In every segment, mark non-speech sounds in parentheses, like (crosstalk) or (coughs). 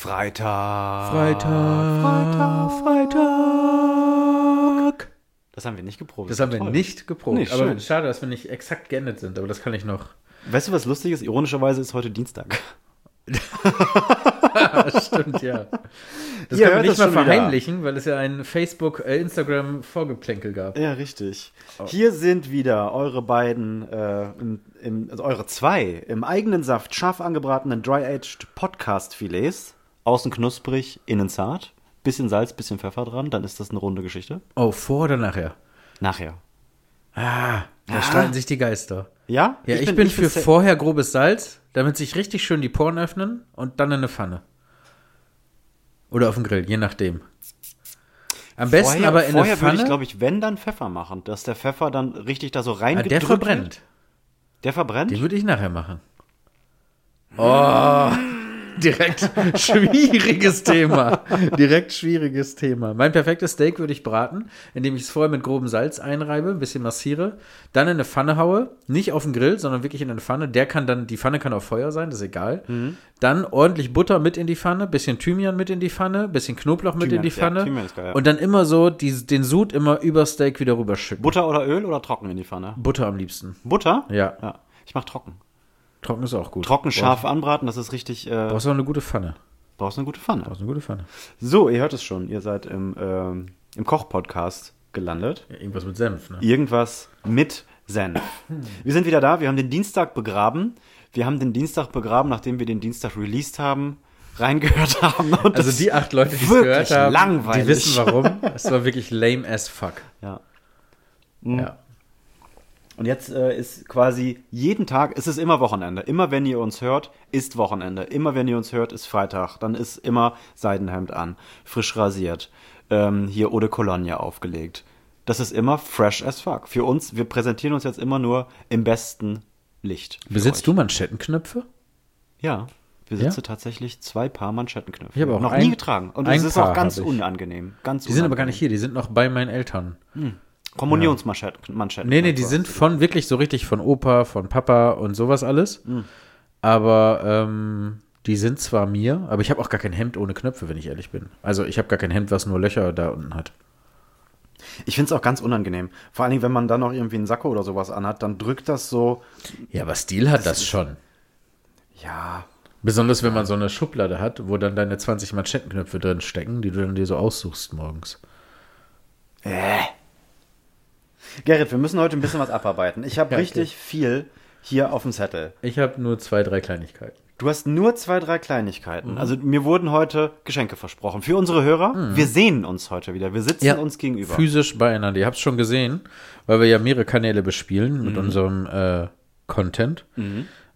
Freitag. Freitag. Freitag. Freitag. Das haben wir nicht geprobt. Das haben wir Toll. nicht geprobt. Nee, aber schön. schade, dass wir nicht exakt geendet sind, aber das kann ich noch. Weißt du, was lustig ist? Ironischerweise ist heute Dienstag. (laughs) Stimmt, ja. Das Ihr können wir nicht mal schon wieder. verheimlichen, weil es ja ein Facebook, äh, Instagram Vorgeplänkel gab. Ja, richtig. Hier sind wieder eure beiden, äh, im, im, also eure zwei im eigenen Saft scharf angebratenen Dry-Aged Podcast-Filets. Außen knusprig, innen zart. Bisschen Salz, bisschen Pfeffer dran, dann ist das eine runde Geschichte. Oh, vor oder nachher? Nachher. Ah, da streiten sich die Geister. Ja? Ja, ich, bin, für sa- vorher grobes Salz, damit sich richtig schön die Poren öffnen und dann in eine Pfanne. Oder auf dem Grill, je nachdem. Am besten vorher, aber in vorher eine würde Pfanne. ich, glaube ich, wenn dann Pfeffer machen, dass der Pfeffer dann richtig da so ah, reingedrückt der wird. verbrennt. Der verbrennt? Den würde ich nachher machen. Oh, direkt schwieriges Thema. Direkt schwieriges Thema. Mein perfektes Steak würde ich braten, indem ich es vorher mit grobem Salz einreibe, ein bisschen massiere, dann in eine Pfanne haue, nicht auf den Grill, sondern wirklich in eine Pfanne. Der kann dann, die Pfanne kann auf Feuer sein, das ist egal. Mhm. Dann ordentlich Butter mit in die Pfanne, bisschen Thymian mit in die Pfanne, bisschen Knoblauch mit Thymian, in die ja, Pfanne. Ist geil, ja. Und dann immer so die, den Sud immer über Steak wieder rüberschütten. Butter oder Öl oder trocken in die Pfanne? Butter am liebsten. Butter? Ja. Ja. Ich mach trocken. Trocken ist auch gut. Trocken, scharf anbraten, das ist richtig. Äh, Brauchst du auch eine gute Pfanne. brauchst eine gute Pfanne. Brauchst eine gute Pfanne. So, ihr hört es schon, ihr seid im, ähm, im Koch-Podcast gelandet. Ja, irgendwas mit Senf, ne? Irgendwas mit Senf. Wir sind wieder da, wir haben den Dienstag begraben. Wir haben den Dienstag begraben, nachdem wir den Dienstag released haben, reingehört haben. Also die acht Leute, die es gehört haben, langweilig. die wissen warum. Es war wirklich lame as fuck. Ja. Ja. Und jetzt äh, ist quasi jeden Tag, es ist immer Wochenende. Immer wenn ihr uns hört, ist Wochenende. Immer wenn ihr uns hört, ist Freitag. Dann ist immer Seidenhemd an, frisch rasiert, ähm, hier Eau de Cologne aufgelegt. Das ist immer fresh as fuck. Für uns, wir präsentieren uns jetzt immer nur im besten Licht. Besitzt du Manschettenknöpfe? Ja. Besitze tatsächlich zwei Paar Manschettenknöpfe. Ich habe auch noch ein- nie getragen. Und es ist auch ganz unangenehm. Ganz Die sind aber gar nicht hier, die sind noch bei meinen Eltern. Kommunionsmanschetten. Manschetten Nee, nee, die sind von wirklich so richtig von Opa, von Papa und sowas alles. Aber ähm, die sind zwar mir, aber ich habe auch gar kein Hemd ohne Knöpfe, wenn ich ehrlich bin. Also ich habe gar kein Hemd, was nur Löcher da unten hat. Ich finde es auch ganz unangenehm. Vor allen Dingen, wenn man dann noch irgendwie einen Sakko oder sowas anhat, dann drückt das so. Ja, aber Stil hat das schon. Ja. Besonders wenn man so eine Schublade hat, wo dann deine 20 Manschettenknöpfe drin stecken, die du dann dir so aussuchst morgens. Äh. Gerrit, wir müssen heute ein bisschen was abarbeiten. Ich habe Ja, okay. richtig viel hier auf dem Zettel. Ich habe nur zwei, drei Kleinigkeiten. Du hast nur zwei, drei Kleinigkeiten. Also mir wurden heute Geschenke versprochen. Für unsere Hörer, wir sehen uns heute wieder. Wir sitzen uns gegenüber. Physisch beieinander. Ihr habt es schon gesehen, weil wir ja mehrere Kanäle bespielen mit unserem äh, Content.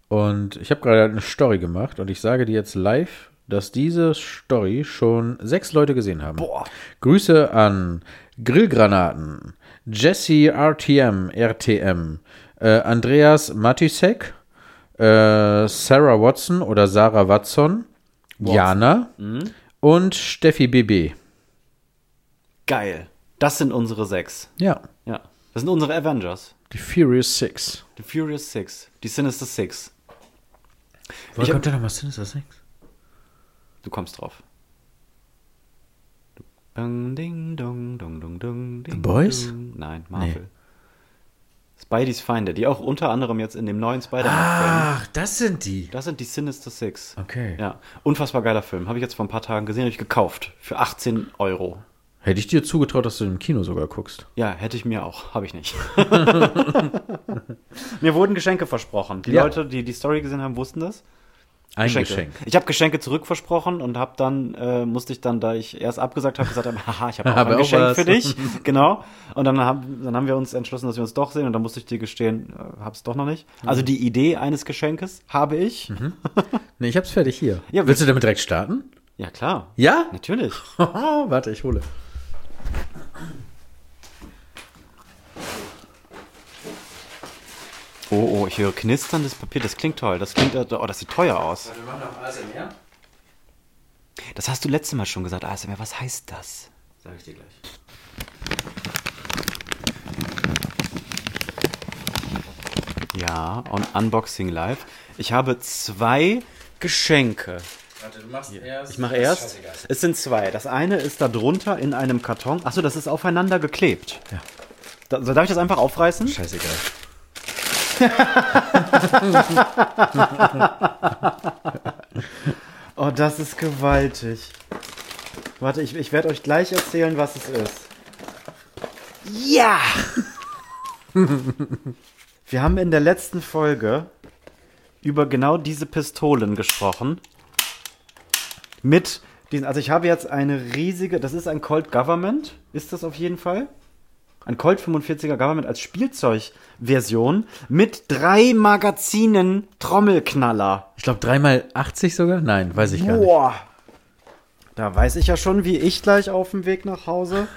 Und ich habe gerade eine Story gemacht und ich sage dir jetzt live, dass diese Story schon sechs Leute gesehen haben. Boah. Grüße an Grillgranaten, Jesse RTM, RTM, äh, Andreas Matisek, äh, Sarah Watson oder Sarah Watson, Jana und Steffi BB. Geil. Das sind unsere sechs. Ja, Ja. Das sind unsere Avengers. die Furious Six. Die Furious Six. Die Sinister Six. Woher kommt denn nochmal Sinister Six? Du kommst drauf. Ding, ding, dong, dong, dong, dong, ding, Boys? dong. Nein, Marvel. Spideys Feinde, die auch unter anderem jetzt in dem neuen Spider-Man-Film. Ach, das sind die. Das sind die Sinister Six. Okay. Ja, unfassbar geiler Film. Habe ich jetzt vor ein paar Tagen gesehen, habe ich gekauft. Für 18 Euro. Hätte ich dir zugetraut, dass du im Kino sogar guckst. Ja, hätte ich mir auch. Habe ich nicht. (laughs) mir wurden Geschenke versprochen. Die Ja. Leute, die die Story gesehen haben, wussten das. Ein Geschenke. Geschenk. Ich habe Geschenke zurückversprochen und habe dann, äh, musste ich dann, da ich erst abgesagt habe, gesagt, habe, (laughs) haha, ich habe auch Habe ein auch Geschenk was. für dich. (laughs) genau. Und dann haben, dann haben wir uns entschlossen, dass wir uns doch sehen und dann musste ich dir gestehen, äh, hab's doch noch nicht. Mhm. Also die Idee eines Geschenkes habe ich. Nee, ich hab's fertig hier. Ja, Willst du damit direkt starten? Ja, klar. Ja? Natürlich. (laughs) Warte, ich hole. Oh, oh, ich höre knisterndes Papier. Das klingt toll. Das klingt, äh, oh, das sieht teuer aus. Wir machen noch ASMR. Das hast du letztes Mal schon gesagt, ASMR. Was heißt das? Sag ich dir gleich. Ja, on Unboxing Live. Ich habe zwei Geschenke. Warte, du machst erst. Ich mache erst. Es sind zwei. Das eine ist da drunter in einem Karton. Achso, das ist aufeinander geklebt. Ja. Da, so, darf ich das einfach aufreißen? Scheißegal. (laughs) Oh, das ist gewaltig. Warte, ich, ich werde euch gleich erzählen, was es ist. Ja! (laughs) Wir haben in der letzten Folge über genau diese Pistolen gesprochen. Mit diesen, also ich habe jetzt eine riesige, das ist ein Colt Government, ist das auf jeden Fall? Ein Colt 45er Government als Spielzeugversion mit drei Magazinen Trommelknaller. Ich glaube, dreimal 80 sogar? Nein, weiß ich gar nicht. Boah. Da weiß ich ja schon, wie ich gleich auf dem Weg nach Hause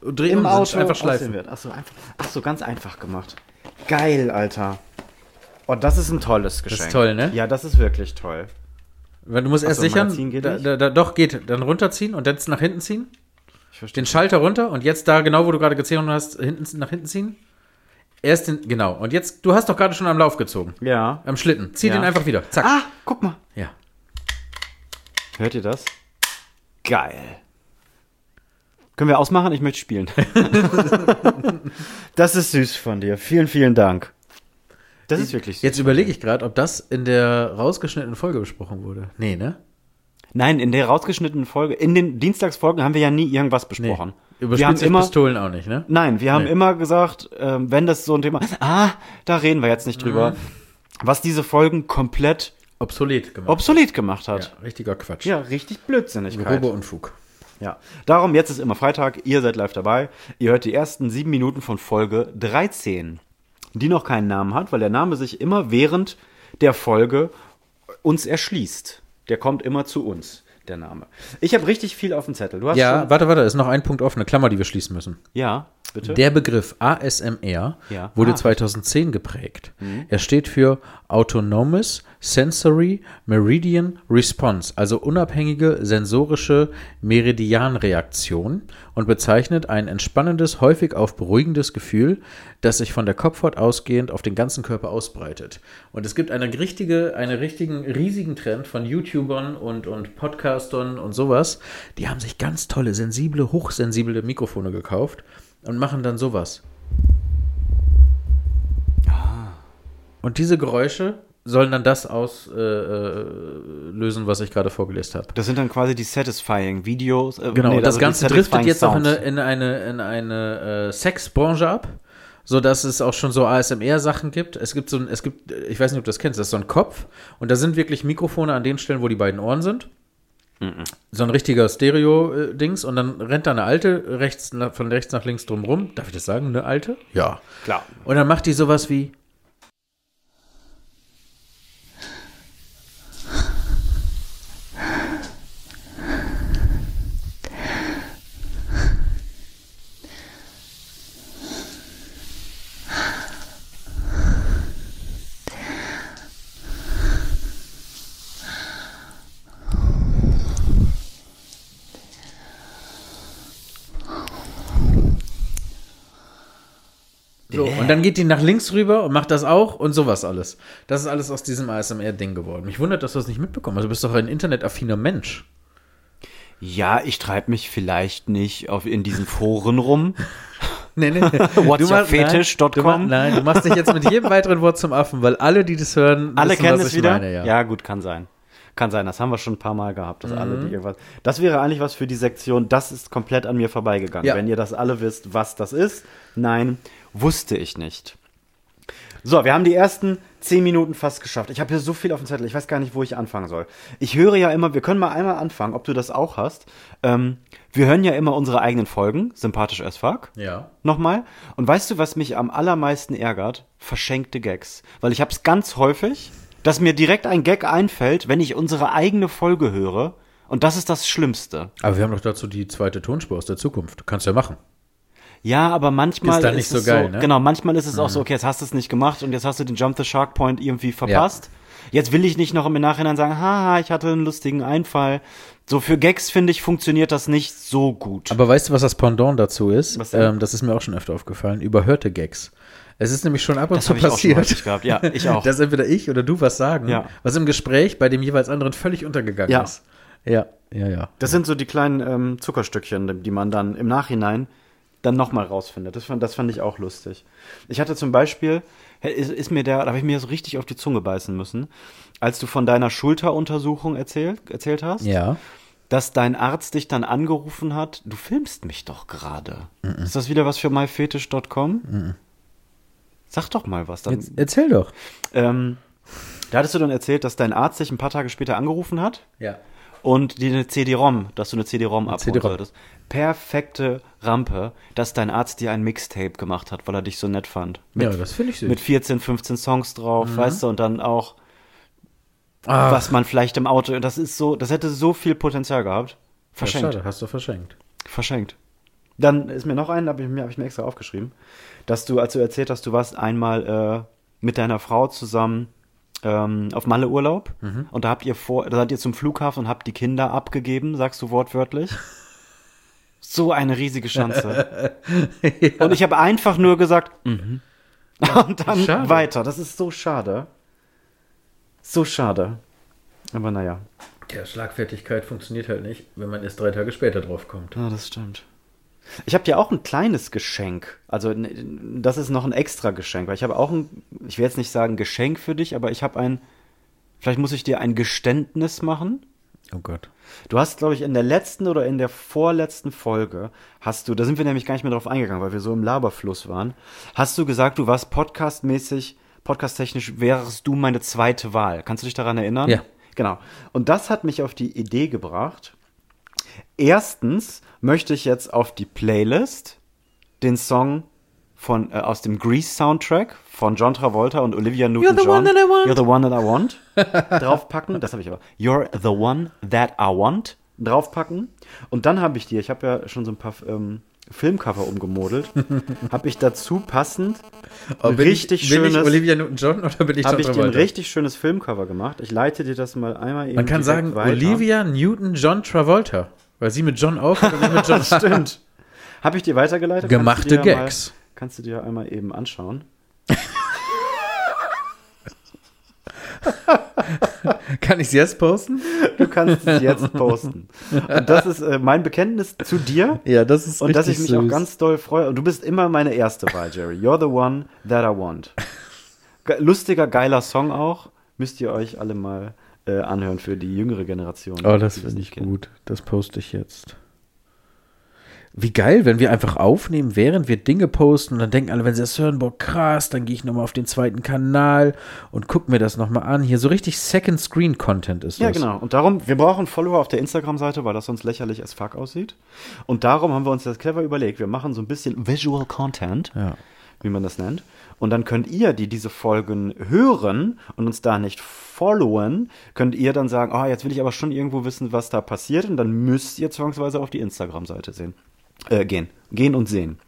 Und (laughs) dreh im Auto einfach schleifen. wird. Achso, einfach, ach so, ganz einfach gemacht. Geil, Alter. Oh, das ist ein tolles Geschenk. ist toll, ne? Ja, das ist wirklich toll. Weil du musst erst so, sichern. Da, da, da, doch, geht. Dann runterziehen und jetzt nach hinten ziehen. Den Schalter runter und jetzt da genau, wo du gerade gezogen hast, hinten, nach hinten ziehen. Erst den, genau. Und jetzt, du hast doch gerade schon am Lauf gezogen. Ja. Am Schlitten. Zieh Ja. den einfach wieder. Zack. Ah, guck mal. Ja. Hört ihr das? Geil. Können wir ausmachen? Ich möchte spielen. (laughs) das ist süß von dir. Vielen, vielen Dank. Das ist wirklich süß. Jetzt überlege ich gerade, ob das in der rausgeschnittenen Folge besprochen wurde. Nee, ne? Nein, in der rausgeschnittenen Folge, in den Dienstagsfolgen haben wir ja nie irgendwas besprochen. Über wir haben immer, Pistolen auch nicht, ne? nein, wir haben Nee. immer gesagt, ähm, wenn das so ein Thema, ah, da reden wir jetzt nicht drüber, Mhm. was diese Folgen komplett Obsolet gemacht. obsolet gemacht hat. ja, richtiger Quatsch. Ja, richtig Blödsinnigkeit. Grober Unfug. Ja, darum, jetzt ist immer Freitag, ihr seid live dabei. Ihr hört die ersten sieben Minuten von Folge 13, die noch keinen Namen hat, weil der Name sich immer während der Folge uns erschließt. Der kommt immer zu uns, der Name. Ich habe richtig viel auf dem Zettel. Du hast Ja, schon, warte, warte, ist noch ein Punkt offen, eine Klammer, die wir schließen müssen. ja, bitte. Der Begriff ASMR Ja. wurde Ah. 2010 geprägt. Er steht für Autonomous Sensory Meridian Response, also unabhängige sensorische Meridianreaktion und bezeichnet ein entspannendes, häufig auf beruhigendes Gefühl, das sich von der Kopfhaut ausgehend auf den ganzen Körper ausbreitet. Und es gibt eine richtige, einen richtigen, riesigen Trend von YouTubern und, und Podcastern und sowas, die haben sich ganz tolle, sensible, hochsensible Mikrofone gekauft und machen dann sowas. Und diese Geräusche sollen dann das auslösen, äh, lösen, was ich gerade vorgelesen habe. das sind dann quasi die Satisfying Videos. Äh, Genau, nee, das also Ganze driftet jetzt auch in eine, in eine, in eine äh, Sexbranche ab, sodass es auch schon so ASMR-Sachen gibt. Es gibt so ein, es gibt, ich weiß nicht, ob du das kennst, das ist so ein Kopf und da sind wirklich Mikrofone an den Stellen, wo die beiden Ohren sind. So ein richtiger Stereo-Dings und dann rennt da eine alte rechts, von rechts nach links drumrum. Darf ich das sagen, eine alte? Ja. Klar. Und dann macht die sowas wie. So, und dann geht die nach links rüber und macht das auch und sowas alles. Das ist alles aus diesem ASMR-Ding geworden. Mich wundert, dass du das nicht mitbekommen hast. Du bist doch ein internetaffiner Mensch. Ja, ich treibe mich vielleicht nicht auf, in diesen Foren rum. (laughs) Nee, nee. (laughs) What's Du your machst- nein, Nein, du machst dich jetzt mit jedem weiteren Wort zum Affen, weil alle, die das hören, Alle wissen, kennen was es ich wieder? Meine, ja. ja, gut, kann sein. Kann sein, das haben wir schon ein paar Mal gehabt, dass alle, Mhm. die irgendwas. Das wäre eigentlich was für die Sektion, das ist komplett an mir vorbeigegangen. Ja. Wenn ihr das alle wisst, was das ist. Nein, wusste ich nicht. So, wir haben die ersten zehn Minuten fast geschafft. Ich habe hier so viel auf dem Zettel, ich weiß gar nicht, wo ich anfangen soll. Ich höre ja immer, wir können mal einmal anfangen, ob du das auch hast. Ähm, wir hören ja immer unsere eigenen Folgen, sympathisch as fuck Ja. nochmal. Und weißt du, was mich am allermeisten ärgert? Verschenkte Gags. Weil ich habe es ganz häufig, dass mir direkt ein Gag einfällt, wenn ich unsere eigene Folge höre Und das ist das Schlimmste. Aber wir haben doch dazu die zweite Tonspur aus der Zukunft. Kannst du ja machen. Ja, aber manchmal Ist nicht so es geil, ne? Genau, manchmal ist es auch so, okay, jetzt hast du es nicht gemacht und jetzt hast du den Jump the Shark Point irgendwie verpasst. Jetzt will ich nicht noch im Nachhinein sagen, haha, ich hatte einen lustigen Einfall. So für Gags finde ich funktioniert das nicht so gut. Aber weißt du, was das Pendant dazu ist? Ähm, das ist mir auch schon öfter aufgefallen. Überhörte Gags. Es ist nämlich schon ab und Das zu ich auch schon passiert, gehabt. Ja, ich auch. (laughs) dass entweder ich oder du was sagen, Ja. was im Gespräch bei dem jeweils anderen völlig untergegangen Ja. ist. Ja, ja, ja. Das sind so die kleinen ähm, Zuckerstückchen, die man dann im Nachhinein dann nochmal rausfindet. Das fand, das fand ich auch lustig. Ich hatte zum Beispiel, ist, ist mir der, da habe ich mir so richtig auf die Zunge beißen müssen, als du von deiner Schulteruntersuchung erzählt, erzählt hast, Ja. dass dein Arzt dich dann angerufen hat, du filmst mich doch gerade. Ist das wieder was für myfetisch.com? Sag doch mal was. Dann, Jetzt, erzähl doch. ähm, da hattest du dann erzählt, dass dein Arzt dich ein paar Tage später angerufen hat Ja. Und dir eine CD-ROM, dass du eine CD-ROM abholen CD-ROM. solltest. Perfekte Rampe, dass dein Arzt dir ein Mixtape gemacht hat, weil er dich so nett fand. Mit, Ja, das finde ich süß. mit 14, 15 Songs drauf, weißt du, und dann auch, Ach, was man vielleicht im Auto, das ist so, das hätte so viel Potenzial gehabt. ja, Verschenkt. schade, hast du verschenkt. Verschenkt. Dann ist mir noch ein, habe ich, mir- hab ich mir extra aufgeschrieben, dass du, als du erzählt hast, du warst einmal äh, mit deiner Frau zusammen ähm, auf Malle Urlaub und da habt ihr vor, da seid ihr zum Flughafen und habt die Kinder abgegeben, sagst du wortwörtlich. (laughs) So eine riesige Chance. (laughs) Und ich habe einfach nur gesagt, mhm. (laughs) Und dann Schade. weiter. Das ist so schade. So schade. Aber naja. Ja, Schlagfertigkeit funktioniert halt nicht, wenn man erst drei Tage später drauf kommt. Ja, das stimmt. Ich habe dir auch ein kleines Geschenk. Also das ist noch ein extra Geschenk, weil ich habe auch ein, ich will jetzt nicht sagen Geschenk für dich, aber ich habe ein, vielleicht muss ich dir ein Geständnis machen. Oh Gott. Du hast, glaube ich, in der letzten oder in der vorletzten Folge, hast du, da sind wir nämlich gar nicht mehr drauf eingegangen, weil wir so im Laberfluss waren, hast du gesagt, du warst podcastmäßig, podcasttechnisch wärst du meine zweite Wahl. Kannst du dich daran erinnern? Ja. Genau. Und das hat mich auf die Idee gebracht. Erstens möchte ich jetzt auf die Playlist den Song von, äh, aus dem Grease Soundtrack von John Travolta und Olivia Newton-John. the one that I want. You're the one that I want. (laughs) draufpacken. Das habe ich aber. You're the one that I want. Draufpacken. Und dann habe ich dir, ich habe ja schon so ein paar ähm, Filmcover umgemodelt, (laughs) habe ich dazu passend ein richtig ich, bin ich schönes, Olivia Newton-John oder bin ich habe ich dir ein richtig schönes Filmcover gemacht. Ich leite dir das mal einmal eben Man kann sagen, weiter. Olivia Newton-John Travolta. Weil sie mit John auf und ich mit John (laughs) stimmt. Habe ich dir weitergeleitet? Gemachte Kannst dir Gags. Mal, kannst du dir einmal eben anschauen? (laughs) Kann ich es jetzt posten? Du kannst es jetzt posten. Und das ist äh, mein Bekenntnis zu dir. Ja, das ist Und dass ich mich auch süß. ganz doll freue. Und du bist immer meine erste Wahl, Jerry. You're the one that I want. Ge lustiger, geiler Song auch. Müsst ihr euch alle mal äh, anhören für die jüngere Generation. Oh, das finde ich kennen. gut. Das poste ich jetzt. Wie geil, wenn wir einfach aufnehmen, während wir Dinge posten und dann denken alle, wenn sie das hören, boah, krass, dann gehe ich nochmal auf den zweiten Kanal und guck mir das nochmal an. Hier so richtig Second-Screen-Content ist Ja, das. genau. Und darum, wir brauchen Follower auf der Instagram-Seite, weil das sonst lächerlich as fuck aussieht. Und darum haben wir uns das clever überlegt. Wir machen so ein bisschen Visual Content, Ja. wie man das nennt. Und dann könnt ihr, die diese Folgen hören und uns da nicht followen, könnt ihr dann sagen, ah, jetzt will ich aber schon irgendwo wissen, was da passiert. Und dann müsst ihr zwangsweise auf die Instagram-Seite sehen. Äh, gehen. Gehen und sehen.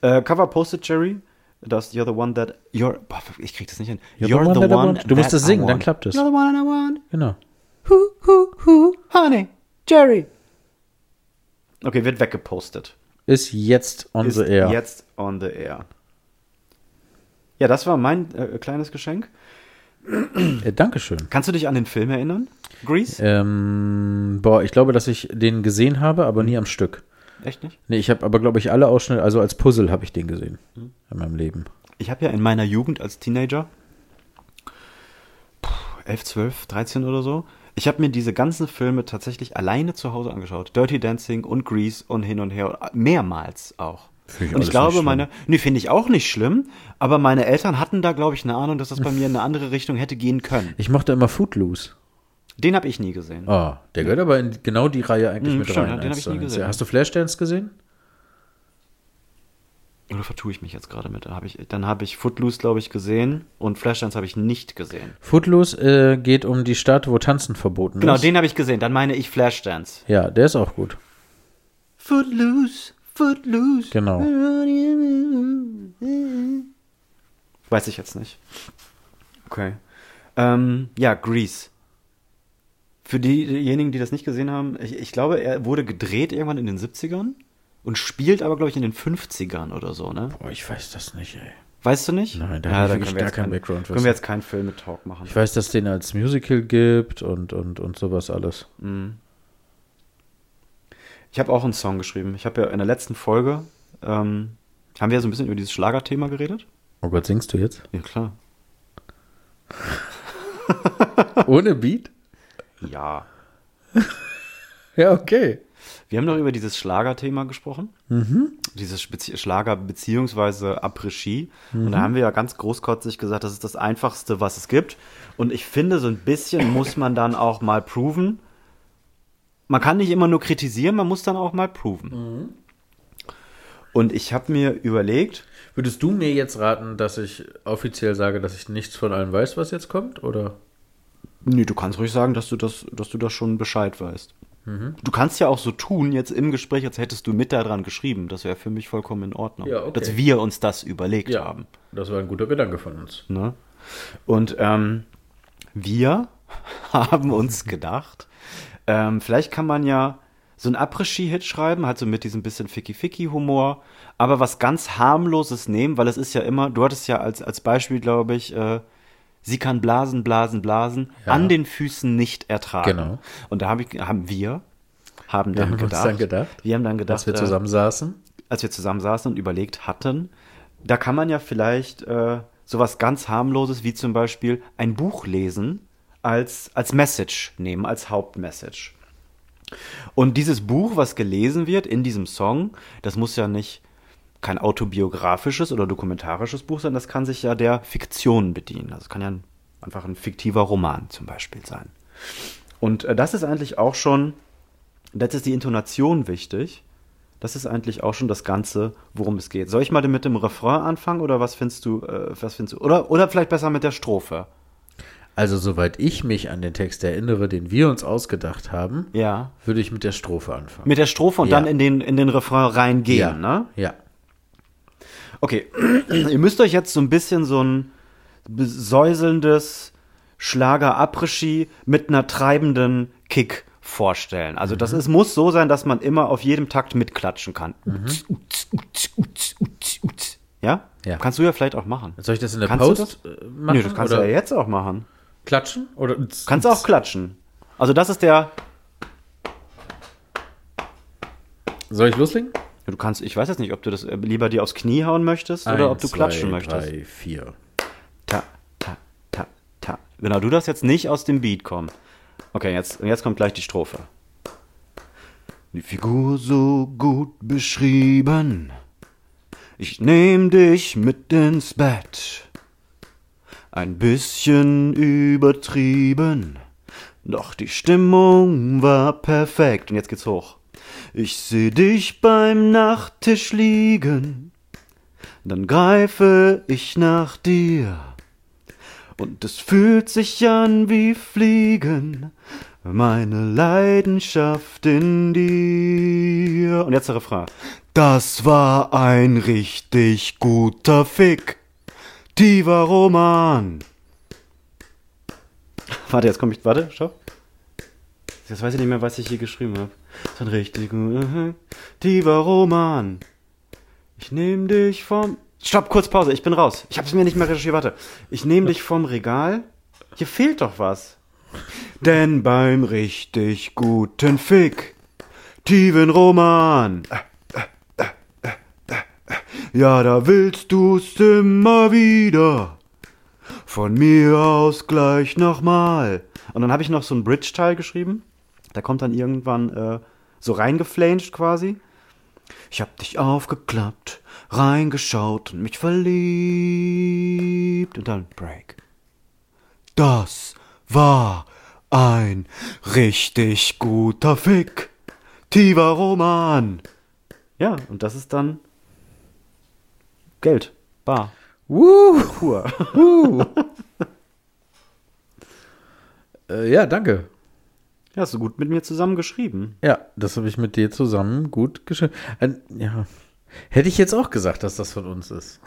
Äh, Cover posted Jerry. Das You're the one that you're. Boah, ich krieg das nicht hin. You're the one that I want. Du musst es singen, dann klappt es. You're the one I want. Genau. Hu, hu, hu, honey, Jerry. Okay, wird weggepostet. Ist jetzt on Ist the air. jetzt on the air. Ja, das war mein äh, kleines Geschenk. Äh, Dankeschön. Kannst du dich an den Film erinnern? Grease? Ähm, boah, ich glaube, dass ich den gesehen habe, aber nie am Stück. Echt nicht? Nee, ich habe aber, glaube ich, alle Ausschnitte, also als Puzzle habe ich den gesehen Hm. in meinem Leben. Ich habe ja in meiner Jugend als Teenager, puh, 11, 12, 13 oder so, ich habe mir diese ganzen Filme tatsächlich alleine zu Hause angeschaut. Dirty Dancing und Grease und hin und her. Mehrmals auch. Ich und ich glaube, meine, nee, finde ich auch nicht schlimm, aber meine Eltern hatten da, glaube ich, eine Ahnung, dass das bei mir in eine andere Richtung hätte gehen können. Ich mochte immer Footloose. Den habe ich nie gesehen. Oh, der gehört aber in genau die Reihe eigentlich Mhm, mit stimmt, rein. den hab ich nie eins. gesehen. Ja, Hast du Flashdance gesehen? Oder vertue ich mich jetzt gerade mit? Dann habe ich, dann habe ich Footloose, glaube ich, gesehen und Flashdance habe ich nicht gesehen. Footloose äh, geht um die Stadt, wo Tanzen verboten Genau, ist. den habe ich gesehen. Dann meine ich Flashdance. Ja, der ist auch gut. Footloose, Footloose. Genau. Weiß ich jetzt nicht. Okay. Ähm, ja, Grease. Für die- diejenigen, die das nicht gesehen haben, ich, ich glaube, er wurde gedreht irgendwann in den 70ern und spielt aber, glaube ich, in den 50ern oder so, ne? Boah, ich weiß das nicht, ey. Weißt du nicht? Nein, da ja, hab ich gar jetzt keinen kein- Background Können wir jetzt keinen Film mit Talk machen. Ich weiß, dass es den als Musical gibt und, und, und sowas alles. Ich habe auch einen Song geschrieben. Ich habe ja in der letzten Folge, ähm, haben wir ja so ein bisschen über dieses Schlagerthema geredet. Oh Gott, singst du jetzt? Ja, klar. (laughs) Ohne Beat? Ja. (laughs) Ja, okay. Wir haben doch über dieses Schlagerthema gesprochen. Dieses Spezi Schlager beziehungsweise Après-Ski. Und da haben wir ja ganz großkotzig gesagt, das ist das Einfachste, was es gibt. Und ich finde, so ein bisschen muss man dann auch mal proven. Man kann nicht immer nur kritisieren, man muss dann auch mal proven. Und ich habe mir überlegt, Würdest du mir jetzt raten, dass ich offiziell sage, dass ich nichts von allem weiß, was jetzt kommt? Oder? Nee, du kannst ruhig sagen, dass du das, dass du das schon Bescheid weißt. Du kannst ja auch so tun, jetzt im Gespräch, als hättest du mit daran geschrieben. Das wäre für mich vollkommen in Ordnung. Ja, okay. Dass wir uns das überlegt haben. Das war ein guter Gedanke von uns. Ne? Und ähm, wir (laughs) haben uns gedacht, ähm, vielleicht kann man ja so ein Après-Ski-Hit schreiben, halt so mit diesem bisschen Ficky-Ficky-Humor, aber was ganz harmloses nehmen, weil es ist ja immer, du hattest ja als, als Beispiel, glaube ich, äh, sie kann blasen, blasen, blasen, Ja. an den Füßen nicht ertragen. Genau. Und da hab ich, haben wir, haben dann, haben gedacht, dann gedacht, wir haben dann gedacht, Dass wir äh, zusammen saßen. als wir zusammen saßen und überlegt hatten, da kann man ja vielleicht äh, sowas ganz harmloses wie zum Beispiel ein Buch lesen als, als Message nehmen, als Hauptmessage. Und dieses Buch, was gelesen wird in diesem Song, das muss ja nicht kein autobiografisches oder dokumentarisches Buch sein, das kann sich ja der Fiktion bedienen. Also es kann ja ein, einfach ein fiktiver Roman zum Beispiel sein. Und äh, das ist eigentlich auch schon, jetzt ist die Intonation wichtig. Das ist eigentlich auch schon das Ganze, worum es geht. Soll ich mal mit dem Refrain anfangen oder was findest du, äh, was findest du? Oder, oder vielleicht besser mit der Strophe? Also, soweit ich mich an den Text erinnere, den wir uns ausgedacht haben, Ja. würde ich mit der Strophe anfangen. Mit der Strophe und Ja. dann in den, in den Refrain reingehen, ja. ne? Ja. Okay, (clears throat) ihr müsst euch jetzt so ein bisschen so ein besäuselndes Schlager-Après-Ski mit einer treibenden Kick vorstellen. Also das ist, muss so sein, dass man immer auf jedem Takt mitklatschen kann. Uts, uts, uts, uts. Ja? Ja. Kannst du ja vielleicht auch machen. Soll ich das in der Kannst Post äh, machen? Nö, das kannst oder du ja jetzt auch machen. Klatschen? Oder Kannst auch klatschen. Also das ist der. Soll ich loslegen? Du kannst, ich weiß jetzt nicht, ob du das äh, lieber dir aufs Knie hauen möchtest oder ob du Eins, klatschen zwei, möchtest. Drei, vier. Ta, ta, ta, ta. Genau, du darfst jetzt nicht aus dem Beat kommen. Okay, jetzt, jetzt kommt gleich die Strophe. Die Figur so gut beschrieben. Ich nehm dich mit ins Bett. Ein bisschen übertrieben. Doch die Stimmung war perfekt. Und jetzt geht's hoch. Ich seh dich beim Nachttisch liegen. Dann greife ich nach dir. Und es fühlt sich an wie Fliegen, meine Leidenschaft in dir. Und jetzt der Refrain. Das war ein richtig guter Fick. Tiefer Roman. Warte, jetzt komme ich. Warte, stopp. Jetzt weiß ich nicht mehr, was ich hier geschrieben habe. War ein richtig guter Fick. Tiefer Roman. Ich nehme dich vom. Stopp, kurz Pause, ich bin raus. Ich hab's mir nicht mehr recherchiert, warte. Ich nehme dich vom Regal. Hier fehlt doch was. Denn beim richtig guten Fick, tiefen Roman, ja, da willst du's immer wieder. Von mir aus gleich nochmal. Und dann habe ich noch so einen Bridge-Teil geschrieben. Da kommt dann irgendwann äh, so reingeflanscht quasi. Ich hab dich aufgeklappt, reingeschaut und mich verliebt. Und dann Break. Das war ein richtig guter Fick. Tiefer Roman. Ja, und das ist dann Geld. Bar. Woo! Pur. Woo! (laughs) äh, ja, danke. Ja, hast du gut mit mir zusammen geschrieben. Ja, das habe ich mit dir zusammen gut geschrieben. Äh, ja. Hätte ich jetzt auch gesagt, dass das von uns ist.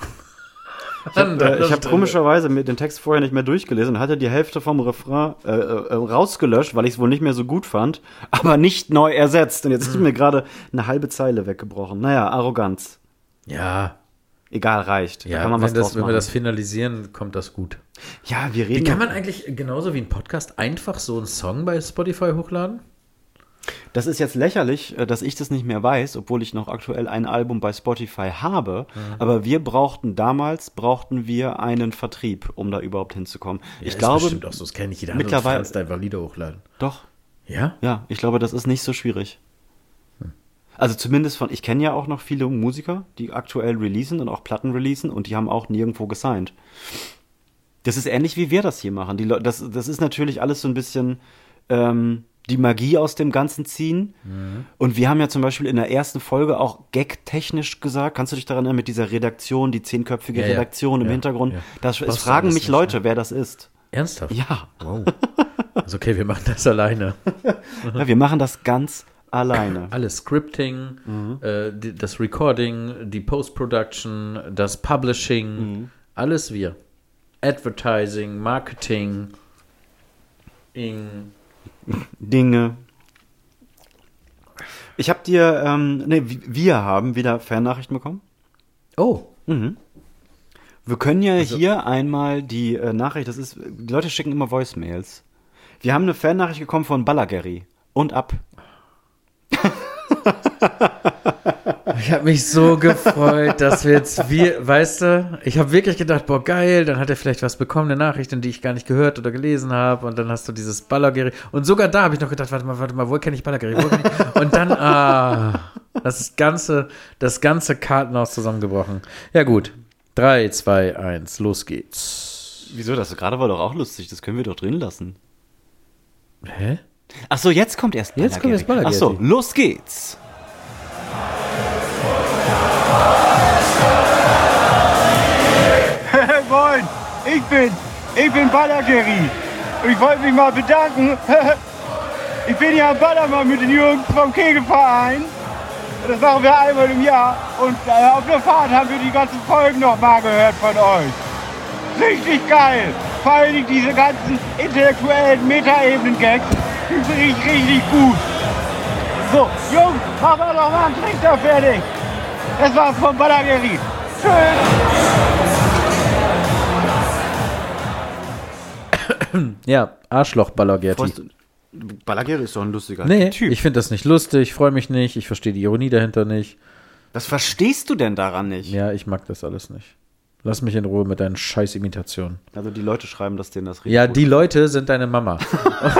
Ich habe äh, hab komischerweise mir den Text vorher nicht mehr durchgelesen und hatte die Hälfte vom Refrain äh, äh, rausgelöscht, weil ich es wohl nicht mehr so gut fand, aber nicht neu ersetzt. Und jetzt ist mir gerade eine halbe Zeile weggebrochen. Naja, Arroganz. Ja, Egal, reicht. Da ja kann man wenn, was das, draus wenn wir machen. das finalisieren, kommt das gut. ja, wir Wie reden. kann ja- man eigentlich genauso wie ein Podcast einfach so einen Song bei Spotify hochladen? Das ist jetzt lächerlich, äh, dass ich das nicht mehr weiß, obwohl ich noch aktuell ein Album bei Spotify habe. Aber wir brauchten damals brauchten wir einen Vertrieb, um da überhaupt hinzukommen. ich ist glaube, bestimmt auch so, das kennt nicht jeder. mittlerweile- kannst du einfach Lieder hochladen. doch. Ja? Ja, ich glaube, das ist nicht so schwierig. Also zumindest von, ich kenne ja auch noch viele Musiker, die aktuell releasen und auch Platten releasen und die haben auch nirgendwo gesigned. Das ist ähnlich wie wir das hier machen. Die das, das ist natürlich alles so ein bisschen ähm, die Magie aus dem Ganzen ziehen. Und wir haben ja zum Beispiel in der ersten Folge auch gag-technisch gesagt, kannst du dich daran erinnern, mit dieser Redaktion, die zehnköpfige Ja, ja. Redaktion im Ja, Hintergrund, ja. das, es fragen mich nicht, Leute, ne? wer das ist. Ernsthaft? Ja, Wow. Also okay, wir machen das alleine. (laughs) ja wir machen das ganz alleine. (clears throat) Alles Scripting, äh, die, das Recording, die Post-Production, das Publishing, alles wir. Advertising, Marketing, Ing. Dinge. Ich habe dir, ähm, nee, wi- wir haben wieder Fernachrichten bekommen. Oh, Wir können ja hier einmal die äh, Nachricht, das ist, die Leute schicken immer Voicemails. Wir haben eine Fernachricht bekommen von Ballageri. Und ab. (laughs) ich habe mich so gefreut, dass wir jetzt, wir, weißt du, ich habe wirklich gedacht, boah, geil, dann hat er vielleicht was bekommen, eine Nachricht, die ich gar nicht gehört oder gelesen habe und dann hast du dieses Ballageri und sogar da habe ich noch gedacht, warte mal, warte mal, wo kenne ich Ballageri? Wo kenn ich? Und dann, ah, das ganze, das ganze Kartenhaus zusammengebrochen. Ja gut, drei, zwei, eins, los geht's. Wieso? Das gerade war doch auch lustig. Das können wir doch drin lassen. Hä? Ach so, jetzt kommt erst Jetzt kommt erst. Ach so, los geht's. (laughs) Hey Moin, ich bin, ich bin Ballageri. Und ich wollte mich mal bedanken. (laughs) Ich bin ja am Ballermann mit den Jungs vom Kegelverein. Das machen wir einmal im Jahr. Und äh, auf der Fahrt haben wir die ganzen Folgen noch mal gehört von euch. Richtig geil. Vor allen Dingen diese ganzen intellektuellen Metaebenen-Gags. Die finde ich richtig gut. So, Jungs, machen wir doch mal einen Trichter fertig. Das war's von Ballageri. Tschüss. (coughs) Ja, Arschloch du- Ballageri ist doch ein lustiger Nee, Typ. ich finde das nicht lustig, freue mich nicht, ich verstehe die Ironie dahinter nicht. Was verstehst du denn daran nicht? Ja, ich mag das alles nicht. Lass mich in Ruhe mit deinen scheiß Imitationen. Also die Leute schreiben, dass denen das richtig Ja, die Leute sind deine Mama.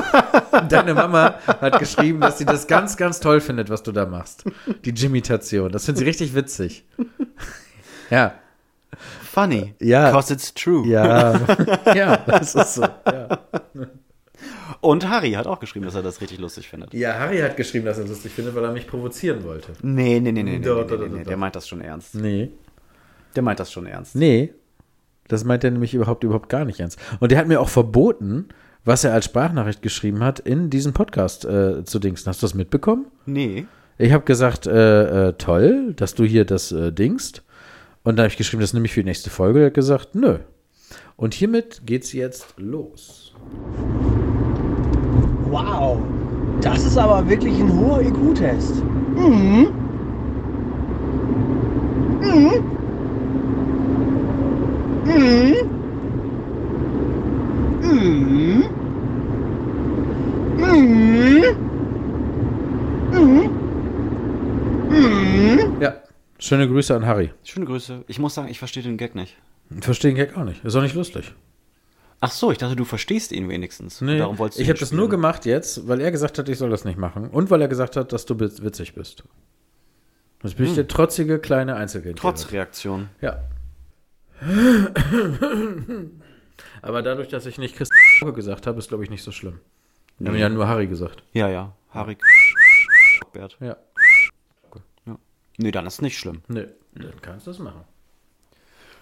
(laughs) deine Mama hat geschrieben, dass sie das ganz, ganz toll findet, was du da machst. Die Jimitation. Das findet sie richtig witzig. Ja, funny. Ja. Because it's true. ja, (laughs) ja, das ist so. Ja. Und Harry hat auch geschrieben, dass er das richtig lustig findet. ja, Harry hat geschrieben, dass er es lustig findet, weil er mich provozieren wollte. Nee, nee, nee, nee, nee, nee, nee, nee, doch. Der meint das schon ernst. Nee. Der meint das schon ernst. Nee, das meint er nämlich überhaupt, überhaupt gar nicht ernst. Und der hat mir auch verboten, was er als Sprachnachricht geschrieben hat, in diesem Podcast äh, zu dingsen. Hast du das mitbekommen? Nee. Ich habe gesagt, äh, äh, toll, dass du hier das äh, dingst. Und da habe ich geschrieben, das nehme ich für die nächste Folge. Er hat gesagt, nö. Und hiermit geht's jetzt los. Wow, das ist aber wirklich ein hoher IQ-Test. Mhm. Mhm. Mhm. Mhm. Mhm. Mhm. Mhm. Ja, schöne Grüße an Harry. Schöne Grüße. Ich muss sagen, ich verstehe den Gag nicht. Verstehe den Gag auch nicht. Ist auch nicht lustig. Ach so, ich dachte, du verstehst ihn wenigstens. Nee, Darum wolltest du ich habe das nur gemacht jetzt, weil er gesagt hat, ich soll das nicht machen. Und weil er gesagt hat, dass du witz- witzig bist. Jetzt bin ich der trotzige kleine Einzelkind. Trotzreaktion. Ja. Aber dadurch, dass ich nicht Chris gesagt habe, ist, glaube ich, nicht so schlimm. Wir haben ja nur Harry gesagt. Ja, ja. Harry. Ja. Nee, dann ist nicht schlimm. Nö, dann kannst du das machen.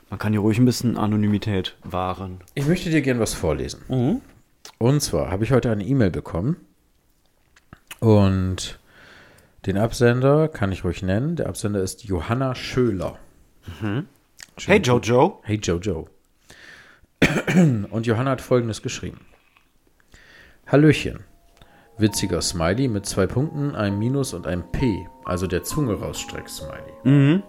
Man kann hier ruhig ein bisschen Anonymität wahren. Ich möchte dir gern was vorlesen. Und zwar habe ich heute eine E-Mail bekommen. Und den Absender kann ich ruhig nennen. Der Absender ist Johanna Schöler. Hey Jojo. Hey Jojo. (clears throat) Und Johanna hat folgendes geschrieben. Hallöchen. Witziger Smiley mit zwei Punkten, einem Minus und einem P, also der Zunge rausstreckt Smiley.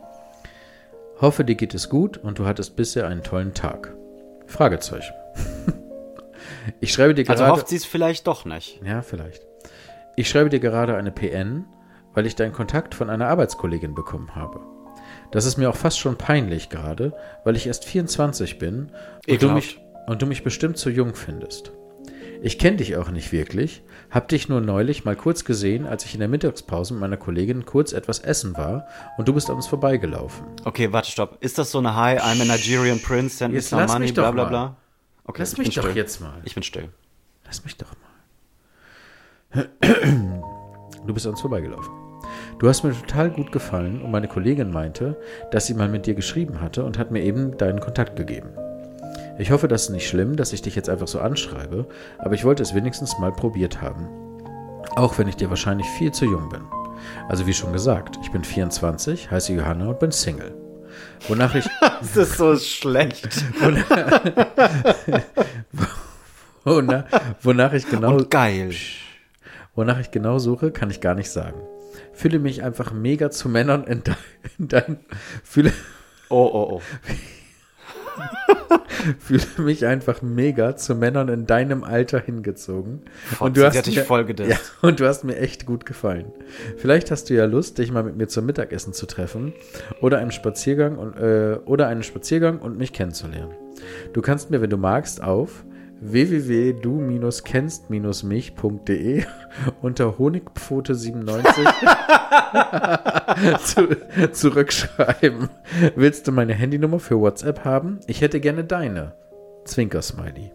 Hoffe, dir geht es gut und du hattest bisher einen tollen Tag. Fragezeichen. (laughs) Ich schreibe dir Also gerade. hofft sie es vielleicht doch nicht. Ja, vielleicht. Ich schreibe dir gerade eine PN, weil ich deinen Kontakt von einer Arbeitskollegin bekommen habe. Das ist mir auch fast schon peinlich gerade, weil ich erst 24 bin und du, mich, und du mich bestimmt zu jung findest. Ich kenne dich auch nicht wirklich, hab dich nur neulich mal kurz gesehen, als ich in der Mittagspause mit meiner Kollegin kurz etwas essen war und du bist an uns vorbeigelaufen. Okay, warte, stopp. Ist das so eine Hi, I'm a Nigerian Prince, send me some money, bla bla bla? Okay, Lass ich mich doch still. jetzt mal. Ich bin still. Lass mich doch mal. (clears throat) Du bist an uns vorbeigelaufen. Du hast mir total gut gefallen und meine Kollegin meinte, dass sie mal mit dir geschrieben hatte und hat mir eben deinen Kontakt gegeben. Ich hoffe, das ist nicht schlimm, dass ich dich jetzt einfach so anschreibe, aber ich wollte es wenigstens mal probiert haben. Auch wenn ich dir wahrscheinlich viel zu jung bin. Also wie schon gesagt, ich bin 24, heiße Johanna und bin Single. Wonach ich, (laughs) Das ist so schlecht. (laughs) wonach, wonach ich genau Und geil. Wonach ich genau suche, kann ich gar nicht sagen. Fühle mich einfach mega zu Männern in, de in dein, fühle, Oh, oh, oh. (laughs) fühle mich einfach mega zu Männern in deinem Alter hingezogen. Fotze, sie hat dich voll gedisst. ja, und du hast mir echt gut gefallen. Vielleicht hast du ja Lust, dich mal mit mir zum Mittagessen zu treffen oder einen Spaziergang und, äh, oder einen Spaziergang und mich kennenzulernen. Du kannst mir, wenn du magst, auf www.du-kennst-mich.de (laughs) unter Honigpfote97 (laughs) zu, zurückschreiben. Willst du meine Handynummer für WhatsApp haben? Ich hätte gerne deine. Zwinker-Smiley.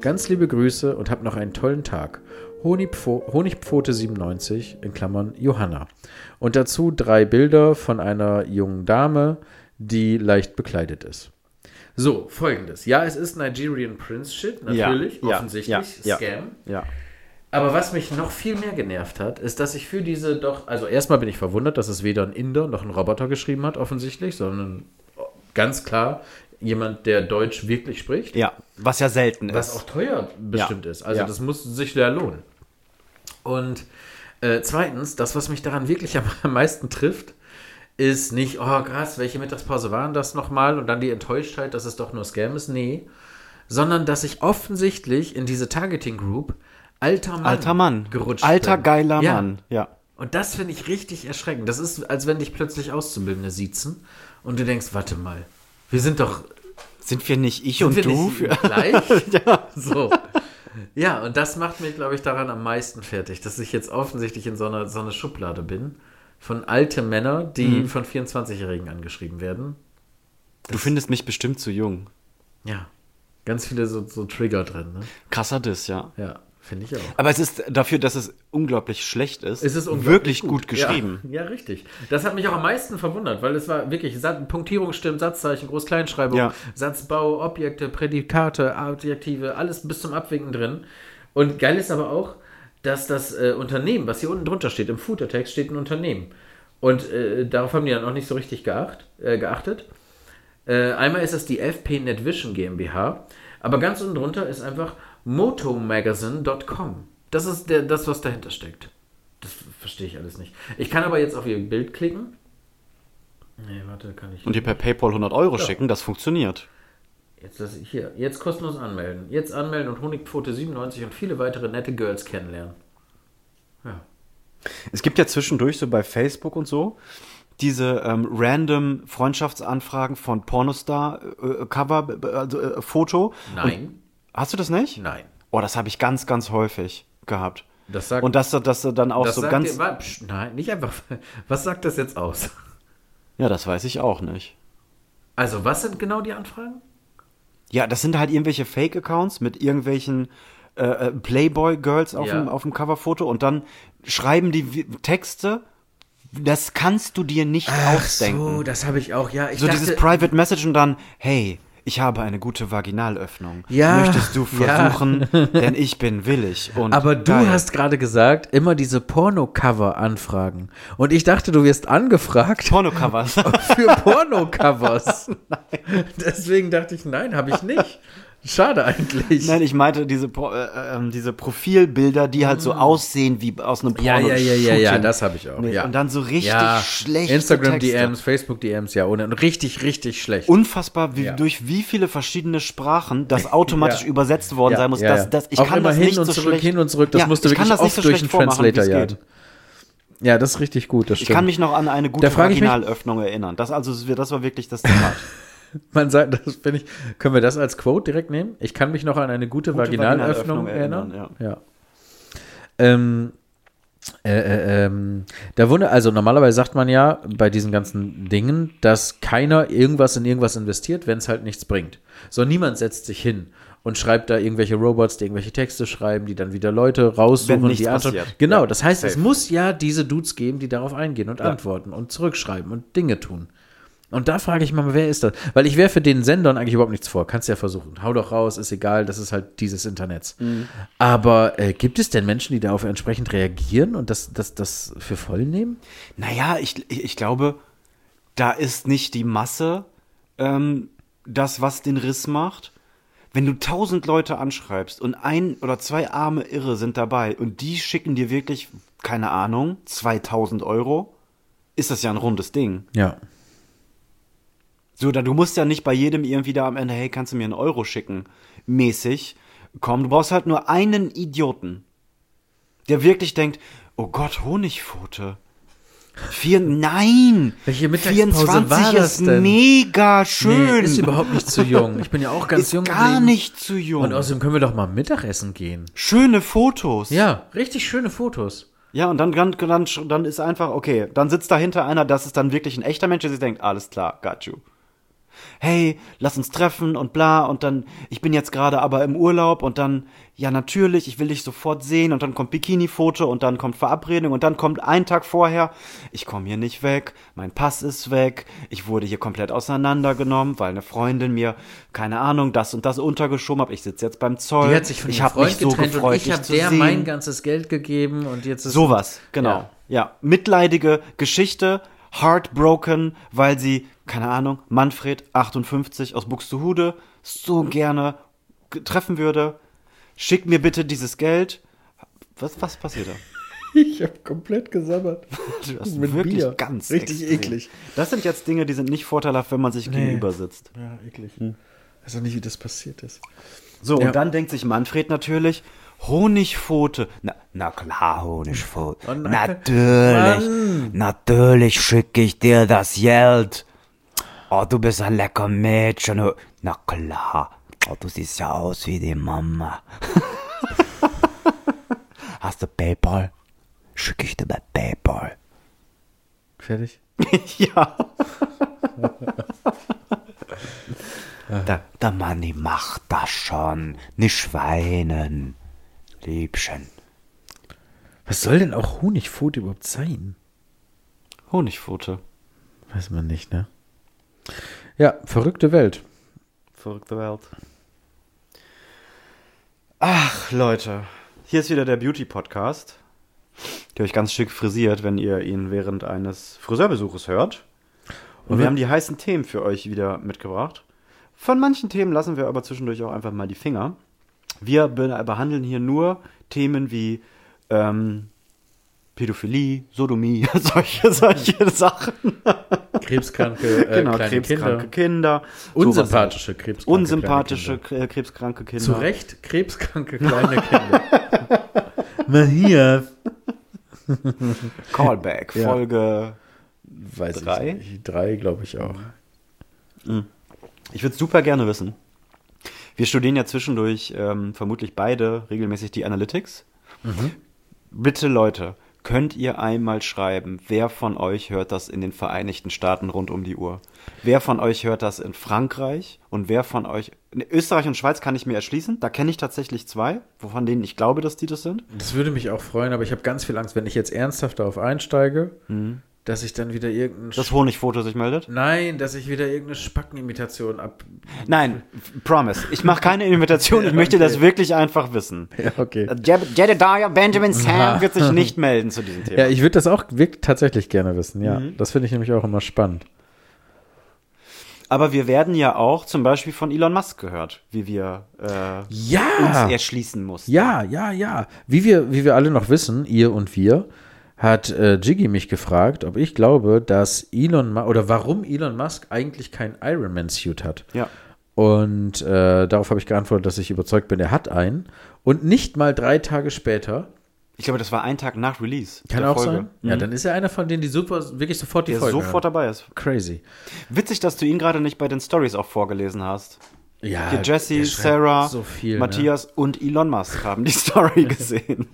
Ganz liebe Grüße und hab noch einen tollen Tag. Honigpfo Honigpfote97 in Klammern Johanna. Und dazu drei Bilder von einer jungen Dame, die leicht bekleidet ist. So, folgendes. Ja, es ist Nigerian Prince Shit, natürlich, Ja, offensichtlich, ja. Scam. Ja. Aber was mich noch viel mehr genervt hat, ist, dass ich für diese doch, also erstmal bin ich verwundert, dass es weder ein Inder noch ein Roboter geschrieben hat, offensichtlich, sondern ganz klar jemand, der Deutsch wirklich spricht. Ja, was ja selten Was ist. auch teuer bestimmt ist. Also das muss sich ja lohnen. Und äh, zweitens, das, was mich daran wirklich am (laughs) meisten trifft, ist nicht, oh krass, welche Mittagspause waren das nochmal? Und dann die Enttäuschtheit, dass es doch nur Scam ist. Nee. Sondern, dass ich offensichtlich in diese Targeting Group alter Mann, Alter Mann. gerutscht Alter bin. geiler Ja. Mann. Ja. Und das finde ich richtig erschreckend. Das ist, als wenn dich plötzlich Auszubildende siezen und du denkst, warte mal, wir sind doch Sind wir nicht ich und du? gleich? (laughs) ja. So. Ja, und das macht mich, glaube ich, daran am meisten fertig, dass ich jetzt offensichtlich in so einer, so einer Schublade bin von alte Männer, die Mhm. von 24-Jährigen angeschrieben werden. Du findest mich bestimmt zu jung. Ja. Ganz viele so, so Trigger drin, ne? Krasser Diss, ja. Ja, finde ich auch. Aber es ist dafür, dass es unglaublich schlecht ist, Es ist unglaublich wirklich gut, geschrieben. Ja, ja, richtig. Das hat mich auch am meisten verwundert, weil es war wirklich Punktierung stimmt, Satzzeichen, Groß-Kleinschreibung, Ja. Satzbau, Objekte, Prädikate, Adjektive, alles bis zum Abwinken drin. Und geil ist aber auch, dass das äh, Unternehmen, was hier unten drunter steht, im Footertext steht ein Unternehmen. Und äh, darauf haben die dann auch nicht so richtig geacht, äh, geachtet. Äh, einmal ist das die FP NetVision GmbH, aber ganz unten drunter ist einfach motomagazine.com. Das ist der, das, was dahinter steckt. Das verstehe ich alles nicht. Ich kann aber jetzt auf ihr Bild klicken. Nee, warte, kann ich. Und dir per PayPal 100 Euro schicken, das funktioniert. Jetzt das hier. Jetzt kostenlos anmelden. Jetzt anmelden und Honigpfote 97 und viele weitere nette Girls kennenlernen. Ja. Es gibt ja zwischendurch so bei Facebook und so diese ähm, random Freundschaftsanfragen von Pornostar äh, Cover äh, also, äh, Foto. Nein. Und, hast du das nicht? Nein. Oh, das habe ich ganz ganz häufig gehabt. Das sagt- und dass dass du dann auch so ganz dir, nein, nicht einfach. (laughs) Was sagt das jetzt aus? Ja, das weiß ich auch nicht. Also, was sind genau die Anfragen? Ja, das sind halt irgendwelche Fake Accounts mit irgendwelchen äh, äh, Playboy Girls auf Ja. dem auf dem Coverfoto und dann schreiben die Texte das kannst du dir nicht ausdenken. so, das habe ich auch. Ja, ich So dachte, dieses Private Message und dann, hey, ich habe eine gute Vaginalöffnung. Ja, Möchtest du ja. versuchen? (laughs) Denn ich bin willig. Und Aber du geil. hast gerade gesagt, immer diese Porno-Cover-Anfragen. Und ich dachte, du wirst angefragt Pornocovers. (laughs) für Porno-Covers. (laughs) Deswegen dachte ich, nein, habe ich nicht. Schade eigentlich. Nein, ich meinte diese, Pro- äh, ähm, diese Profilbilder, die halt so aussehen wie aus einem Porno. ja, ja, ja, ja, ja, das habe ich auch. Nee, ja. Und dann so richtig ja. schlecht. Instagram DMs, Facebook DMs, ja, ohne. Und richtig, richtig schlecht. Unfassbar, wie, Ja. durch wie viele verschiedene Sprachen das automatisch (laughs) Ja. übersetzt worden sein muss. ja, Das, ja. das, ich Auch kann immer das hin nicht und so zurück, schlecht, hin und zurück. Das ja, musst du ich kann wirklich oft so durch den Translator jagen. Ja, das ist richtig gut, das Ich stimmt. kann mich noch an eine gute ich Vaginalöffnung erinnern. Das also, das war wirklich das Zitat. (laughs) Man sagt, das finde ich, können wir das als Quote direkt nehmen? Ich kann mich noch an eine gute, Gute Vaginalöffnung Vaginalöffnung erinnern. erinnern, ja. Ähm, äh, äh, ähm, da wundert, also normalerweise sagt man ja bei diesen ganzen Dingen, dass keiner irgendwas in irgendwas investiert, wenn es halt nichts bringt. So, niemand setzt sich hin und schreibt da irgendwelche Robots, die irgendwelche Texte schreiben, die dann wieder Leute raussuchen, die antworten. passiert. Genau, Ja, das heißt, es safe. muss ja diese Dudes geben, die darauf eingehen und antworten und zurückschreiben und Dinge tun. Und da frage ich mal, wer ist das? Weil ich werfe den Sendern eigentlich überhaupt nichts vor. Kannst ja versuchen. Hau doch raus, ist egal, das ist halt dieses Internets. Mhm. Aber äh, gibt es denn Menschen, die darauf entsprechend reagieren und das, das, das für voll nehmen? Naja, ich, ich ich glaube, da ist nicht die Masse ähm, das, was den Riss macht. Wenn du tausend Leute anschreibst und ein oder zwei arme Irre sind dabei und die schicken dir wirklich, keine Ahnung, 2000 Euro, ist das ja ein rundes Ding. Ja. So, da, du musst ja nicht bei jedem irgendwie da am Ende, hey, kannst du mir einen Euro schicken, mäßig kommen. Du brauchst halt nur einen Idioten, der wirklich denkt, oh Gott, Honigpfote. Vier, nein! Welche Mittagspause 24 war das ist denn? mega schön. Nee, ist überhaupt nicht zu jung. Ich bin ja auch ganz Ist jung gar geblieben. nicht zu jung. Und außerdem können wir doch mal Mittagessen gehen. Schöne Fotos. Ja, richtig schöne Fotos. Ja, und dann, dann, dann, dann ist einfach, okay, dann sitzt dahinter einer, das ist dann wirklich ein echter Mensch, der sich denkt, alles klar, got you. Hey, lass uns treffen und bla, und dann, ich bin jetzt gerade aber im Urlaub und dann, ja, natürlich, ich will dich sofort sehen und dann kommt Bikini-Foto und dann kommt Verabredung und dann kommt ein Tag vorher, ich komme hier nicht weg, mein Pass ist weg, ich wurde hier komplett auseinandergenommen, weil eine Freundin mir, keine Ahnung, das und das untergeschoben hat, ich sitze jetzt beim Zoll, Die hat sich von ich habe mich so gefreut, ich habe der sehen. mein ganzes Geld gegeben und jetzt ist Sowas, genau. Ja. Ja. Mitleidige Geschichte, heartbroken, weil sie, keine Ahnung, Manfred 58 aus Buxtehude so gerne treffen würde. Schick mir bitte dieses Geld. Was, was passiert da? (laughs) Ich habe komplett gesabbert. Das ist Mit wirklich Bier. ganz Richtig extrem. eklig. Das sind jetzt Dinge, die sind nicht vorteilhaft, wenn man sich gegenüber sitzt. Ja, eklig. Weiß auch nicht, wie das passiert ist. So, Ja. und dann denkt sich Manfred natürlich, Honigpfote. Na, na klar, Honigpfote. Oh natürlich. Natürlich schicke ich dir das Geld. Oh, du bist ein lecker Mädchen. Na klar. Oh, du siehst ja aus wie die Mama. (laughs) Hast du Paypal? Schicke ich dir bei Paypal. Fertig? (laughs) ja. (laughs) Der, der Manni macht das schon. Nicht weinen. Liebchen. Was soll denn auch Honigpfote überhaupt sein? Honigpfote. Weiß man nicht, ne? Ja, verrückte Welt. Verrückte Welt. Ach, Leute. Hier ist wieder der Beauty-Podcast, der euch ganz schick frisiert, wenn ihr ihn während eines Friseurbesuches hört. Und wir haben die heißen Themen für euch wieder mitgebracht. Von manchen Themen lassen wir aber zwischendurch auch einfach mal die Finger. Wir be behandeln hier nur Themen wie ähm, Pädophilie, Sodomie, (laughs) solche, solche Sachen. Krebskranke, äh, genau, kleine krebskranke Kinder. Kinder. Unsympathische krebskranke Unsympathische kleine k- äh, krebskranke Kinder. Kinder. Zu Recht krebskranke kleine Kinder. (laughs) Matthias. (laughs) Callback, Ja. Folge. Weiß Drei? ich nicht. Drei, glaube ich auch. Ich würde super gerne wissen. Wir studieren ja zwischendurch ähm, vermutlich beide regelmäßig die Analytics. Bitte Leute, könnt ihr einmal schreiben, wer von euch hört das in den Vereinigten Staaten rund um die Uhr? Wer von euch hört das in Frankreich? Und wer von euch. In Österreich und Schweiz kann ich mir erschließen. Da kenne ich tatsächlich zwei, von denen ich glaube, dass die das sind. Das würde mich auch freuen, aber ich habe ganz viel Angst, wenn ich jetzt ernsthaft darauf einsteige, dass ich dann wieder irgendein. Das Honigfoto sich meldet? Nein, dass ich wieder irgendeine Spackenimitation ab. Nein, promise. Ich mache keine Invitation, ich (laughs) möchte das wirklich einfach wissen. (laughs) Ja, okay. Jeb- Jedediah Benjamin (laughs) Sam wird sich nicht melden zu diesem Thema. Ja, ich würde das auch wirklich tatsächlich gerne wissen, ja. Das finde ich nämlich auch immer spannend. Aber wir werden ja auch zum Beispiel von Elon Musk gehört, wie wir äh, Ja! uns erschließen mussten. Ja, ja, ja. Wie wir, wie wir alle noch wissen, ihr und wir, hat äh, Jiggy mich gefragt, ob ich glaube, dass Elon Musk oder warum Elon Musk eigentlich kein Ironman-Suit hat. Ja. Und äh, darauf habe ich geantwortet, dass ich überzeugt bin, er hat einen. Und nicht mal drei Tage später, Ich glaube, das war ein Tag nach Release. kann auch Folge. sein, ja, dann ist er einer von denen, die super, wirklich sofort die Der Folge sofort hören. dabei ist. Crazy. Witzig, dass du ihn gerade nicht bei den Stories auch vorgelesen hast. Ja, Hier Jesse, Sarah, so viel, ne? Matthias und Elon Musk haben die (laughs) Story gesehen.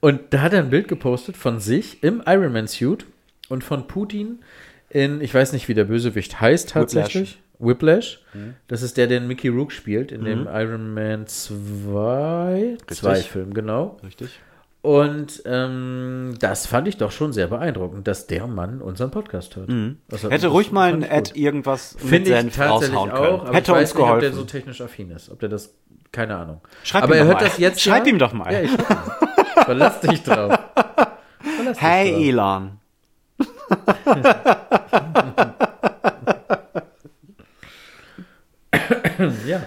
Und da hat er ein Bild gepostet von sich im Ironman-Suit und von Putin in, ich weiß nicht, wie der Bösewicht heißt tatsächlich. Whiplash. Mhm. Das ist der, den Mickey Rook spielt in dem Iron Man 2, 2 Film, genau. Richtig. Und ähm, das fand ich doch schon sehr beeindruckend, dass der Mann unseren Podcast hört. Mhm. Hätte das ruhig mal ein. Ad irgendwas mit Finde ich Senf tatsächlich auch, können. aber Hätte ich weiß uns nicht, ob der geholfen. so technisch affin ist. Ob der das, keine Ahnung. Schreib aber ihm er doch hört mal. das jetzt Schreib ja. ihm doch mal. Ja, ich. (laughs) Verlass dich drauf. Verlass dich hey drauf. Elon. (laughs) Ja.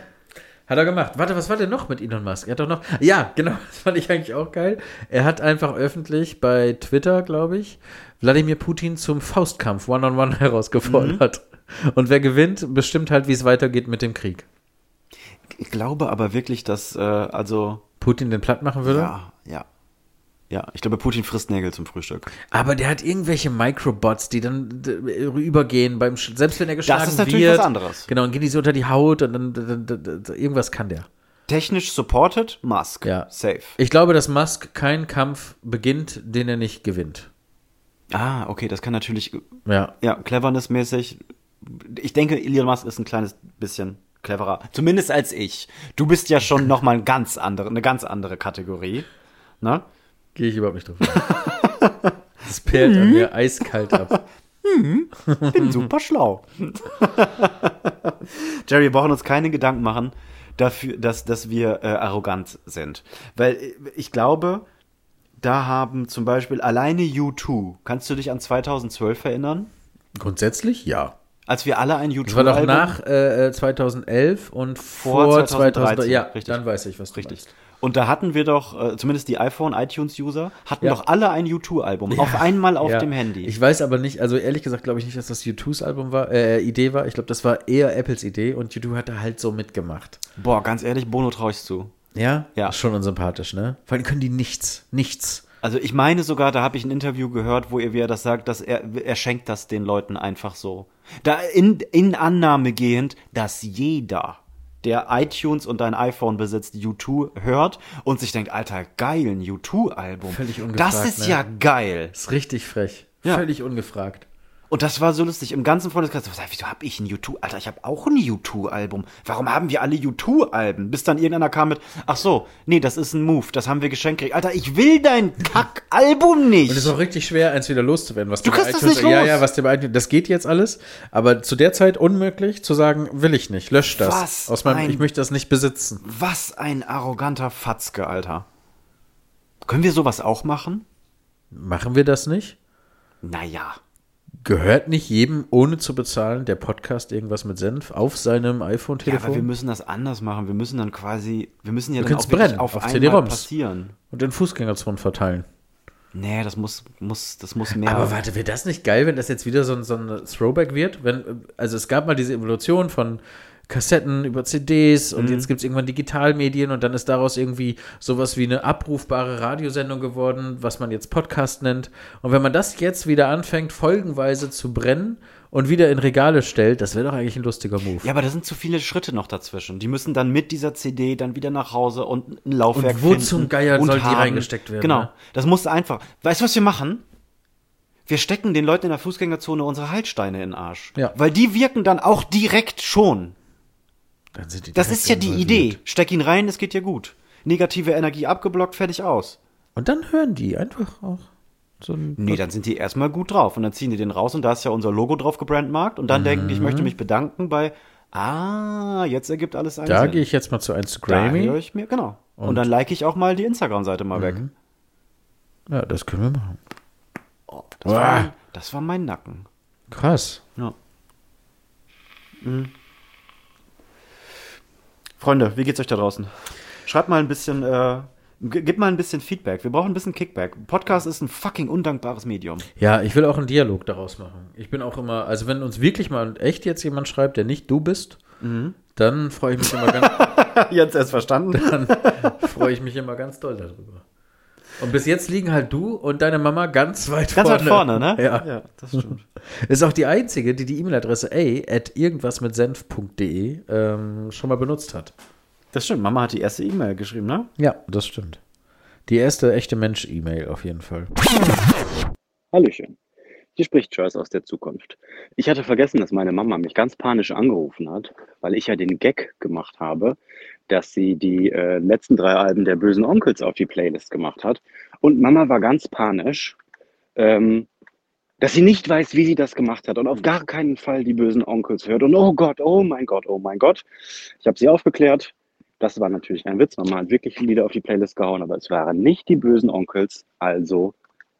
Hat er gemacht. Warte, was war denn noch mit Elon Musk? Er hat doch noch. Ja, genau, (laughs) das fand ich eigentlich auch geil. Er hat einfach öffentlich bei Twitter, glaube ich, Wladimir Putin zum Faustkampf One-on-One (laughs) herausgefordert. Und wer gewinnt, bestimmt halt, wie es weitergeht mit dem Krieg. Ich glaube aber wirklich, dass, äh, also, Putin den platt machen würde? ja, ja. Ja, ich glaube, Putin frisst Nägel zum Frühstück. Aber der hat irgendwelche Microbots, die dann übergehen beim Sch selbst wenn er geschlagen ist natürlich wird. was anderes. Genau, dann gehen die so unter die Haut und dann, dann, dann, dann irgendwas kann der. Technisch supported, Musk. Ja. Safe. Ich glaube, dass Musk keinen Kampf beginnt, den er nicht gewinnt. Ah, okay, das kann natürlich, Ja. ja, cleverness-mäßig. Ich denke, Elon Musk ist ein kleines bisschen cleverer. Zumindest als ich. Du bist ja schon noch mal ein ganz andere, eine ganz andere Kategorie. Ne? Gehe ich überhaupt nicht drauf ein. (laughs) Das perlt an mir eiskalt ab. (laughs) Bin super schlau. (laughs) Jerry, wir brauchen uns keine Gedanken machen dafür, dass, dass wir äh, arrogant sind. Weil äh, ich glaube, da haben zum Beispiel alleine U2, kannst du dich an 2012 erinnern? Grundsätzlich ja. Als wir alle ein U2 Das war doch nach äh, äh, 2011 und Vor vor, 2013, 2013. Ja, richtig. dann weiß ich, was du Richtig. meinst. Und da hatten wir doch, äh, zumindest die iPhone-iTunes-User, hatten Ja. doch alle ein U2-Album. Auf einmal auf Ja. dem Handy. Ich weiß aber nicht, also ehrlich gesagt glaube ich nicht, dass das U2s Album war, äh, Idee war. Ich glaube, das war eher Apples Idee und U2 hat da halt so mitgemacht. Boah, ganz ehrlich, Bono traue ich zu. Ja? Ja. Schon unsympathisch, ne? Vor allem können die nichts. Nichts. Also ich meine sogar, da habe ich ein Interview gehört, wo er, wie er das sagt, dass er, er schenkt das den Leuten einfach so. Da in, in Annahme gehend, dass jeder, der iTunes und ein iPhone besitzt, U2 hört und sich denkt, Alter, geil, ein U2-Album. Völlig ungefragt, Das ist ne? ja geil. Ist richtig frech. Ja. Völlig ungefragt. Und das war so lustig. Im ganzen Freundeskreis, wieso hab ich ein U2? Alter, ich habe auch ein U2-Album. Warum haben wir alle U2-Alben? Bis dann irgendeiner kam mit, ach so, nee, das ist ein Move, das haben wir geschenkt gekriegt. Alter, ich will dein Kack-Album nicht. Und es ist auch richtig schwer, eins wieder loszuwerden. Was Du kriegst das nicht Ja, los. ja, was dir bei iTunes, das geht jetzt alles. Aber zu der Zeit unmöglich zu sagen, will ich nicht, lösch das. Was Aus meinem, ein- ich möchte das nicht besitzen. Was ein arroganter Fatzke, Alter. Können wir sowas auch machen? Machen wir das nicht? Naja. Gehört nicht jedem, ohne zu bezahlen, der Podcast irgendwas mit Senf auf seinem Ja, iPhone-Telefon? aber wir müssen das anders machen. Wir müssen dann quasi, wir müssen ja dann können's auch brennen auf, auf einmal passieren. und in Fußgängerzonen verteilen. Nee, das muss, muss, das muss mehr. Aber warte, wäre das nicht geil, wenn das jetzt wieder so ein, so ein Throwback wird? Wenn, also es gab mal diese Evolution von Kassetten über CDs und jetzt gibt es irgendwann Digitalmedien und dann ist daraus irgendwie sowas wie eine abrufbare Radiosendung geworden, was man jetzt Podcast nennt. Und wenn man das jetzt wieder anfängt, folgenweise zu brennen und wieder in Regale stellt, das wäre doch eigentlich ein lustiger Move. Ja, aber da sind zu viele Schritte noch dazwischen. Die müssen dann mit dieser CD dann wieder nach Hause und ein Laufwerk Und wo finden zum Geier soll die haben. reingesteckt werden, Genau. ne? Das muss einfach. Weißt du, was wir machen? Wir stecken den Leuten in der Fußgängerzone unsere Haltsteine in den Arsch. Ja. Weil die wirken dann auch direkt schon. Dann sind die Das ist ja die involviert. Idee. Steck ihn rein, es geht dir gut. Negative Energie abgeblockt, fertig aus. Und dann hören die einfach auch. So ein Nee, dann sind die erstmal gut drauf und dann ziehen die den raus und da ist ja unser Logo drauf gebrandmarkt und dann denken die, ich möchte mich bedanken bei, ah, jetzt ergibt alles einen da Sinn. gehe ich jetzt mal zu Da höre Instagram. ich mir, genau. Und, dann like ich auch mal die Instagram-Seite mal weg. Ja, das können wir machen. Oh, das, war mein, das war mein Nacken. Krass. Ja. Mhm. Freunde, wie geht's euch da draußen? Schreibt mal ein bisschen, äh, gib mal ein bisschen Feedback. Wir brauchen ein bisschen Kickback. Podcast ist ein fucking undankbares Medium. Ja, ich will auch einen Dialog daraus machen. Ich bin auch immer, also wenn uns wirklich mal echt jetzt jemand schreibt, der nicht du bist, dann freue ich mich immer ganz, (laughs) Jetzt erst verstanden. dann freue ich mich immer ganz doll darüber. Und bis jetzt liegen halt du und deine Mama ganz weit Ganz vorne. weit vorne, ne? Ja. ja das stimmt. Ist auch die einzige, die die E-Mail-Adresse a at irgendwas mit senf.de ähm, schon mal benutzt hat. Das stimmt. Mama hat die erste E-Mail geschrieben, ne? Ja, das stimmt. Die erste echte Mensch-E-Mail auf jeden Fall. Hallöchen. Hier spricht Joyce aus der Zukunft. Ich hatte vergessen, dass meine Mama mich ganz panisch angerufen hat, weil ich ja den Gag gemacht habe, dass sie die äh, letzten drei Alben der bösen Onkels auf die Playlist gemacht hat. Und Mama war ganz panisch, ähm, dass sie nicht weiß, wie sie das gemacht hat und auf gar keinen Fall die bösen Onkels hört. Und oh Gott, oh mein Gott, oh mein Gott. Ich habe sie aufgeklärt. Das war natürlich ein Witz. Mama hat wirklich Lieder auf die Playlist gehauen, aber es waren nicht die bösen Onkels. Also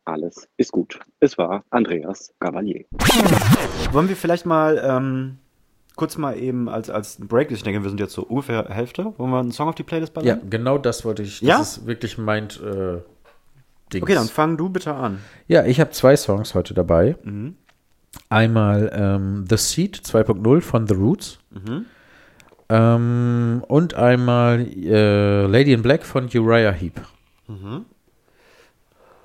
alles ist gut. Es war Andreas Gavalier. Wollen wir vielleicht mal ähm, kurz mal eben als, als Break, ich denke, wir sind jetzt so ungefähr Hälfte. Wollen wir einen Song auf die Playlist ballern? Ja, genau das wollte ich. Das Ja? ist wirklich mein äh, Ding. Okay, dann fang du bitte an. Ja, ich habe zwei Songs heute dabei. Mhm. Einmal ähm, The Seed 2.0 von The Roots. Mhm. Ähm, und einmal äh, Lady in Black von Uriah Heep. Mhm.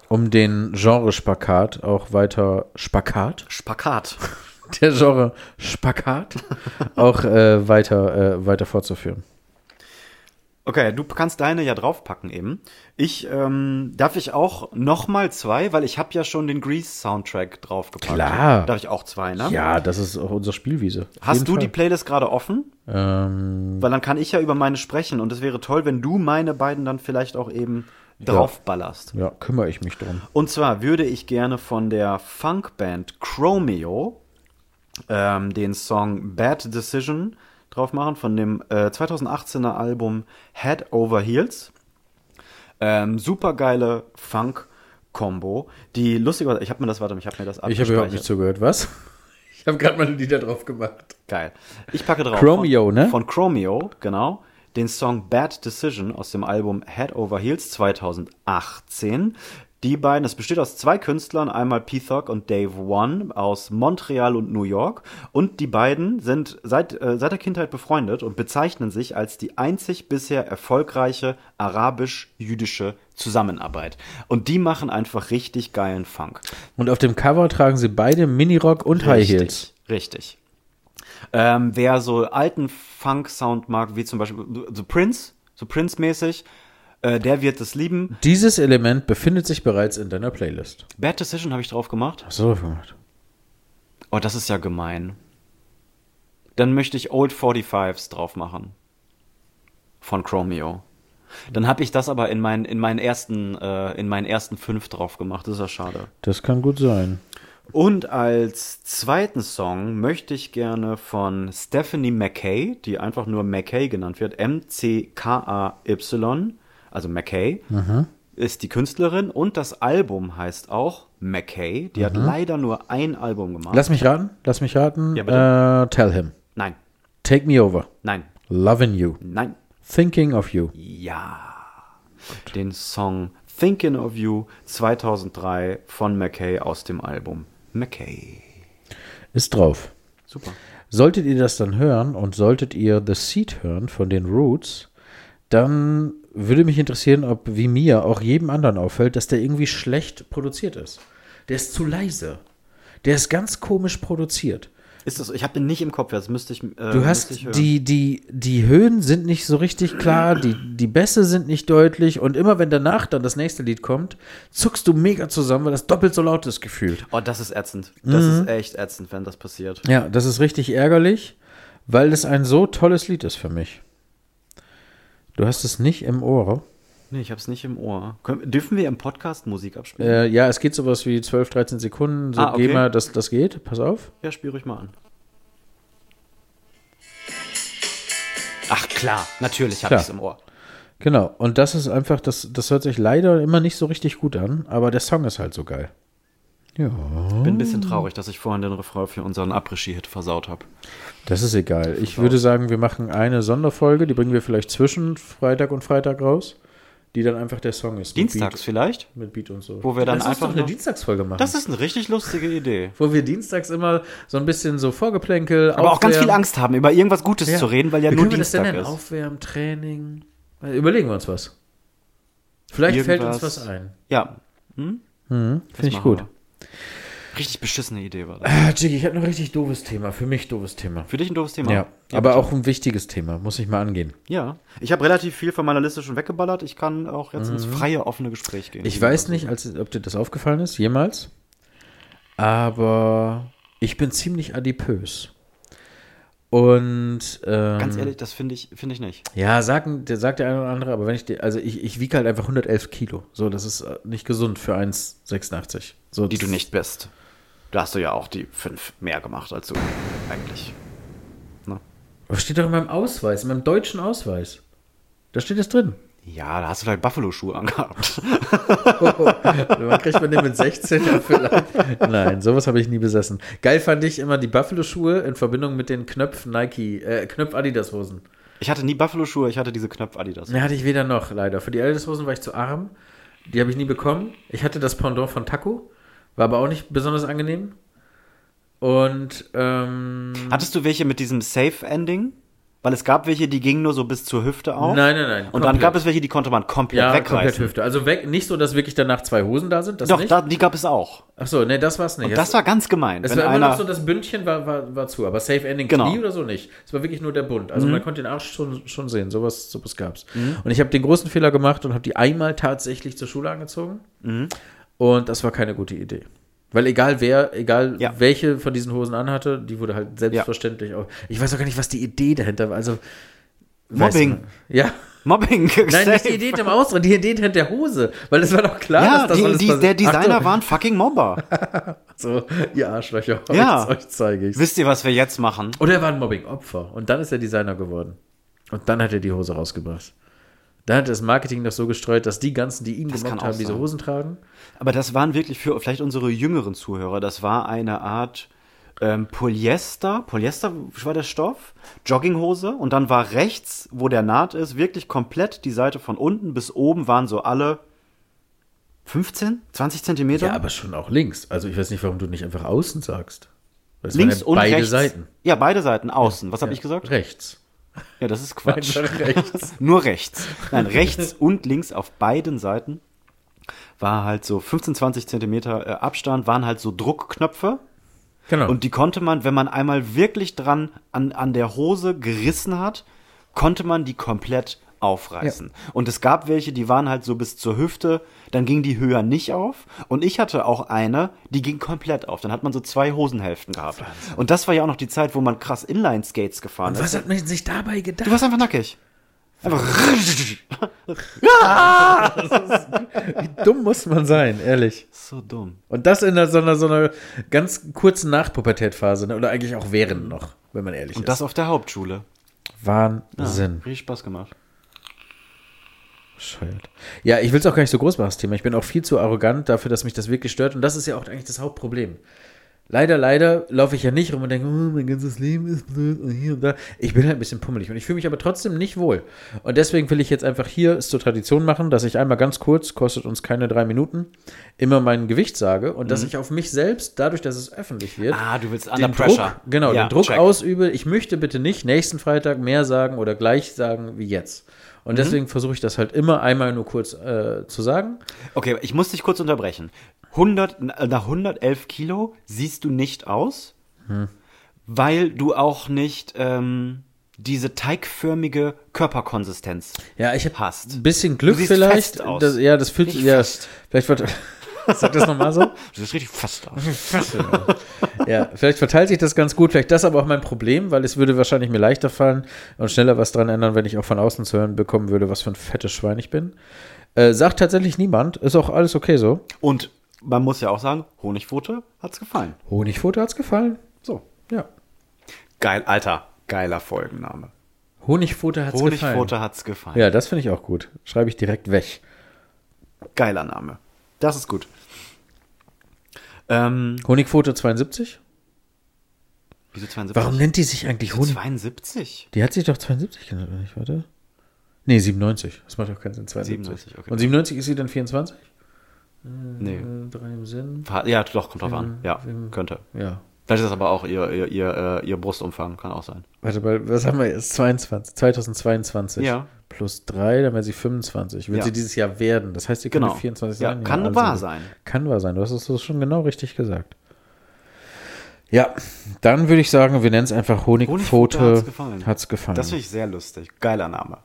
Um den Genre-Spakat auch weiter. Spakat? Spakat. Der Genre Spakat auch äh, weiter, äh, weiter fortzuführen. Okay, du kannst deine ja draufpacken eben. Ich, ähm, darf ich auch noch mal zwei, weil ich habe ja schon den Grease-Soundtrack draufgepackt. Klar. Darf ich auch zwei, ne? Ja, das ist auch unsere Spielwiese. Auf Hast du Fall. die Playlist gerade offen? Ähm, Weil dann kann ich ja über meine sprechen und es wäre toll, wenn du meine beiden dann vielleicht auch eben draufballerst. ja, kümmere ich mich drum. Und zwar würde ich gerne von der Funkband Chromeo ähm, den Song Bad Decision drauf machen, von dem äh, 2018er Album Head Over Heels. Ähm, super geile Funk-Kombo, die lustigerweise, ich habe mir das, warte, ich habe mir das Ich habe überhaupt nicht zugehört. Was? (laughs) Ich habe gerade meine Lieder drauf gemacht. Geil. Ich packe drauf. Chromeo, von, ne? Von Chromeo, genau. Den Song Bad Decision aus dem Album Head Over Heels 2018. Die beiden, es besteht aus zwei Künstlern, einmal P-Thog und Dave One aus Montreal und New York. Und die beiden sind seit, äh, seit der Kindheit befreundet und bezeichnen sich als die einzig bisher erfolgreiche arabisch-jüdische Zusammenarbeit. Und die machen einfach richtig geilen Funk. Und auf dem Cover tragen sie beide Minirock und High Heels. Richtig. Ähm, wer so alten Funk-Sound mag, wie zum Beispiel The Prince, so Prince-mäßig, äh, der wird es lieben. Dieses Element befindet sich bereits in deiner Playlist. Bad Decision habe ich drauf gemacht. Hast du drauf gemacht? Oh, das ist ja gemein. Dann möchte ich Old 45s drauf machen. Von Chromeo. Dann habe ich das aber in meinen, in meinen ersten, äh, in meinen ersten fünf drauf gemacht. Das ist ja schade. Das kann gut sein. Und als zweiten Song möchte ich gerne von Stephanie McKay, die einfach nur McKay genannt wird, M-C-K-A-Y, also McKay, ist die Künstlerin und das Album heißt auch McKay. Die hat leider nur ein Album gemacht. Lass mich raten. Lass mich raten. Ja, äh, tell him. nein, Take me over. nein, Loving you. nein, Thinking of you. ja. Den Song Thinking of You 2003 von McKay aus dem Album McKay. Ist drauf. Super. Solltet ihr das dann hören und solltet ihr The Seed hören von den Roots, dann würde mich interessieren, ob wie mir auch jedem anderen auffällt, dass der irgendwie schlecht produziert ist. Der ist zu leise. Der ist ganz komisch produziert. Ist das so? Ich habe den nicht im Kopf, das müsste ich. Äh, Du hast ich die, die, die Höhen sind nicht so richtig klar, die, die Bässe sind nicht deutlich und immer wenn danach dann das nächste Lied kommt, zuckst du mega zusammen, weil das doppelt so laut ist gefühlt. Oh, das ist ätzend. Das Mhm. ist echt ätzend, wenn das passiert. Ja, das ist richtig ärgerlich, weil es ein so tolles Lied ist für mich. Du hast es nicht im Ohr. Nee, ich hab's nicht im Ohr. Können, dürfen wir im Podcast Musik abspielen? Äh, ja, es geht sowas wie 12, 13 Sekunden. So Ah, okay. GEMA, das, das geht. Pass auf. Ja, spiel ruhig mal an. Ach klar, natürlich hab Klar. ich's im Ohr. Genau. Und das ist einfach, das, das hört sich leider immer nicht so richtig gut an, aber der Song ist halt so geil. Ja. Bin ein bisschen traurig, dass ich vorhin den Refrain für unseren Après-Ski-Hit versaut habe. Das ist egal. Ich würde sagen, wir machen eine Sonderfolge, die bringen wir vielleicht zwischen Freitag und Freitag raus, die dann einfach der Song ist. Dienstags vielleicht? Beat, mit Beat und so. Wo wir dann Lass einfach doch eine Dienstagsfolge machen. Das ist eine richtig lustige Idee. wo wir dienstags immer so ein bisschen so Vorgeplänkel, Aber auch ganz viel Aufwärmen- Angst haben, über irgendwas Gutes Ja. zu reden, weil ja Wie nur können wir das denn Dienstag ist. Aufwärmen, Training. Äh, Überlegen wir uns was. Vielleicht fällt uns Irgendwas- was ein. Ja, hm? Mhm, Finde ich gut. wir. Richtig beschissene Idee war das. Ah, Jiggy, ich habe ein richtig doofes Thema. Für mich doofes Thema. Für dich ein doofes Thema. Ja, aber bitte. auch ein wichtiges Thema. Muss ich mal angehen. Ja, ich habe relativ viel von meiner Liste schon weggeballert. Ich kann auch jetzt ins freie, offene Gespräch gehen. Mhm. Ich weiß nicht, als, ob dir das aufgefallen ist, jemals. Aber ich bin ziemlich adipös. Und ähm, Ganz ehrlich, das finde ich, finde ich nicht. Ja, sagen, der sagt der eine oder andere, aber wenn ich dir, also ich, ich wiege halt einfach 111 Kilo. So, das ist äh, nicht gesund für 1,86. So, Die du nicht bist. Da hast du ja auch die fünf mehr gemacht als du eigentlich. Was steht doch in meinem Ausweis, in meinem deutschen Ausweis? Da steht es drin. Ja, da hast du vielleicht Buffalo-Schuhe angehabt. Man kriegt man den mit 16 ja vielleicht. Nein, sowas habe ich nie besessen. Geil fand ich immer die Buffalo-Schuhe in Verbindung mit den Knöpf Nike, äh, Knöpf Adidas-Hosen. Ich hatte nie Buffalo-Schuhe, ich hatte diese Knöpf Adidas. Ne, hatte ich weder noch, leider. Für die Adidas-Hosen war ich zu arm. Die habe ich nie bekommen. Ich hatte das Pendant von Taco. War aber auch nicht besonders angenehm. Und, ähm. Hattest du welche mit diesem Safe-Ending? Weil es gab welche, die gingen nur so bis zur Hüfte auf. Nein, nein, nein. Und dann komplett. gab es welche, die konnte man komplett ja, wegreißen. komplett Hüfte. Also weg, nicht so, dass wirklich danach zwei Hosen da sind. Das Doch, da, die gab es auch. Ach so, nee, das war's nicht. Und das war ganz gemein. es war immer noch so, das Bündchen war, war, war zu, aber Safe Ending Genau. Mhm. Knie oder so nicht. Es war wirklich nur der Bund. Also man konnte den Arsch schon, schon sehen. Sowas, sowas gab's. Und ich habe den großen Fehler gemacht und habe die einmal tatsächlich zur Schule angezogen. Mhm. Und das war keine gute Idee. Weil egal wer, egal Ja. welche von diesen Hosen anhatte, die wurde halt selbstverständlich auch. Ich weiß auch gar nicht, was die Idee dahinter war. Also Mobbing. Ja. Mobbing. (laughs) Nein, nicht die Idee hinterm Ausdruck, die Idee hinter der Hose. Weil es war doch klar, Ja, dass das die, alles die, der Designer Achtung. war ein fucking Mobber. (laughs) So, ihr Arschlöcher. Ja. Euch, euch zeige ich's. Wisst ihr, was wir jetzt machen? Oder er war ein Mobbing-Opfer. Und dann ist er Designer geworden. Und dann hat er die Hose rausgebracht. Dann hat das Marketing noch so gestreut, dass die ganzen, die ihn Das gemobbt haben, diese. Hosen tragen. Aber das waren wirklich für vielleicht unsere jüngeren Zuhörer, das war eine Art ähm, Polyester, Polyester war der Stoff, Jogginghose und dann war rechts, wo der Naht ist, wirklich komplett die Seite von unten bis oben waren so alle 15, 20 Zentimeter. Ja, aber schon auch links. Also ich weiß nicht, warum du nicht einfach außen sagst. Es links ja und beide rechts. Seiten. Ja, beide Seiten, außen. Was habe ich gesagt? Rechts. Ja, das ist Quatsch. Einfach rechts. (laughs) Nur rechts. Nein, rechts und links auf beiden Seiten war halt so 15, 20 Zentimeter äh, Abstand, waren halt so Druckknöpfe. Genau. Und die konnte man, wenn man einmal wirklich dran an, an der Hose gerissen hat, konnte man die komplett aufreißen. Und es gab welche, die waren halt so bis zur Hüfte, dann ging die höher nicht auf. Und ich hatte auch eine, die ging komplett auf. Dann hat man so zwei Hosenhälften gehabt. Und das war ja auch noch die Zeit, wo man krass Inline-Skates gefahren Und was ist. hat man sich dabei gedacht? Du warst einfach nackig. Einfach. (laughs) Wie dumm muss man sein, ehrlich. so dumm. Und das in so einer, so einer ganz kurzen Nachpubertätphase, ne? oder eigentlich auch während noch, wenn man ehrlich Und ist. das auf der Hauptschule. Wahnsinn. Richtig Spaß gemacht. Bescheuert. Ja, ich will es auch gar nicht so groß machen, das Thema. Ich bin auch viel zu arrogant dafür, dass mich das wirklich stört. Und das ist ja auch eigentlich das Hauptproblem. Leider, leider laufe ich ja nicht rum und denke, oh, mein ganzes Leben ist blöd und hier und da. Ich bin halt ein bisschen pummelig und ich fühle mich aber trotzdem nicht wohl. Und deswegen will ich jetzt einfach hier es zur Tradition machen, dass ich einmal ganz kurz, kostet uns keine drei Minuten, immer mein Gewicht sage und dass ich auf mich selbst, dadurch, dass es öffentlich wird, Mhm. Ah, du willst under den pressure. Druck, genau, Ja, den Druck check. ausübe. Ich möchte bitte nicht nächsten Freitag mehr sagen oder gleich sagen wie jetzt. Und Mhm. deswegen versuche ich das halt immer einmal nur kurz äh, zu sagen. Okay, ich muss dich kurz unterbrechen. 100, nach 111 Kilo siehst du nicht aus, weil du auch nicht ähm, diese teigförmige Körperkonsistenz Ja, ich habe hast. ein bisschen Glück vielleicht. fest aus. Das, ja, das fühlt sich, ja, vielleicht wird, (laughs) sag das nochmal so. Du siehst richtig fest aus. Ja, vielleicht verteilt sich das ganz gut. Vielleicht das aber auch mein Problem, weil es würde wahrscheinlich mir leichter fallen und schneller was dran ändern, wenn ich auch von außen zu hören bekommen würde, was für ein fettes Schwein ich bin. Äh, sagt tatsächlich niemand. Ist auch alles okay so. Und man muss ja auch sagen, Honigpfote hat's gefallen. Honigpfote hat's gefallen. So. Ja. Geil, Alter, geiler Folgenname. Honigpfote hat's gefallen. Honigpfote hat's gefallen. Ja, das finde ich auch gut. Schreibe ich direkt weg. Geiler Name. Das ist gut. Ähm, Honigpfote 72? wieso 72? Warum nennt die sich eigentlich Honig? 72? Die hat sich doch 72 genannt, oder nicht? Warte. Nee, 97. Das macht doch keinen Sinn. 72. 97, okay. Und 97 ist sie dann 24? Nee. Äh, drei im Sinn. Ja, doch, kommt drauf an. Ja, könnte. Ja. Vielleicht ist das aber auch ihr, ihr, ihr, äh, ihr Brustumfang, kann auch sein. Warte mal, was haben wir jetzt? 22. 2022. Ja. Plus 3, dann wäre sie 25. Wird Ja. sie dieses Jahr werden. Das heißt, sie Genau. könnte 24 Ja, sein. kann also wahr sein. Kann wahr sein. Du hast es schon genau richtig gesagt. Ja, dann würde ich sagen, wir nennen es einfach Honigpfote. Honigpfote hat's gefallen. Hat's gefallen. Das finde ich sehr lustig. Geiler Name.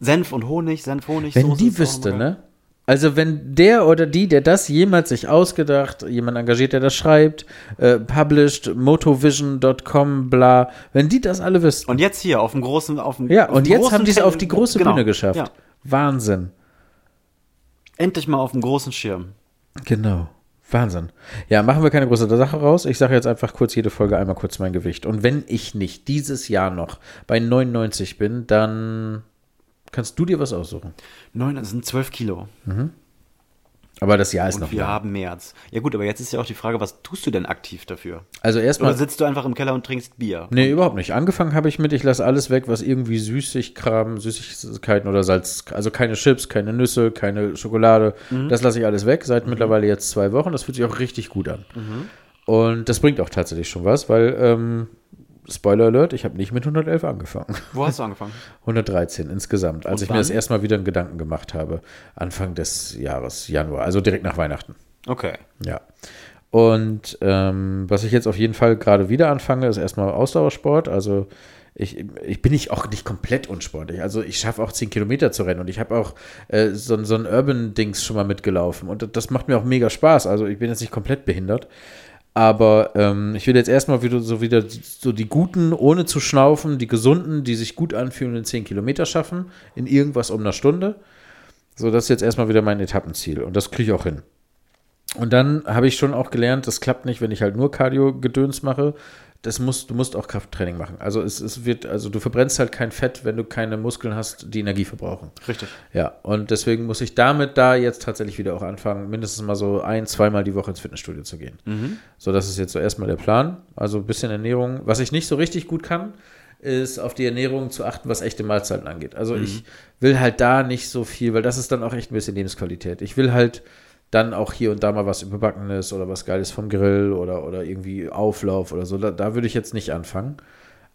Senf und Honig, Senf, Honig. Wenn Soße die wüsste, ne? Also wenn der oder die, der das jemals sich ausgedacht, jemand engagiert, der das schreibt, äh, published, motovision.com, bla, wenn die das alle wüssten. Und jetzt hier auf dem großen, auf dem ja, und jetzt haben die es auf die große genau. Bühne geschafft. Ja. Wahnsinn. Endlich mal auf dem großen Schirm. Genau. Wahnsinn. Ja, machen wir keine große Sache raus. Ich sage jetzt einfach kurz jede Folge einmal kurz mein Gewicht. Und wenn ich nicht dieses Jahr noch bei 99 bin, dann kannst du dir was aussuchen. Neun, das sind zwölf Kilo. Aber das Jahr ist Und noch wir lang. haben März. Ja gut, aber jetzt ist ja auch die Frage, was tust du denn aktiv dafür? Also erstmal Oder sitzt du einfach im Keller und trinkst Bier? Nee, überhaupt nicht. Angefangen habe ich mit, ich lasse alles weg, was irgendwie Süßigkram, Süßigkeiten oder Salz, also keine Chips, keine Nüsse, keine Schokolade. Das lasse ich alles weg, seit mittlerweile jetzt zwei Wochen. Das fühlt sich auch richtig gut an. Und das bringt auch tatsächlich schon was, weil, ähm, Spoiler Alert, ich habe nicht mit 111 angefangen. Wo hast du angefangen? (laughs) 113 insgesamt, als Und ich mir das wann? erstmal wieder einen Gedanken gemacht habe. Anfang des Jahres, Januar, also direkt nach Weihnachten. Okay. Ja. Und ähm, was ich jetzt auf jeden Fall gerade wieder anfange, ist erstmal Ausdauersport. Also ich, ich bin nicht auch nicht komplett unsportlich. Also ich schaffe auch 10 Kilometer zu rennen und ich habe auch äh, so, so ein Urban-Dings schon mal mitgelaufen. Und das macht mir auch mega Spaß. Also ich bin jetzt nicht komplett behindert. Aber ähm, ich will jetzt erstmal wieder so wieder so die Guten, ohne zu schnaufen, die Gesunden, die sich gut anfühlen, in 10 Kilometer schaffen, in irgendwas um eine Stunde. So, das ist jetzt erstmal wieder mein Etappenziel. Und das kriege ich auch hin. Und dann habe ich schon auch gelernt, das klappt nicht, wenn ich halt nur Cardio-Gedöns mache. Das musst, du musst auch Krafttraining machen. Also es, es wird, also du verbrennst halt kein Fett, wenn du keine Muskeln hast, die Energie verbrauchen. Richtig. Ja, und deswegen muss ich damit da jetzt tatsächlich wieder auch anfangen, mindestens mal so ein, zweimal die Woche ins Fitnessstudio zu gehen. So, das ist jetzt so erstmal der Plan. Also ein bisschen Ernährung. Was ich nicht so richtig gut kann, ist auf die Ernährung zu achten, was echte Mahlzeiten angeht. Also ich will halt da nicht so viel, weil das ist dann auch echt ein bisschen Lebensqualität. Ich will halt dann auch hier und da mal was überbackenes oder was Geiles vom Grill oder, oder irgendwie Auflauf oder so. Da, da würde ich jetzt nicht anfangen.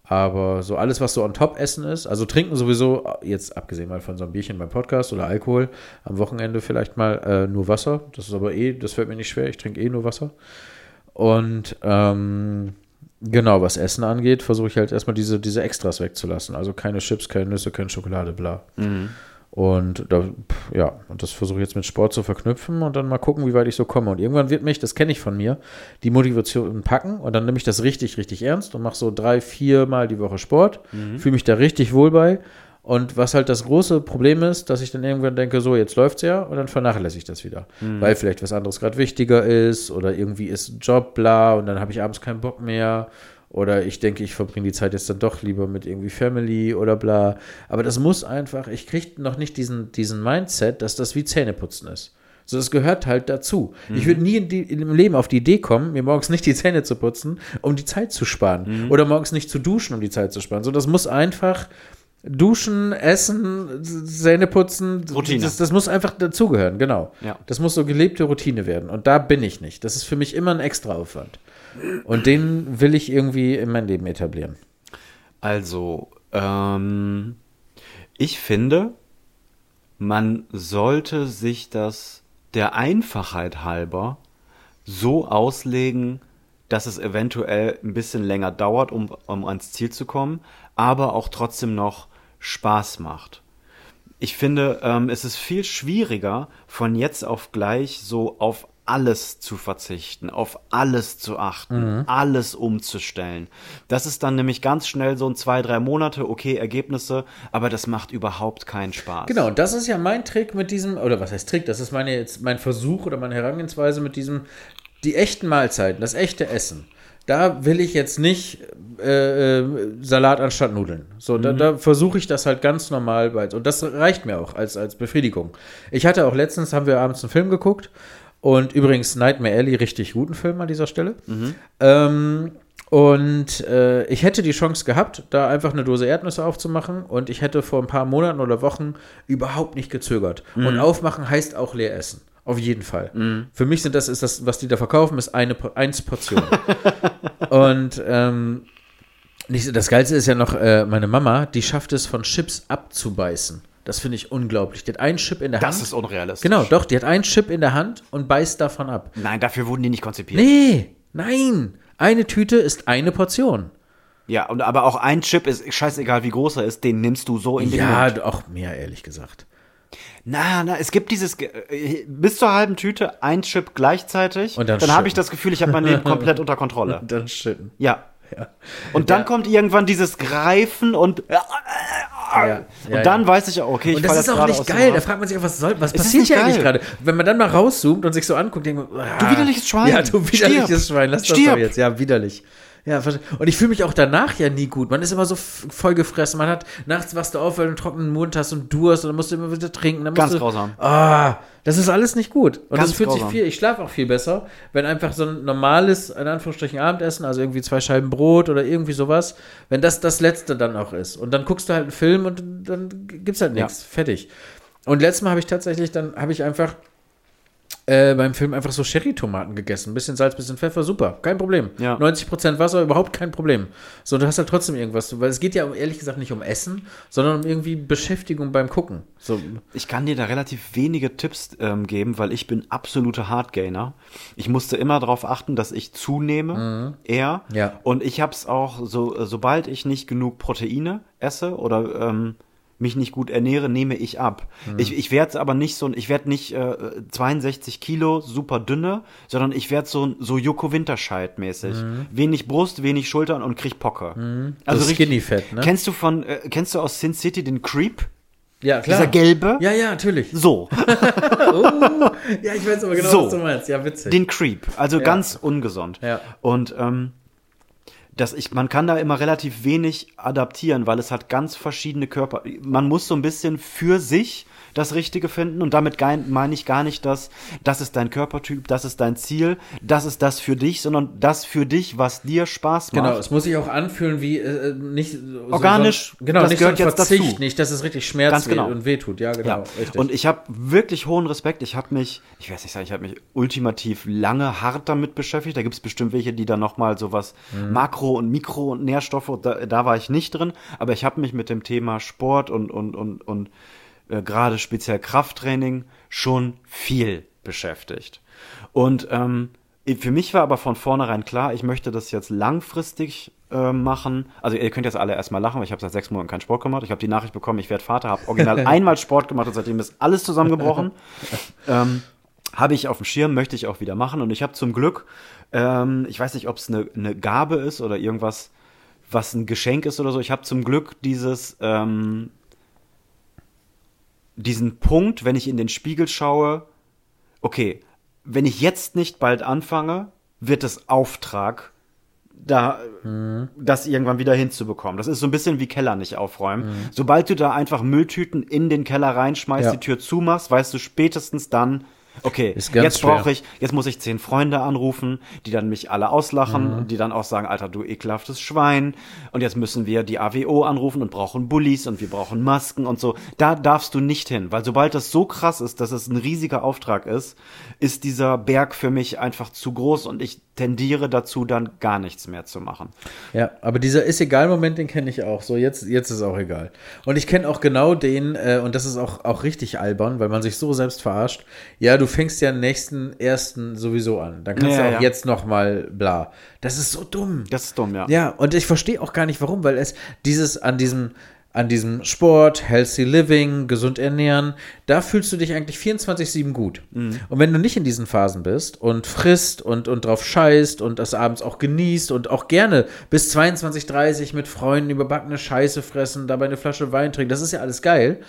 Aber so alles, was so on top essen ist, also trinken sowieso, jetzt abgesehen mal von so einem Bierchen beim Podcast oder Alkohol, am Wochenende vielleicht mal äh, nur Wasser. Das ist aber eh, das fällt mir nicht schwer, ich trinke eh nur Wasser. Und ähm, genau, was Essen angeht, versuche ich halt erstmal diese, diese Extras wegzulassen. Also keine Chips, keine Nüsse, keine Schokolade, bla. Und da, ja, und das versuche ich jetzt mit Sport zu verknüpfen und dann mal gucken, wie weit ich so komme. Und irgendwann wird mich, das kenne ich von mir, die Motivation packen und dann nehme ich das richtig, richtig ernst und mache so drei, vier Mal die Woche Sport, fühle mich da richtig wohl bei. Und was halt das große Problem ist, dass ich dann irgendwann denke, so, jetzt läuft's ja, und dann vernachlässige ich das wieder. Weil vielleicht was anderes gerade wichtiger ist oder irgendwie ist ein Job, bla, und dann habe ich abends keinen Bock mehr. Oder ich denke, ich verbringe die Zeit jetzt dann doch lieber mit irgendwie Family oder bla. Aber das muss einfach, ich kriege noch nicht diesen, diesen Mindset, dass das wie Zähneputzen ist. So, das gehört halt dazu. Ich würde nie in die, im Leben auf die Idee kommen, mir morgens nicht die Zähne zu putzen, um die Zeit zu sparen. Oder morgens nicht zu duschen, um die Zeit zu sparen. So, das muss einfach duschen, essen, Zähne putzen. Routine. Das, das muss einfach dazugehören, genau. Ja. Das muss so gelebte Routine werden. Und da bin ich nicht. Das ist für mich immer ein Extraaufwand. Und den will ich irgendwie in mein Leben etablieren. Also, ähm, ich finde, man sollte sich das der Einfachheit halber so auslegen, dass es eventuell ein bisschen länger dauert, um, um ans Ziel zu kommen, aber auch trotzdem noch Spaß macht. Ich finde, ähm, es ist viel schwieriger, von jetzt auf gleich so auf alles zu verzichten, auf alles zu achten, alles umzustellen. Das ist dann nämlich ganz schnell so ein zwei, drei Monate, okay, Ergebnisse, aber das macht überhaupt keinen Spaß. Genau, und das ist ja mein Trick mit diesem, oder was heißt Trick, das ist meine jetzt mein Versuch oder meine Herangehensweise mit diesem, die echten Mahlzeiten, das echte Essen. Da will ich jetzt nicht äh, äh, Salat anstatt Nudeln. So, da, da versuche ich das halt ganz normal bei. Und das reicht mir auch als, als Befriedigung. Ich hatte auch letztens, haben wir abends einen Film geguckt. Und übrigens Nightmare Alley, richtig guten Film an dieser Stelle. Ähm, und äh, ich hätte die Chance gehabt, da einfach eine Dose Erdnüsse aufzumachen. Und ich hätte vor ein paar Monaten oder Wochen überhaupt nicht gezögert. Und aufmachen heißt auch leer essen. Auf jeden Fall. Für mich sind das, ist das, was die da verkaufen, ist eine eins Portion. (laughs) und ähm, das Geilste ist ja noch, äh, meine Mama, die schafft es, von Chips abzubeißen. Das finde ich unglaublich. Die hat einen Chip in der Das Hand. ist unrealistisch. Genau, doch, die hat einen Chip in der Hand und beißt davon ab. Nein, dafür wurden die nicht konzipiert. Nee, nein. Eine Tüte ist eine Portion. Ja, und aber auch ein Chip ist scheißegal, wie groß er ist, den nimmst du so in den Ja, Mund. auch mehr, ehrlich gesagt. Na, na, es gibt dieses äh, bis zur halben Tüte ein Chip gleichzeitig. Und dann dann habe ich das Gefühl, ich habe mein Leben komplett unter Kontrolle. (laughs) Dann schütten. Ja. Und dann kommt irgendwann dieses Greifen und Ja, und dann weiß ich, okay, ich Und das ist auch nicht geil. Da fragt man sich auch, was soll, was Es passiert hier eigentlich gerade? Wenn man dann mal rauszoomt und sich so anguckt, denkt man, ah, Du widerliches Schwein. Ja, du widerliches Stirb. Schwein. Lass das Stirb. doch jetzt. Ja, widerlich. Ja, und ich fühle mich auch danach ja nie gut. Man ist immer so vollgefressen. Man hat nachts wachst du auf, weil du einen trockenen Mund hast und Durst und dann musst du immer wieder trinken. Ganz du, grausam. Ah, das ist alles nicht gut. Und Ganz das fühlt grausam. sich viel, ich schlafe auch viel besser, wenn einfach so ein normales, in Anführungsstrichen, Abendessen, also irgendwie zwei Scheiben Brot oder irgendwie sowas, wenn das das Letzte dann auch ist. Und dann guckst du halt einen Film und dann gibt's halt nichts. Fertig. Und letztes Mal habe ich tatsächlich, dann habe ich einfach äh, beim Film einfach so Sherry-Tomaten gegessen. Bisschen Salz, bisschen Pfeffer, super, kein Problem. Ja. 90% Wasser, überhaupt kein Problem. So, du hast halt trotzdem irgendwas, weil es geht ja ehrlich gesagt nicht um Essen, sondern um irgendwie Beschäftigung beim Gucken. So, Ich kann dir da relativ wenige Tipps ähm, geben, weil ich bin absoluter Hardgainer. Ich musste immer darauf achten, dass ich zunehme, eher. Ja. Und ich habe es auch, so, äh, sobald ich nicht genug Proteine esse oder ähm, mich nicht gut ernähre, nehme ich ab. Ich, ich werde aber nicht so, ich werde nicht äh, 62 Kilo, super dünne, sondern ich werde so, so Joko Winterscheid mäßig. Wenig Brust, wenig Schultern und krieg Pocker. Also So richtig- Skinny Fat, ne? Kennst du von, äh, kennst du aus Sin City den Creep? ja, klar. Dieser gelbe? Ja, ja, natürlich. So. (laughs) Ja, ich weiß aber genau, So. was du meinst. Ja, witzig. Den Creep, also ganz ungesund. Ja. Und ähm, das ich, man kann da immer relativ wenig adaptieren, weil es hat ganz verschiedene Körper. Man muss so ein bisschen für sich das Richtige finden und damit meine ich gar nicht, dass das ist dein Körpertyp, das ist dein Ziel, das ist das für dich, sondern das für dich, was dir Spaß macht. Genau, es muss sich auch anfühlen wie äh, nicht so, Organisch, so, genau, das nicht gehört so ein jetzt Verzicht, dazu. nicht, dass es richtig schmerzt genau. und wehtut. Ja, genau, Ja. Und ich habe wirklich hohen Respekt. Ich habe mich, ich weiß nicht sagen, ich habe mich ultimativ lange hart damit beschäftigt. Da gibt es bestimmt welche, die da nochmal sowas Mhm. Makro- und Mikro- und Nährstoffe, da, da war ich nicht drin. Aber ich habe mich mit dem Thema Sport und, und, und, und äh, gerade speziell Krafttraining schon viel beschäftigt. Und ähm, für mich war aber von vornherein klar, ich möchte das jetzt langfristig äh, machen. Also ihr könnt jetzt alle erstmal lachen, weil ich habe seit sechs Monaten keinen Sport gemacht. Ich habe die Nachricht bekommen, ich werde Vater, habe original (laughs) einmal Sport gemacht und seitdem ist alles zusammengebrochen. (laughs) ähm, habe ich auf dem Schirm, möchte ich auch wieder machen. Und ich habe zum Glück, ähm, ich weiß nicht, ob es eine, eine Gabe ist oder irgendwas, was ein Geschenk ist oder so. Ich habe zum Glück dieses, ähm, diesen Punkt, wenn ich in den Spiegel schaue, okay, wenn ich jetzt nicht bald anfange, wird es Auftrag, da das irgendwann wieder hinzubekommen. Das ist so ein bisschen wie Keller nicht aufräumen. Sobald du da einfach Mülltüten in den Keller reinschmeißt, Ja. die Tür zumachst, weißt du spätestens dann, okay, jetzt brauche ich, jetzt muss ich zehn Freunde anrufen, die dann mich alle auslachen, die dann auch sagen, Alter, du ekelhaftes Schwein. Und jetzt müssen wir die AWO anrufen und brauchen Bullies und wir brauchen Masken und so. Da darfst du nicht hin, weil sobald das so krass ist, dass es ein riesiger Auftrag ist, ist dieser Berg für mich einfach zu groß und ich tendiere dazu, dann gar nichts mehr zu machen. Ja, aber dieser ist egal Moment, den kenne ich auch. So, jetzt, jetzt ist auch egal. Und ich kenne auch genau den, äh, und das ist auch, auch richtig albern, weil man sich so selbst verarscht. Ja, du fängst ja nächsten ersten sowieso an. Dann kannst Ja, du auch ja. jetzt noch mal bla. Das ist so dumm. Das ist dumm, ja. Ja, und ich verstehe auch gar nicht warum, weil es dieses an diesem an diesem Sport, healthy living, gesund ernähren, da fühlst du dich eigentlich 24-7 gut. Und wenn du nicht in diesen Phasen bist und frisst und, und drauf scheißt und das abends auch genießt und auch gerne bis 22, 30 mit Freunden überbackene Scheiße fressen, dabei eine Flasche Wein trinken, das ist ja alles geil.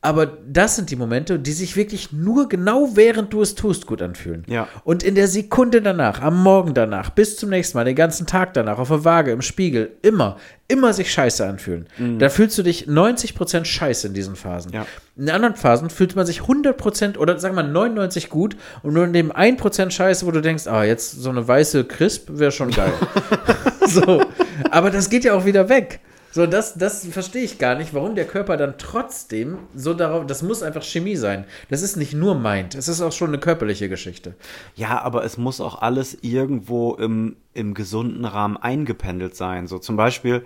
Aber das sind die Momente, die sich wirklich nur genau während du es tust gut anfühlen. Ja. Und in der Sekunde danach, am Morgen danach, bis zum nächsten Mal, den ganzen Tag danach, auf der Waage, im Spiegel, immer, immer sich scheiße anfühlen. Da fühlst du dich 90% scheiße in diesen Phasen. Ja. In anderen Phasen fühlt man sich 100% oder sagen wir 99 gut und nur in dem 1% scheiße, wo du denkst, ah, jetzt so eine weiße Crisp wäre schon geil. (laughs) (laughs) so. Aber das geht ja auch wieder weg. So, das, das verstehe ich gar nicht, warum der Körper dann trotzdem so darauf, das muss einfach Chemie sein. Das ist nicht nur Mind, es ist auch schon eine körperliche Geschichte. Ja, aber es muss auch alles irgendwo im, im gesunden Rahmen eingependelt sein. So zum Beispiel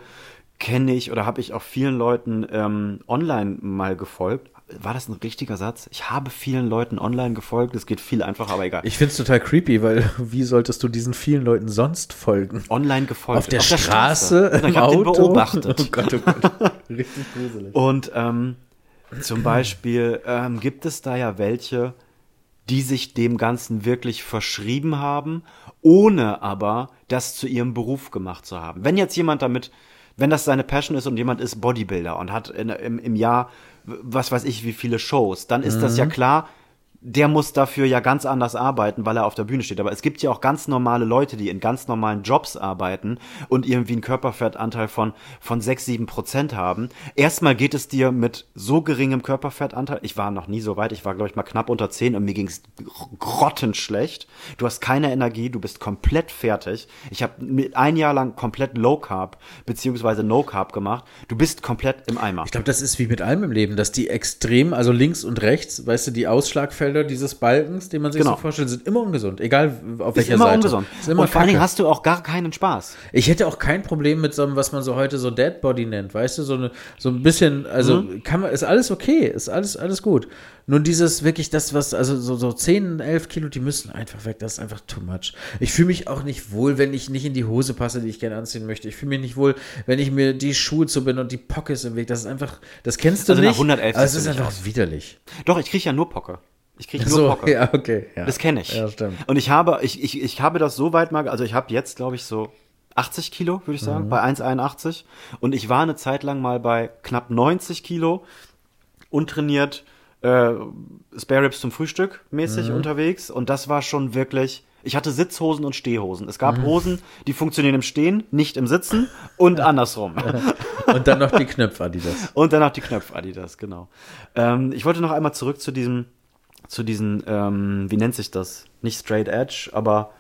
kenne ich oder habe ich auch vielen Leuten ähm, online mal gefolgt. War das ein richtiger Satz? Ich habe vielen Leuten online gefolgt. Es geht viel einfacher, aber egal. Ich finde es total creepy, weil (laughs) wie solltest du diesen vielen Leuten sonst folgen? online gefolgt. Auf der Straße, Ich im habe den Auto? beobachtet. Oh Gott, oh Gott. (laughs) Richtig gruselig. Und ähm, zum Beispiel ähm, gibt es da ja welche, die sich dem Ganzen wirklich verschrieben haben, ohne aber das zu ihrem Beruf gemacht zu haben. Wenn jetzt jemand damit, wenn das seine Passion ist und jemand ist Bodybuilder und hat in, im, im Jahr, was weiß ich, wie viele Shows, dann ist das ja klar, der muss dafür ja ganz anders arbeiten, weil er auf der Bühne steht. Aber es gibt ja auch ganz normale Leute, die in ganz normalen Jobs arbeiten und irgendwie einen Körperfettanteil von, von 6, 7 Prozent haben. Erstmal geht es dir mit so geringem Körperfettanteil, ich war noch nie so weit, ich war glaube ich mal knapp unter 10 und mir ging es grottenschlecht. Du hast keine Energie, du bist komplett fertig. Ich habe ein Jahr lang komplett Low Carb beziehungsweise No Carb gemacht. Du bist komplett im Eimer. Ich glaube, das ist wie mit allem im Leben, dass die extrem, also links und rechts, weißt du, die Ausschlagfelder dieses Balkens, den man sich Genau. so vorstellt, sind immer ungesund, egal auf ist welcher immer Seite. ungesund. Ist immer und vor allen Dingen Kacke. hast du auch gar keinen Spaß. Ich hätte auch kein Problem mit so einem, was man so heute so Dead Body nennt, weißt du, so, eine, so ein bisschen, also Mhm. kann man, ist alles okay, ist alles, alles gut. Nur dieses wirklich das, was, also so, so 10, 11 Kilo, die müssen einfach weg, das ist einfach too much. Ich fühle mich auch nicht wohl, wenn ich nicht in die Hose passe, die ich gerne anziehen möchte. Ich fühle mich nicht wohl, wenn ich mir die Schuhe zu bin und die Pockets im Weg, das ist einfach, das kennst du Also nach nicht. 111 aber es ist einfach widerlich. Doch, ich kriege ja nur Pocke. Ich kriege nur So, Pocke. ja, okay. Ja. Das kenne ich. Ja, stimmt. Und ich habe, ich, ich, ich habe das so weit mal, also ich habe jetzt, glaube ich, so 80 Kilo, würde ich Mhm. sagen, bei 1,81. Und ich war eine Zeit lang mal bei knapp 90 Kilo, untrainiert, äh, Spare Ribs zum Frühstück mäßig Mhm. unterwegs. Und das war schon wirklich, ich hatte Sitzhosen und Stehhosen. Es Mhm. gab Hosen, die funktionieren im Stehen, nicht im Sitzen und andersrum. (laughs) Und dann noch die Knöpfe, Adidas. Und dann auch die Knöpfe Adidas, genau. Ähm, ich wollte noch einmal zurück zu diesem, zu diesen, ähm, wie nennt sich das? Nicht Straight Edge, aber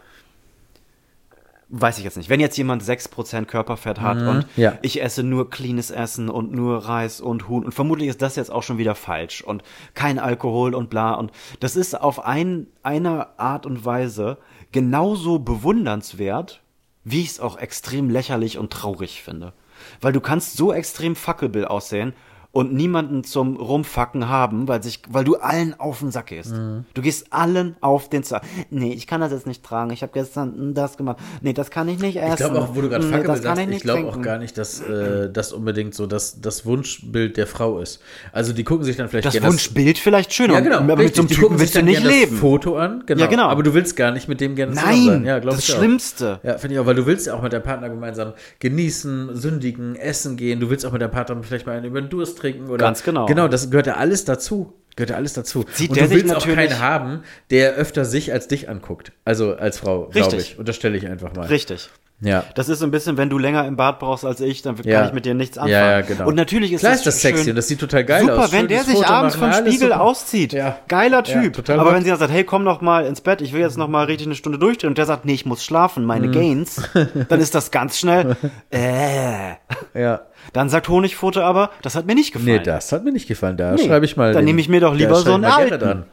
weiß ich jetzt nicht. Wenn jetzt jemand 6% Körperfett hat und ja. ich esse nur cleanes Essen und nur Reis und Huhn und vermutlich ist das jetzt auch schon wieder falsch und kein Alkohol und bla und das ist auf ein, eine Art und Weise genauso bewundernswert, wie ich es auch extrem lächerlich und traurig finde. Weil du kannst so extrem Fackelbill aussehen und niemanden zum Rumfacken haben, weil sich, weil du allen auf den Sack gehst. Mhm. Du gehst allen auf den Sack. Nee, ich kann das jetzt nicht tragen. Ich habe gestern das gemacht. Nee, das kann ich nicht essen. Ich glaube auch, wo du gerade nee, Fackel das kann sagst, ich ich, glaube auch gar nicht, dass äh, das unbedingt so das, das Wunschbild der Frau ist. Also die gucken sich dann vielleicht Das gerne Wunschbild vielleicht schön, ja, genau, aber mit richtig, so einem Typen willst du nicht leben. Das Foto an, genau. Ja, genau. Aber du willst gar nicht mit dem gerne zusammen sein. Nein, Ja, das ich auch. Schlimmste. Ja, finde ich auch, weil du willst ja auch mit deinem Partner gemeinsam genießen, sündigen, essen gehen. Du willst auch mit deinem Partner vielleicht mal einen über den Durst trinken oder. Ganz genau. Genau, das gehört ja alles dazu. Gehört ja alles dazu. Sieht Und der du willst auch keinen haben, der öfter sich als dich anguckt. Also als Frau, glaube ich. Unterstelle ich einfach mal. Richtig. Ja. Das ist so ein bisschen, wenn du länger im Bad brauchst als ich, dann Ja. kann ich mit dir nichts anfangen. Ja, ja, genau. Und natürlich ist Klar das, ist das sexy und das sieht total geil Super, aus. wenn der sich Foto abends vom Spiegel super. auszieht. Ja. Geiler Ja, Typ. total Aber hot. wenn sie dann sagt, hey, komm noch mal ins Bett, ich will jetzt noch mal richtig eine Stunde durchdrehen und der sagt, nee, ich muss schlafen, meine Mhm. Gains, dann ist das ganz schnell, (laughs) äh. Ja. Dann sagt Honigpfote aber, das hat mir nicht gefallen. Nee, das hat mir nicht gefallen. Da Nee, schreibe ich mal. dann nehme ich mir doch lieber so ich einen alten. (laughs)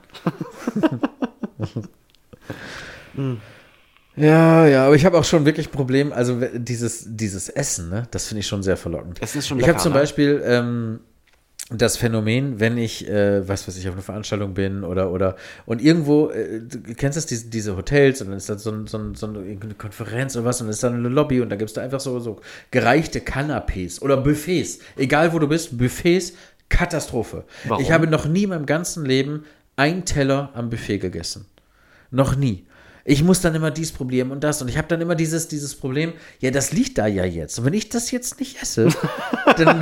(laughs) Ja, ja, aber ich habe auch schon wirklich ein Problem, also dieses, dieses Essen, ne, das finde ich schon sehr verlockend. Essen ist schon Ich lecker, habe zum ne? Beispiel, ähm, das Phänomen, wenn ich, äh, was weiß ich, auf einer Veranstaltung bin oder, oder, und irgendwo, äh, du kennst das, diese, diese Hotels und dann ist da so, ein, so, ein, so eine Konferenz oder was und dann ist da eine Lobby und da gibt es da einfach so, so gereichte Canapés oder Buffets. Egal wo du bist, Buffets, Katastrophe. Warum? Ich habe noch nie in meinem ganzen Leben einen Teller am Buffet gegessen. Noch nie. Ich muss dann immer dies probieren und das. Und ich habe dann immer dieses, dieses Problem, ja, das liegt da ja jetzt. Und wenn ich das jetzt nicht esse, (laughs) dann,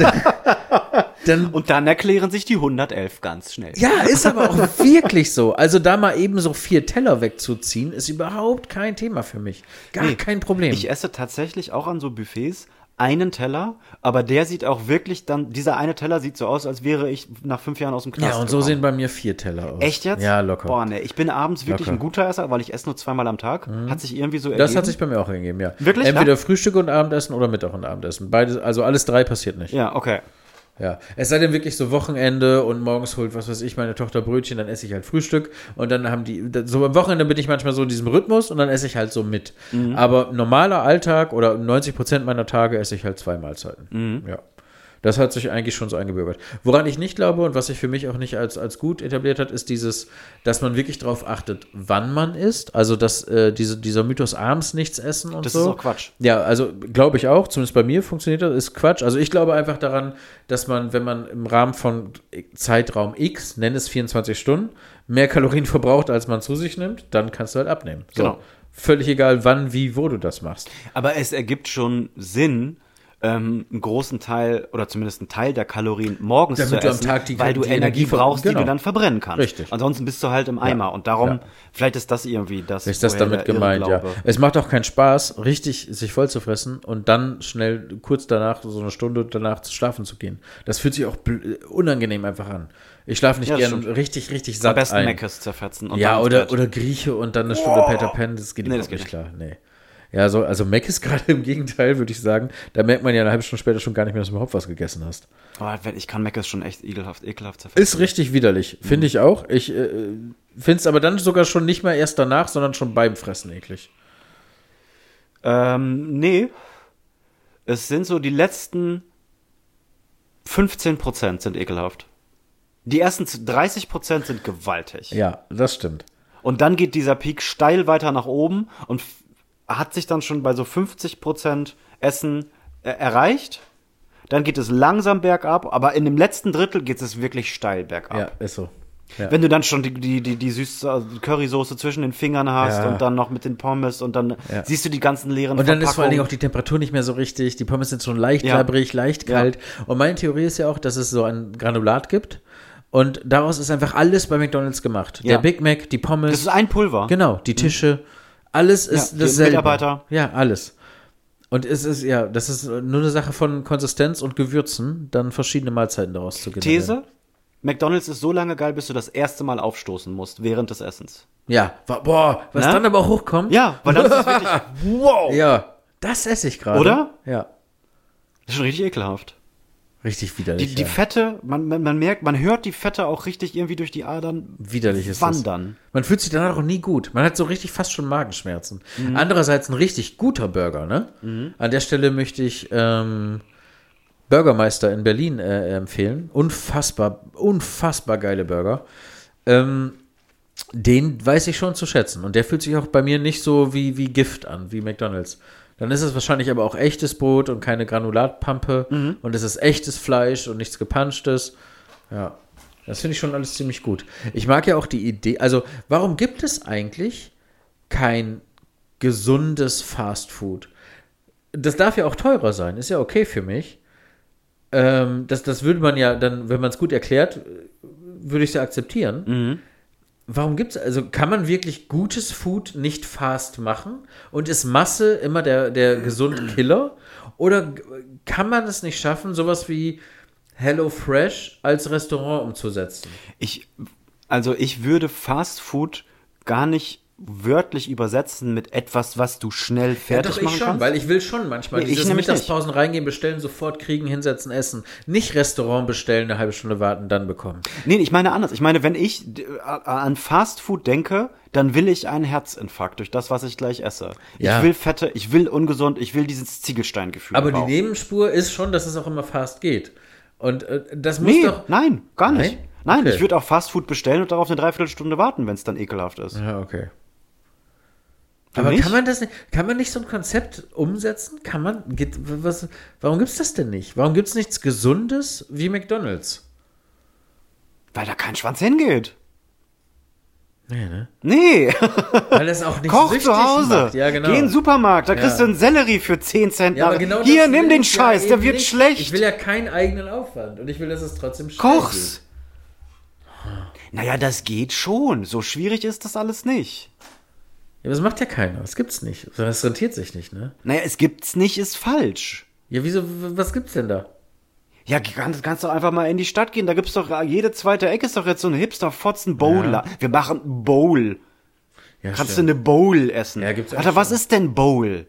dann Und dann erklären sich die 111 ganz schnell. ja, ist aber auch (laughs) wirklich so. Also da mal eben so vier Teller wegzuziehen, ist überhaupt kein Thema für mich. Gar Nee, kein Problem. Ich esse tatsächlich auch an so Buffets einen Teller, aber der sieht auch wirklich dann, dieser eine Teller sieht so aus, als wäre ich nach fünf Jahren aus dem Knast ja, und so gekommen. sehen bei mir vier Teller aus. Echt jetzt? Ja, locker. Boah, nee, ich bin abends wirklich Locker. Mhm. ein guter Esser, weil ich esse nur zweimal am Tag. Hat sich irgendwie so das ergeben. hat sich bei mir auch gegeben, ja. Wirklich? Entweder Ja? Frühstück und Abendessen oder Mittag und Abendessen. Beides, also alles drei passiert nicht. Ja, okay. Ja, es sei denn wirklich so Wochenende und morgens holt, was weiß ich, meine Tochter Brötchen, dann esse ich halt Frühstück und dann haben die, so am Wochenende bin ich manchmal so in diesem Rhythmus und dann esse ich halt so mit. Aber normaler Alltag oder 90 Prozent meiner Tage esse ich halt zwei Mahlzeiten. Ja. Das hat sich eigentlich schon so eingebürgert. Woran ich nicht glaube und was sich für mich auch nicht als, als gut etabliert hat, ist dieses, dass man wirklich darauf achtet, wann man isst. Also, dass äh, diese, dieser Mythos abends nichts essen und Das so. ist auch Quatsch. Ja, also glaube ich auch, zumindest bei mir funktioniert das, ist Quatsch. Also ich glaube einfach daran, dass man, wenn man im Rahmen von Zeitraum X, nenn es 24 Stunden, mehr Kalorien (laughs) verbraucht, als man zu sich nimmt, dann kannst du halt abnehmen. So. Genau. Völlig egal, wann, wie, wo du das machst. Aber es ergibt schon Sinn, ähm, einen großen Teil oder zumindest einen Teil der Kalorien morgens Damit zu du am essen, Tag die- weil du die Energie Energie brauchst, die genau. du dann verbrennen kannst. Richtig. Ansonsten bist du halt im Eimer und darum, Ja. vielleicht ist das irgendwie das. Ist das damit gemeint, ja. Es macht auch keinen Spaß, richtig sich voll zu fressen und dann schnell kurz danach, so eine Stunde danach schlafen zu gehen. Das fühlt sich auch unangenehm einfach an. Ich schlafe nicht Ja, gern stimmt. richtig, richtig Am satt besten ein. Meckes zerfetzen. Und ja, oder, oder Grieche und dann eine Stunde Peter Pan, das geht Nee, das nicht geht klar. Nee. Ja, so, also Mac ist (laughs) gerade im Gegenteil, würde ich sagen. Da merkt man ja eine halbe Stunde später schon gar nicht mehr, dass du überhaupt was gegessen hast. Oh, ich kann Meckes schon echt ekelhaft, ekelhaft zerfetzen. Ist richtig widerlich, finde ich auch. Ich äh, finde es aber dann sogar schon nicht mal erst danach, sondern schon beim Fressen eklig. Ähm, nee. Es sind so die letzten 15% sind ekelhaft. Die ersten 30% sind gewaltig. Ja, das stimmt. Und dann geht dieser Peak steil weiter nach oben und hat sich dann schon bei so 50% Essen äh, erreicht. Dann geht es langsam bergab, aber in dem letzten Drittel geht es wirklich steil bergab. Ja, ist so. Ja. Wenn du dann schon die, die, die, die süße Currysoße zwischen den Fingern hast Ja. und dann noch mit den Pommes und dann Ja. siehst du die ganzen leeren Und dann ist vor allen Dingen auch die Temperatur nicht mehr so richtig. Die Pommes sind schon leicht labbrig, leicht kalt. Und meine Theorie ist ja auch, dass es so ein Granulat gibt. Und daraus ist einfach alles bei McDonalds gemacht. Ja. Der Big Mac, die Pommes. Das ist ein Pulver. Genau, die Tische, alles ist die dasselbe. Mitarbeiter. Ja, alles. Und es ist, ja, das ist nur eine Sache von Konsistenz und Gewürzen, dann verschiedene Mahlzeiten daraus zu generieren. These: McDonalds ist so lange geil, bis du das erste Mal aufstoßen musst während des Essens. Ja, boah, was Na? dann aber auch hochkommt. Ja, weil dann ist wirklich (laughs) wow. Ja, das esse ich gerade. Oder? Ja. Das ist schon richtig ekelhaft. Richtig widerlich. Die, die ja. Fette, man, man, man merkt, man hört die Fette auch richtig irgendwie durch die Adern Widerlich ist wandern. das. Man fühlt sich danach auch nie gut. Man hat so richtig fast schon Magenschmerzen. Mhm. Andererseits ein richtig guter Burger, ne? An der Stelle möchte ich ähm, Burgermeister in Berlin äh, empfehlen. Unfassbar, unfassbar geile Burger. Ähm, den weiß ich schon zu schätzen. Und der fühlt sich auch bei mir nicht so wie, wie Gift an, wie McDonalds. Dann ist es wahrscheinlich aber auch echtes Brot und keine Granulatpampe. Mhm. Und es ist echtes Fleisch und nichts gepanschtes. Ja, das finde ich schon alles ziemlich gut. Ich mag ja auch die Idee, also warum gibt es eigentlich kein gesundes Fast Food? Das darf ja auch teurer sein, ist ja okay für mich. Ähm, das, das würde man ja dann, wenn man es gut erklärt, würde ich es ja akzeptieren. Warum gibt es, also kann man wirklich gutes Food nicht fast machen? Und ist Masse immer der, der gesunde (clears throat) Killer? Oder kann man es nicht schaffen, sowas wie Hello Fresh als Restaurant umzusetzen? Ich, also ich würde Fast Food gar nicht wörtlich übersetzen mit etwas, was du schnell fertig doch, ich machen schon, kannst. weil ich will schon manchmal Nee, ich dieses Mittagspausen reingehen, bestellen, sofort kriegen, hinsetzen, essen. Nicht Restaurant bestellen, eine halbe Stunde warten, dann bekommen. Nee, ich meine anders. Ich meine, wenn ich a- an Fast Food denke, dann will ich einen Herzinfarkt durch das, was ich gleich esse. Ja. Ich will Fette, ich will ungesund, ich will dieses Ziegelsteingefühl. Aber die. Nebenspur ist schon, dass es auch immer fast geht. Und äh, das muss Nee, doch. nein, gar nicht. Nein? Nein, Okay. ich würde auch Fastfood bestellen und darauf eine Dreiviertelstunde warten, wenn es dann ekelhaft ist. Ja, okay. Du Aber nicht? kann man das nicht, kann man nicht so ein Konzept umsetzen? Kann man, geht, was, warum gibt's das denn nicht? Warum gibt's nichts Gesundes wie McDonalds? Weil da kein Schwanz hingeht. Nee, ne? Nee, Weil das auch nicht (laughs) koch zu Hause. Macht. Ja, genau. Geh in den Supermarkt, da kriegst Ja. du einen Sellerie für 10 Cent. ja, aber genau Hier, nimm den Scheiß, ja der wird nicht. schlecht. Ich will ja keinen eigenen Aufwand und ich will, dass es trotzdem schmeckt. Koch's. Naja, das geht schon. So schwierig ist das alles nicht. Ja, aber das macht ja keiner. Das gibt's nicht. Das rentiert sich nicht, ne? Naja, es gibt's nicht, ist falsch. Ja, wieso, was gibt's denn da? Ja, kannst, kannst doch einfach mal in die Stadt gehen. Da gibt's doch, jede zweite Ecke ist doch jetzt so ein Hipster-Fotzen-Bowl. Ja. Wir machen Bowl. Ja, Kannst du stimmt. eine Bowl essen? Ja, gibt's Alter, was schon. ist denn Bowl?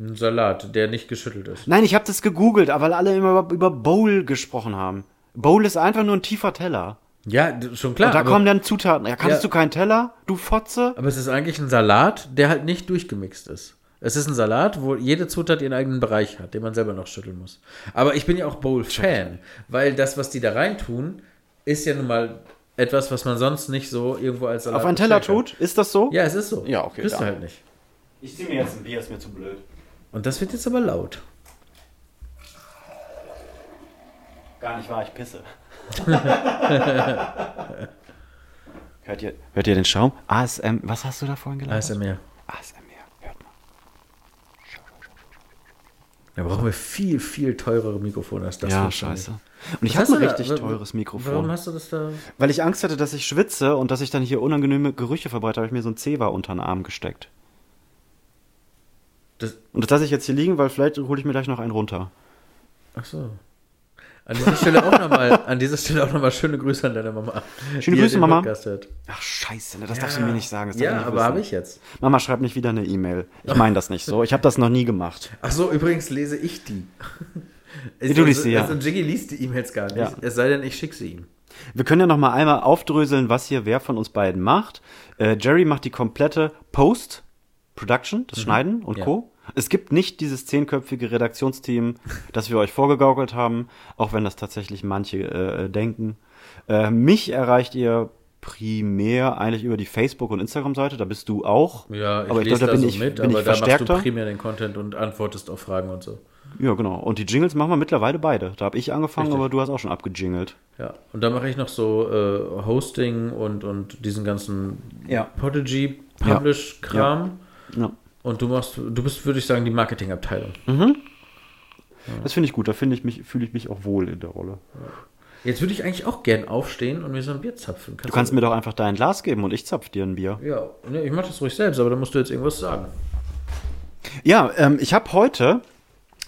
Ein Salat, der nicht geschüttelt ist. Nein, ich habe das gegoogelt, aber weil alle immer über Bowl gesprochen haben. Bowl ist einfach nur ein tiefer Teller. Ja, schon klar. Und da aber, kommen dann Zutaten. Ja, kannst Ja. du keinen Teller, du Fotze? aber es ist eigentlich ein Salat, der halt nicht durchgemixt ist. Es ist ein Salat, wo jede Zutat ihren eigenen Bereich hat, den man selber noch schütteln muss. Aber ich bin ja auch Bowl-Fan, weil das, was die da reintun, ist ja nun mal etwas, was man sonst nicht so irgendwo als Salat Auf einen Teller tut? Ist das so? Ja, es ist so. Ja, okay, Kriegst du halt nicht. Ich zieh mir jetzt ein Bier, ist mir zu blöd. Und das wird jetzt aber laut. Gar nicht wahr, ich pisse. (laughs) hört, ihr, hört ihr den Schaum? ASM, was hast du da vorhin gelernt? ASMR. ASMR, hört mal. Da brauchen wir viel, viel teurere Mikrofone als das. ja, scheiße. Und ich habe ein da? richtig Wa- teures Mikrofon. Warum hast du das da? Weil ich Angst hatte, dass ich schwitze und dass ich dann hier unangenehme Gerüche verbreite, habe ich mir so ein Zewa unter den Arm gesteckt. das Und das lasse ich jetzt hier liegen, weil vielleicht hole ich mir gleich noch einen runter. ach so. An dieser Stelle auch nochmal, an dieser Stelle auch nochmal schöne Grüße an deine Mama. Schöne Grüße, Mama. Ach, scheiße, ne, das darfst du mir nicht sagen. Ja, nicht aber habe ich jetzt. Mama, schreib nicht wieder eine E-Mail. Ich meine das nicht so. Ich habe das noch nie gemacht. Ach so, übrigens lese ich die. Es- Du liest sie, ja. Also Jiggy liest die E-Mails gar nicht. Ja. Es sei denn, ich schicke sie ihm. Wir können ja noch mal einmal aufdröseln, was hier wer von uns beiden macht. Äh, Jerry macht die komplette Post-Production, das Schneiden und Ja. Co. Es gibt nicht dieses zehnköpfige Redaktionsteam, das wir euch vorgegaukelt haben, auch wenn das tatsächlich manche äh, denken. Äh, mich erreicht ihr primär eigentlich über die Facebook- und Instagram-Seite, da bist du auch. Ja, ich aber ich lese glaube, da bin so ich, mit, bin aber ich da machst du verstärkter. primär den Content und antwortest auf Fragen und so. Ja, genau. Und die Jingles machen wir mittlerweile beide. Da habe ich angefangen, Richtig. aber du hast auch schon abgejingelt. Ja, und da mache ich noch so äh, Hosting und, und diesen ganzen Ja. Podigy Publish-Kram. Ja. Und du machst, du bist, würde ich sagen, die Marketingabteilung. Das finde ich gut, da finde ich mich, fühle ich mich auch wohl in der Rolle. Jetzt würde ich eigentlich auch gern aufstehen und mir so ein Bier zapfen. Du kannst mir doch einfach dein Glas geben und ich zapf dir ein Bier. Ja, ne, ich mache das ruhig selbst, aber da musst du jetzt irgendwas sagen. Ja, ähm, ich habe heute,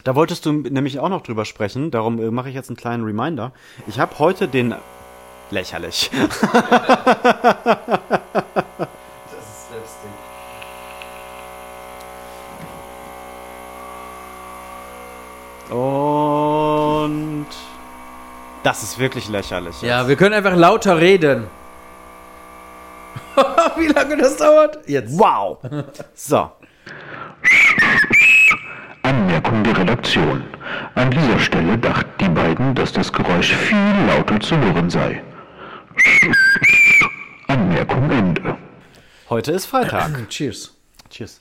da wolltest du nämlich auch noch drüber sprechen, darum äh, mache ich jetzt einen kleinen Reminder. Ich habe heute den. Lächerlich. (laughs) Das ist wirklich lächerlich. Ja, wir können einfach lauter reden. (laughs) Wie lange das dauert? Jetzt. Wow. So. Anmerkung der Redaktion. An dieser Stelle dachten die beiden, dass das Geräusch viel lauter zu hören sei. Anmerkung Ende. Heute ist Freitag. Cheers. Cheers.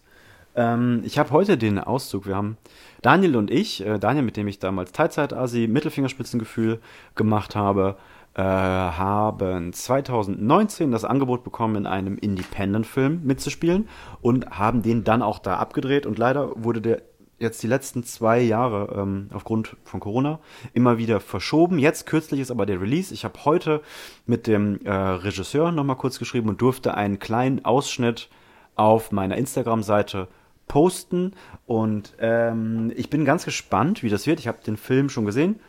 Ähm, ich habe heute den Auszug. Wir haben Daniel und ich, äh, Daniel, mit dem ich damals Teilzeit-Asi Mittelfingerspitzengefühl gemacht habe, äh, haben 2019 das Angebot bekommen, in einem Independent-Film mitzuspielen und haben den dann auch da abgedreht. Und leider wurde der jetzt die letzten zwei Jahre ähm, aufgrund von Corona immer wieder verschoben. Jetzt kürzlich ist aber der Release. Ich habe heute mit dem äh, Regisseur nochmal kurz geschrieben und durfte einen kleinen Ausschnitt auf meiner Instagram-Seite posten. Und ähm, ich bin ganz gespannt, wie das wird. Ich habe den Film schon gesehen.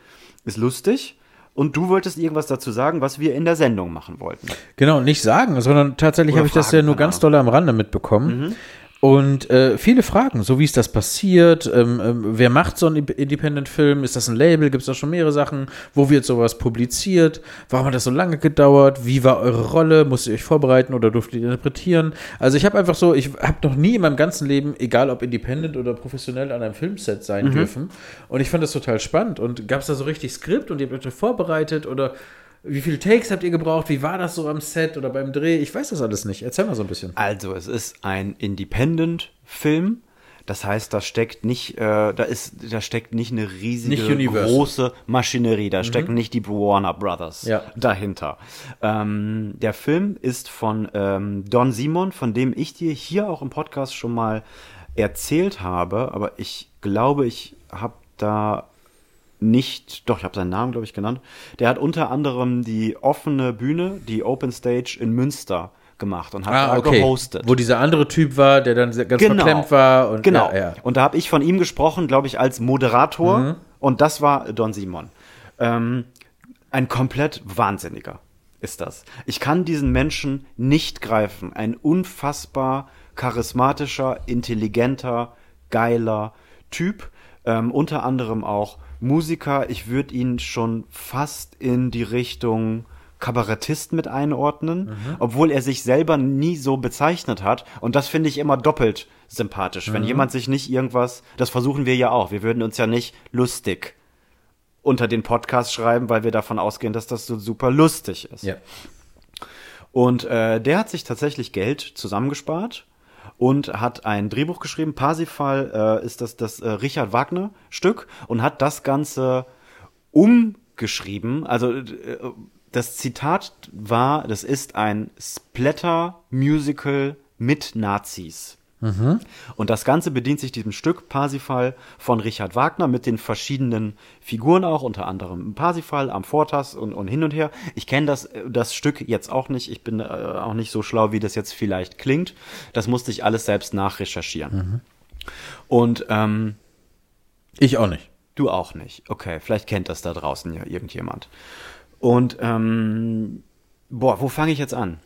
Ist lustig. Und du wolltest irgendwas dazu sagen, was wir in der Sendung machen wollten. Genau, nicht sagen, sondern tatsächlich habe ich das ja nur ganz doll am Rande mitbekommen. Und äh, viele Fragen, so wie ist das passiert, ähm, ähm, wer macht so einen Independent-Film, ist das ein Label, gibt es da schon mehrere Sachen, wo wird sowas publiziert, warum hat das so lange gedauert, wie war eure Rolle, musstet ihr euch vorbereiten oder durftet ihr interpretieren? Also ich habe einfach so, ich habe noch nie in meinem ganzen Leben, egal ob Independent oder professionell, an einem Filmset sein dürfen. Und ich fand das total spannend. Und gab es da so richtig Skript und ihr habt euch vorbereitet oder wie viele Takes habt ihr gebraucht, wie war das so am Set oder beim Dreh, ich weiß das alles nicht, erzähl mal so ein bisschen. Also, es ist ein Independent-Film. Das heißt, da steckt nicht, äh, da ist, da steckt nicht eine riesige, Nicht große Maschinerie. Da stecken nicht die Warner Brothers Ja. dahinter. Ähm, der Film ist von ähm, Don Simon, von dem ich dir hier auch im Podcast schon mal erzählt habe, aber ich glaube, ich habe da nicht, doch, ich habe seinen Namen, glaube ich, genannt. Der hat unter anderem die offene Bühne, die Open Stage in Münster gemacht und hat da gehostet. Ah, Wo dieser andere Typ war, der dann ganz Genau. verklemmt war. Und, genau. Ja, ja. Und da habe ich von ihm gesprochen, glaube ich, als Moderator. Mhm. Und das war Don Simon. Ähm, ein komplett Wahnsinniger ist das. Ich kann diesen Menschen nicht greifen. Ein unfassbar charismatischer, intelligenter, geiler Typ. Ähm, unter anderem auch Musiker. Ich würde ihn schon fast in die Richtung Kabarettist mit einordnen, obwohl er sich selber nie so bezeichnet hat. Und das finde ich immer doppelt sympathisch. Wenn jemand sich nicht irgendwas, das versuchen wir ja auch. Wir würden uns ja nicht lustig unter den Podcast schreiben, weil wir davon ausgehen, dass das so super lustig ist. ja. Und äh, der hat sich tatsächlich Geld zusammengespart und hat ein Drehbuch geschrieben. Parsifal äh, ist das das äh, Richard Wagner Stück und hat das Ganze umgeschrieben. Also äh, das Zitat war, das ist ein Splatter-Musical mit Nazis. Und das Ganze bedient sich diesem Stück Parsifal von Richard Wagner mit den verschiedenen Figuren auch, unter anderem Parsifal, Amfortas und, und hin und her. Ich kenne das, äh, das Stück jetzt auch nicht. Ich bin äh, auch nicht so schlau, wie das jetzt vielleicht klingt. Das musste ich alles selbst nachrecherchieren. Und ähm, Ich auch nicht. Du auch nicht. Okay, vielleicht kennt das da draußen ja irgendjemand. Und ähm, boah, wo fange ich jetzt an?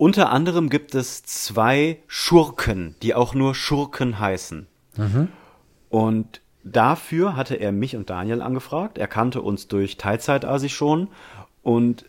Unter anderem gibt es zwei Schurken, die auch nur Schurken heißen. Und dafür hatte er mich und Daniel angefragt. Er kannte uns durch Teilzeitasi schon und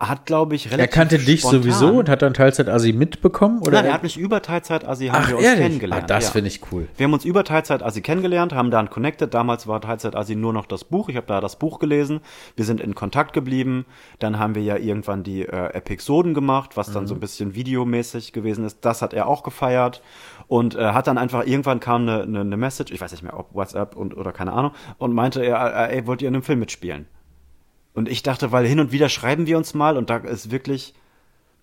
hat, glaube ich, relativ Er kannte dich sowieso und hat dann Teilzeit-Asi mitbekommen? Oder Nein, er hat mich über Teilzeitasi haben Ach, wir uns ehrlich? kennengelernt. Ah, das ja. finde ich cool. Wir haben uns über Teilzeit-Asi kennengelernt, haben dann connected. Damals war Teilzeit-Asi nur noch das Buch. Ich habe da das Buch gelesen. Wir sind in Kontakt geblieben. Dann haben wir ja irgendwann die äh, Episoden gemacht, was dann so ein bisschen videomäßig gewesen ist. Das hat er auch gefeiert. Und äh, hat dann einfach, irgendwann kam eine, eine, eine Message, ich weiß nicht mehr, ob WhatsApp und, oder keine Ahnung, und meinte er, äh, ey, wollt ihr in einem Film mitspielen? Und ich dachte, weil hin und wieder schreiben wir uns mal und da ist wirklich,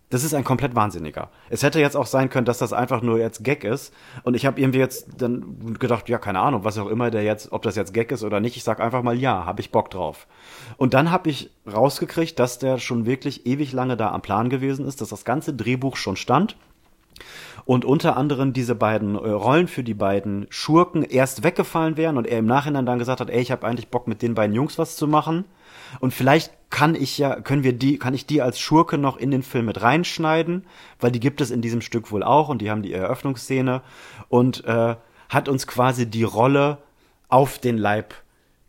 das ist ein komplett Wahnsinniger. Es hätte jetzt auch sein können, dass das einfach nur jetzt Gag ist. Und ich habe irgendwie jetzt dann gedacht, ja, keine Ahnung, was auch immer der jetzt, ob das jetzt Gag ist oder nicht. Ich sag einfach mal ja, habe ich Bock drauf. Und dann habe ich rausgekriegt, dass der schon wirklich ewig lange da am Plan gewesen ist, dass das ganze Drehbuch schon stand. Und unter anderem diese beiden äh, Rollen für die beiden Schurken erst weggefallen wären und er im Nachhinein dann gesagt hat, ey, ich habe eigentlich Bock mit den beiden Jungs was zu machen. Und vielleicht kann ich ja, können wir die, kann ich die als Schurke noch in den Film mit reinschneiden, weil die gibt es in diesem Stück wohl auch und die haben die Eröffnungsszene und äh, hat uns quasi die Rolle auf den Leib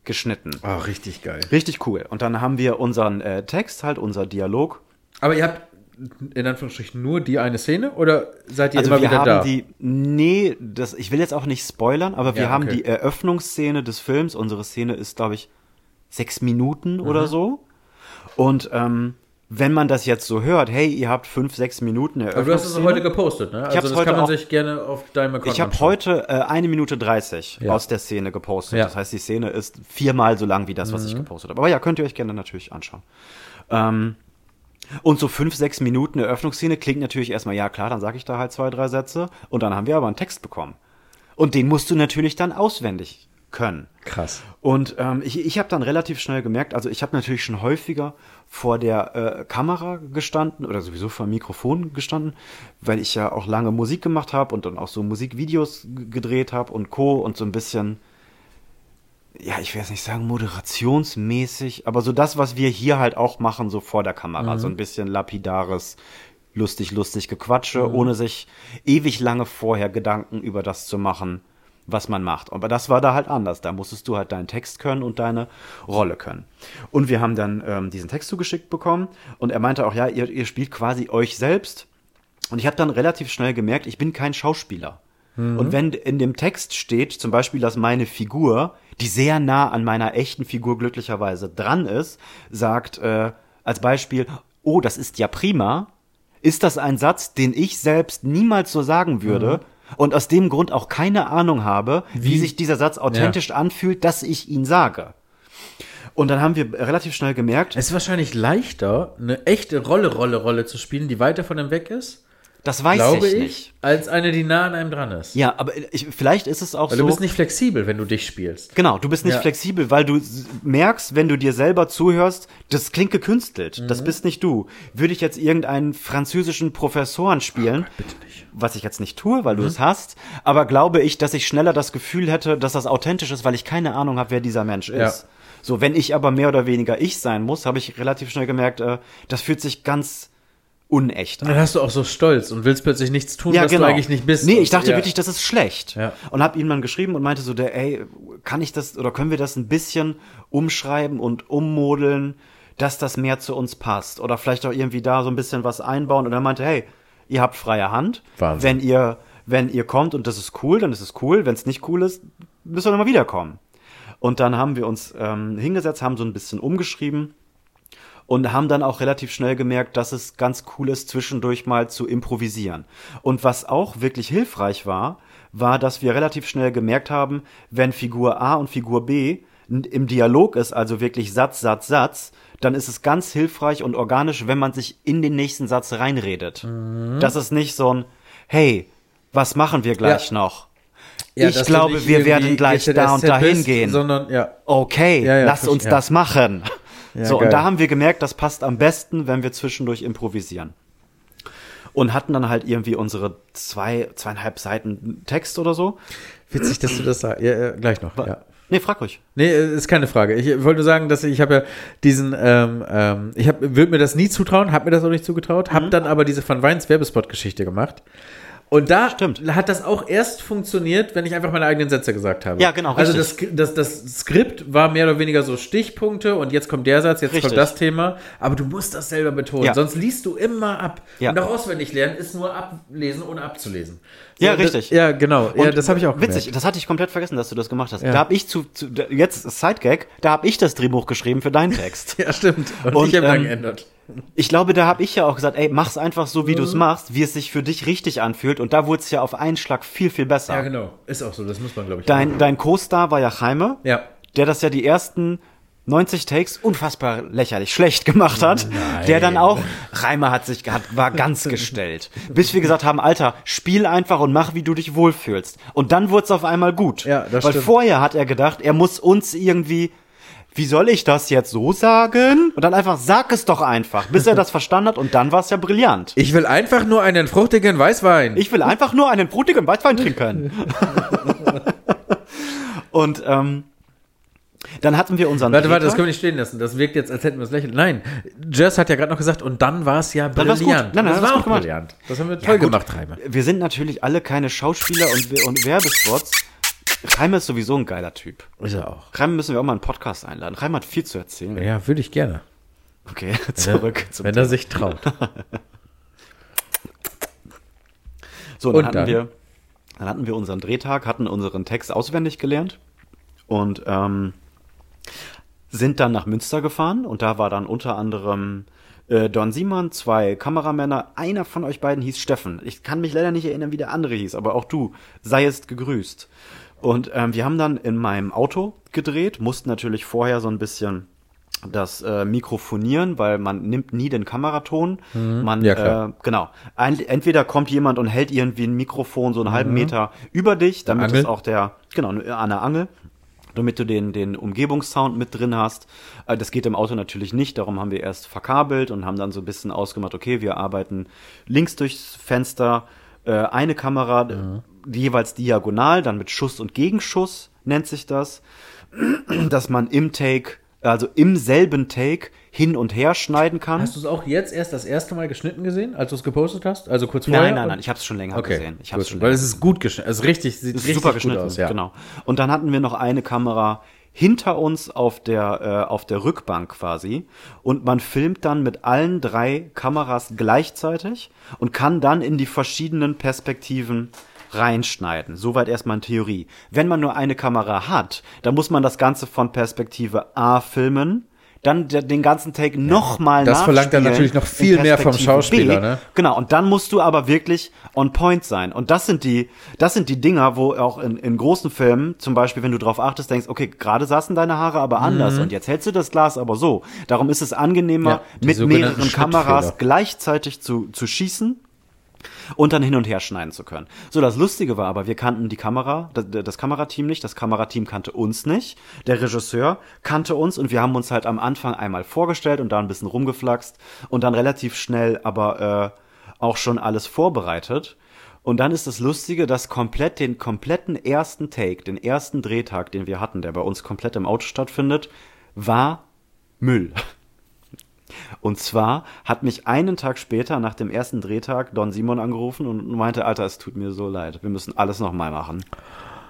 geschnitten. Oh, richtig geil. Richtig cool. Und dann haben wir unseren äh, Text, halt unser Dialog. Aber ihr habt in Anführungsstrichen nur die eine Szene oder seid ihr Also immer wir wieder haben da? die, nee, das, ich will jetzt auch nicht spoilern, aber wir Ja, haben okay. die Eröffnungsszene des Films. Unsere Szene ist, glaube ich, sechs Minuten oder Mhm. so. Und ähm, wenn man das jetzt so hört, hey, ihr habt fünf, sechs Minuten Aber du hast es heute gepostet, ne? Also das heute kann man auch- sich gerne auf deinem Account Ich habe heute äh, eine Minute 30 Ja. aus der Szene gepostet. Ja. Das heißt, die Szene ist viermal so lang wie das, was ich Mhm. gepostet habe. Aber ja, könnt ihr euch gerne natürlich anschauen. Ähm, und so fünf, sechs Minuten Eröffnungsszene klingt natürlich erstmal, ja klar, dann sage ich da halt zwei, drei Sätze. Und dann haben wir aber einen Text bekommen. Und den musst du natürlich dann auswendig können. Krass. Und ähm, ich, ich habe dann relativ schnell gemerkt, also ich habe natürlich schon häufiger vor der äh, Kamera gestanden oder sowieso vor dem Mikrofon gestanden, weil ich ja auch lange Musik gemacht habe und dann auch so Musikvideos gedreht habe und Co. und so ein bisschen, ja, ich will jetzt nicht sagen moderationsmäßig, aber so das, was wir hier halt auch machen, so vor der Kamera, so ein bisschen lapidares lustig, lustig Gequatsche, ohne sich ewig lange vorher Gedanken über das zu machen, was man macht. Aber das war da halt anders. Da musstest du halt deinen Text können und deine Rolle können. Und wir haben dann ähm, diesen Text zugeschickt bekommen und er meinte auch, ja, ihr, ihr spielt quasi euch selbst. Und ich habe dann relativ schnell gemerkt, ich bin kein Schauspieler. Und wenn in dem Text steht, zum Beispiel, dass meine Figur, die sehr nah an meiner echten Figur glücklicherweise dran ist, sagt äh, als Beispiel, oh, das ist ja prima, ist das ein Satz, den ich selbst niemals so sagen würde und aus dem Grund auch keine Ahnung habe, wie, sich dieser Satz authentisch anfühlt, dass ich ihn sage. Und dann haben wir relativ schnell gemerkt, Es ist wahrscheinlich leichter, eine echte Rolle, Rolle, Rolle zu spielen, die weiter von einem weg ist, das weiß glaube ich ich, nicht. als eine, die nah an einem dran ist. Ja, aber ich, vielleicht ist es auch Weil so. du bist nicht flexibel, wenn du dich spielst. Genau, du bist nicht Ja. flexibel, weil du merkst, wenn du dir selber zuhörst, das klingt gekünstelt. Mhm. Das bist nicht du. Würde ich jetzt irgendeinen französischen Professoren spielen, was ich jetzt nicht tue, weil du Mhm. es hast, aber glaube ich, dass ich schneller das Gefühl hätte, dass das authentisch ist, weil ich keine Ahnung habe, wer dieser Mensch Ja. ist. So, wenn ich aber mehr oder weniger ich sein muss, habe ich relativ schnell gemerkt, äh, das fühlt sich ganz unecht an. Dann hast du auch so Stolz und willst plötzlich nichts tun, was du eigentlich nicht bist. genau. Nee, ich dachte ja. wirklich, das ist schlecht. Ja. Und hab ihm dann geschrieben und meinte so, der, ey, kann ich das oder können wir das ein bisschen umschreiben und ummodeln, dass das mehr zu uns passt? Oder vielleicht auch irgendwie da so ein bisschen was einbauen. Und er meinte, hey, ihr habt freie Hand. Wahnsinn. Wenn ihr, wenn ihr kommt und das ist cool, dann ist es cool. Wenn es nicht cool ist, müsst ihr nochmal wiederkommen. Und dann haben wir uns ähm, hingesetzt, haben so ein bisschen umgeschrieben und haben dann auch relativ schnell gemerkt, dass es ganz cool ist, zwischendurch mal zu improvisieren. Und was auch wirklich hilfreich war, war, dass wir relativ schnell gemerkt haben, wenn Figur A und Figur B im Dialog ist, also wirklich Satz, Satz, Satz, dann ist es ganz hilfreich und organisch, wenn man sich in den nächsten Satz reinredet. Das ist nicht so ein, hey, was machen wir gleich Ja. noch? Ja, ich glaube, wir werden gleich da und dahin bist, gehen. Sondern, ja. Okay, Ja, lass uns das machen. Ja, so, geil. und da haben wir gemerkt, das passt am besten, wenn wir zwischendurch improvisieren. Und hatten dann halt irgendwie unsere zwei, zweieinhalb Seiten Text oder so. Witzig, dass du das sagst. Ja, ja, gleich noch. Ja. Nee, frag ruhig. Nee, äh, ist keine Frage. Ich wollte nur sagen, dass ich, ich habe ja diesen, ähm, ähm, ich würde mir das nie zutrauen, habe mir das auch nicht zugetraut, Mhm. habe dann aber diese Van Weins Werbespot-Geschichte gemacht. Und da Stimmt. hat das auch erst funktioniert, wenn ich einfach meine eigenen Sätze gesagt habe. Ja, genau, Also das, richtig. das, das Skript war mehr oder weniger so Stichpunkte und jetzt kommt der Satz, jetzt Richtig. kommt das Thema. Aber du musst das selber betonen, Ja. sonst liest du immer ab. Ja. Und auch auswendig lernen ist nur ablesen, ohne abzulesen. Ja, das- richtig. Ja, genau. ja, Und das habe ich auch Witzig, gemerkt. das hatte ich komplett vergessen, dass du das gemacht hast. Ja. Da habe ich zu, zu da- jetzt Sidegag, da habe ich das Drehbuch geschrieben für deinen Text. (laughs) Ja, stimmt. Und, Und, ich habe dann ähm, geändert. Ich glaube, da habe ich ja auch gesagt, ey, mach's einfach so, wie du's Mhm. machst, wie es sich für dich richtig anfühlt. Und da wurde es ja auf einen Schlag viel, viel besser. Ja, genau. Ist auch so, das muss man, glaube ich. Dein, dein Co-Star war ja Jaime. Ja. der das ja die ersten 90 Takes unfassbar lächerlich schlecht gemacht hat, der dann auch, Reimer hat sich, hat, war ganz gestellt. Bis wir gesagt haben, Alter, spiel einfach und mach, wie du dich wohlfühlst. Und dann wurde es auf einmal gut. Ja, das Weil stimmt. vorher hat er gedacht, er muss uns irgendwie, wie soll ich das jetzt so sagen? Und dann einfach, sag es doch einfach, bis er das verstanden hat und dann war es ja brillant. Ich will einfach nur einen fruchtigen Weißwein. Ich will einfach nur einen brutigen Weißwein trinken. (laughs) und ähm, dann hatten wir unseren warte, warte, das können wir nicht stehen lassen. Das wirkt jetzt, als hätten wir es lächeln. Nein, Jess hat ja gerade noch gesagt, und dann war es ja Dann brillant. gut. Nein, nein, das das war auch gemacht. brillant. Das haben wir toll gut. gemacht, Reimer. Wir sind natürlich alle keine Schauspieler und, und Werbespots. Reimer ist sowieso ein geiler Typ. Ist er auch. Reimer müssen wir auch mal einen Podcast einladen. Reimer hat viel zu erzählen. Ja, würde ich gerne. Okay, (laughs) zurück zum Wenn er sich traut. (laughs) So, dann, Und hatten dann? wir, dann hatten wir unseren Drehtag, hatten unseren Text auswendig gelernt und ähm, sind dann nach Münster gefahren und da war dann unter anderem äh, Don Simon, zwei Kameramänner, einer von euch beiden hieß Steffen. Ich kann mich leider nicht erinnern, wie der andere hieß, aber auch du seiest gegrüßt. Und ähm, wir haben dann in meinem Auto gedreht, mussten natürlich vorher so ein bisschen das äh, Mikrofonieren, weil man nimmt nie den Kameraton. Man, Mhm. Ja, klar. Äh, genau. Ein, entweder kommt jemand und hält irgendwie ein Mikrofon so einen halben Meter über dich, damit Mhm. Es auch der, genau, an der Angel, damit du den, den Umgebungssound mit drin hast. Äh, Das geht im Auto natürlich nicht, darum haben wir erst verkabelt und haben dann so ein bisschen ausgemacht, okay, wir arbeiten links durchs Fenster, äh, eine Kamera, Mhm. Jeweils diagonal, dann mit Schuss und Gegenschuss nennt sich das, (clears throat) dass man im Take, also im selben Take hin und her schneiden kann. Hast du es auch jetzt erst das erste Mal geschnitten gesehen, als du es gepostet hast? Also kurz vorher? nein, nein, nein, ich habe es schon länger Okay, gesehen. Ich habe es gut, schon weil es ist gut geschnitten. Also richtig, sieht ist richtig super gut geschnitten, aus. Ja. genau. Und dann hatten wir noch eine Kamera hinter uns auf der, äh, auf der Rückbank quasi. Und man filmt dann mit allen drei Kameras gleichzeitig und kann dann in die verschiedenen Perspektiven reinschneiden. Soweit erstmal in Theorie. Wenn man nur eine Kamera hat, dann muss man das Ganze von Perspektive A filmen, dann den ganzen Take nochmal das verlangt dann natürlich noch viel mehr vom Schauspieler, B. ne? Genau, und dann musst du aber wirklich on point sein. Und das sind die, das sind die Dinger, wo auch in, in großen Filmen, zum Beispiel, wenn du drauf achtest, denkst, okay, gerade saßen deine Haare aber anders und jetzt hältst du das Glas aber so. Darum ist es angenehmer, Mhm. Ja, mit mehreren Kameras gleichzeitig zu, zu schießen und dann hin und her schneiden zu können. So, das Lustige war aber, wir kannten die Kamera, das, das Kamerateam nicht, das Kamerateam kannte uns nicht, der Regisseur kannte uns und wir haben uns halt am Anfang einmal vorgestellt und da ein bisschen rumgeflaxt und dann relativ schnell aber äh, auch schon alles vorbereitet. Und dann ist das Lustige, dass komplett den kompletten ersten Take, den ersten Drehtag, den wir hatten, der bei uns komplett im Auto stattfindet, war Müll. Und zwar hat mich einen Tag später, nach dem ersten Drehtag, Don Simon angerufen und meinte, Alter, es tut mir so leid, wir müssen alles nochmal machen.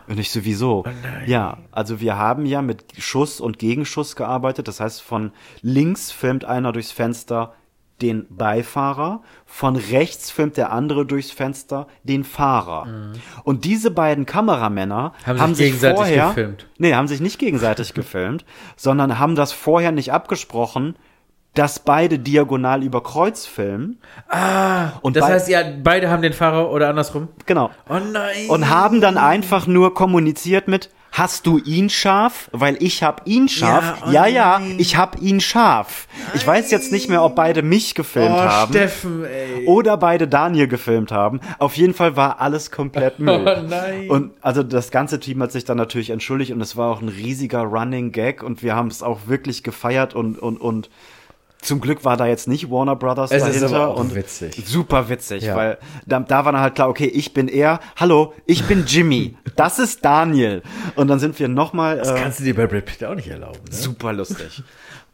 Und ich so, wieso? ja, also wir haben ja mit Schuss und Gegenschuss gearbeitet. Das heißt, von links filmt einer durchs Fenster den Beifahrer, von rechts filmt der andere durchs Fenster den Fahrer. Und diese beiden Kameramänner Mhm. Haben haben, sich vorher, gefilmt. Nee, haben sich nicht gegenseitig gefilmt, sondern haben das vorher nicht abgesprochen, dass beide diagonal über Kreuz filmen. Ah, Und das heißt, ja, beide haben den Fahrer oder andersrum? Genau. Oh nein. Und haben dann einfach nur kommuniziert mit, hast du ihn scharf? Weil ich hab ihn scharf. Ja, oh Ja, ja, nein. ich hab ihn scharf. Ich weiß jetzt nicht mehr, ob beide mich gefilmt oh, haben. Steffen, ey. Oder beide Daniel gefilmt haben. Auf jeden Fall war alles komplett (laughs) Müll. Oh nein. Und also das ganze Team hat sich dann natürlich entschuldigt und es war auch ein riesiger Running Gag und wir haben es auch wirklich gefeiert und, und, und zum Glück war da jetzt nicht Warner Brothers Es ist dahinter aber auch und witzig. super witzig, Ja. weil da, da war dann halt klar, okay, ich bin er, hallo, ich bin Jimmy, das ist Daniel und dann sind wir nochmal Das äh, kannst du dir bei Brad Pitt auch nicht erlauben. Ne? super lustig.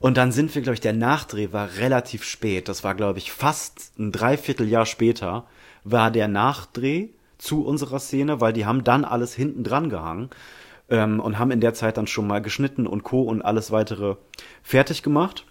Und dann sind wir, glaube ich, der Nachdreh war relativ spät. Das war, glaube ich, fast ein Dreivierteljahr später war der Nachdreh zu unserer Szene, weil die haben dann alles hinten dran gehangen ähm, und haben in der Zeit dann schon mal geschnitten und Co. und alles weitere fertig gemacht.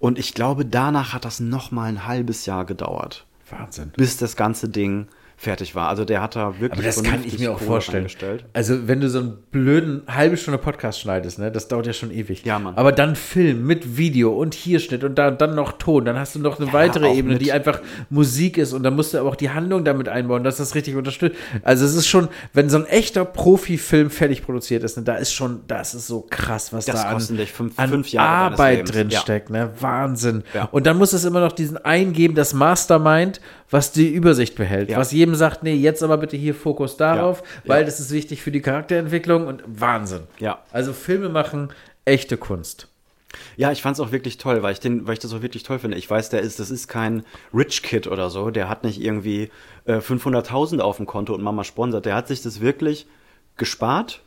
Und ich glaube, danach hat das noch mal ein halbes Jahr gedauert, Wahnsinn. bis das ganze Ding fertig war. Also der hat da wirklich Aber das kann ich mir auch Kohle vorstellen. Also, wenn du so einen blöden halbe Stunde Podcast schneidest, ne, das dauert ja schon ewig. Ja, Mann. Aber dann Film mit Video und hier Schnitt und da, dann noch Ton, dann hast du noch eine weitere auch Ebene, mit- die einfach Musik ist und dann musst du aber auch die Handlung damit einbauen, dass das richtig unterstützt. Also, es ist schon, wenn so ein echter Profi-Film fertig produziert ist, ne, da ist schon, das ist so krass, was Das da an, fünf- an fünf Arbeit drin Ja. steckt, ne? Wahnsinn. Ja. Und dann muss es immer noch diesen eingeben, das Mastermind, was die Übersicht behält, Ja. was jedem sagt, nee, jetzt aber bitte hier Fokus darauf, Ja. weil das ist wichtig für die Charakterentwicklung und Wahnsinn. Ja. Also Filme machen echte Kunst. Ja, ich fand's auch wirklich toll, weil ich den, weil ich das auch wirklich toll finde. Ich weiß, der ist, das ist kein Rich Kid oder so. Der hat nicht irgendwie äh, 500.000 auf dem Konto und Mama sponsert. Der hat sich das wirklich gespart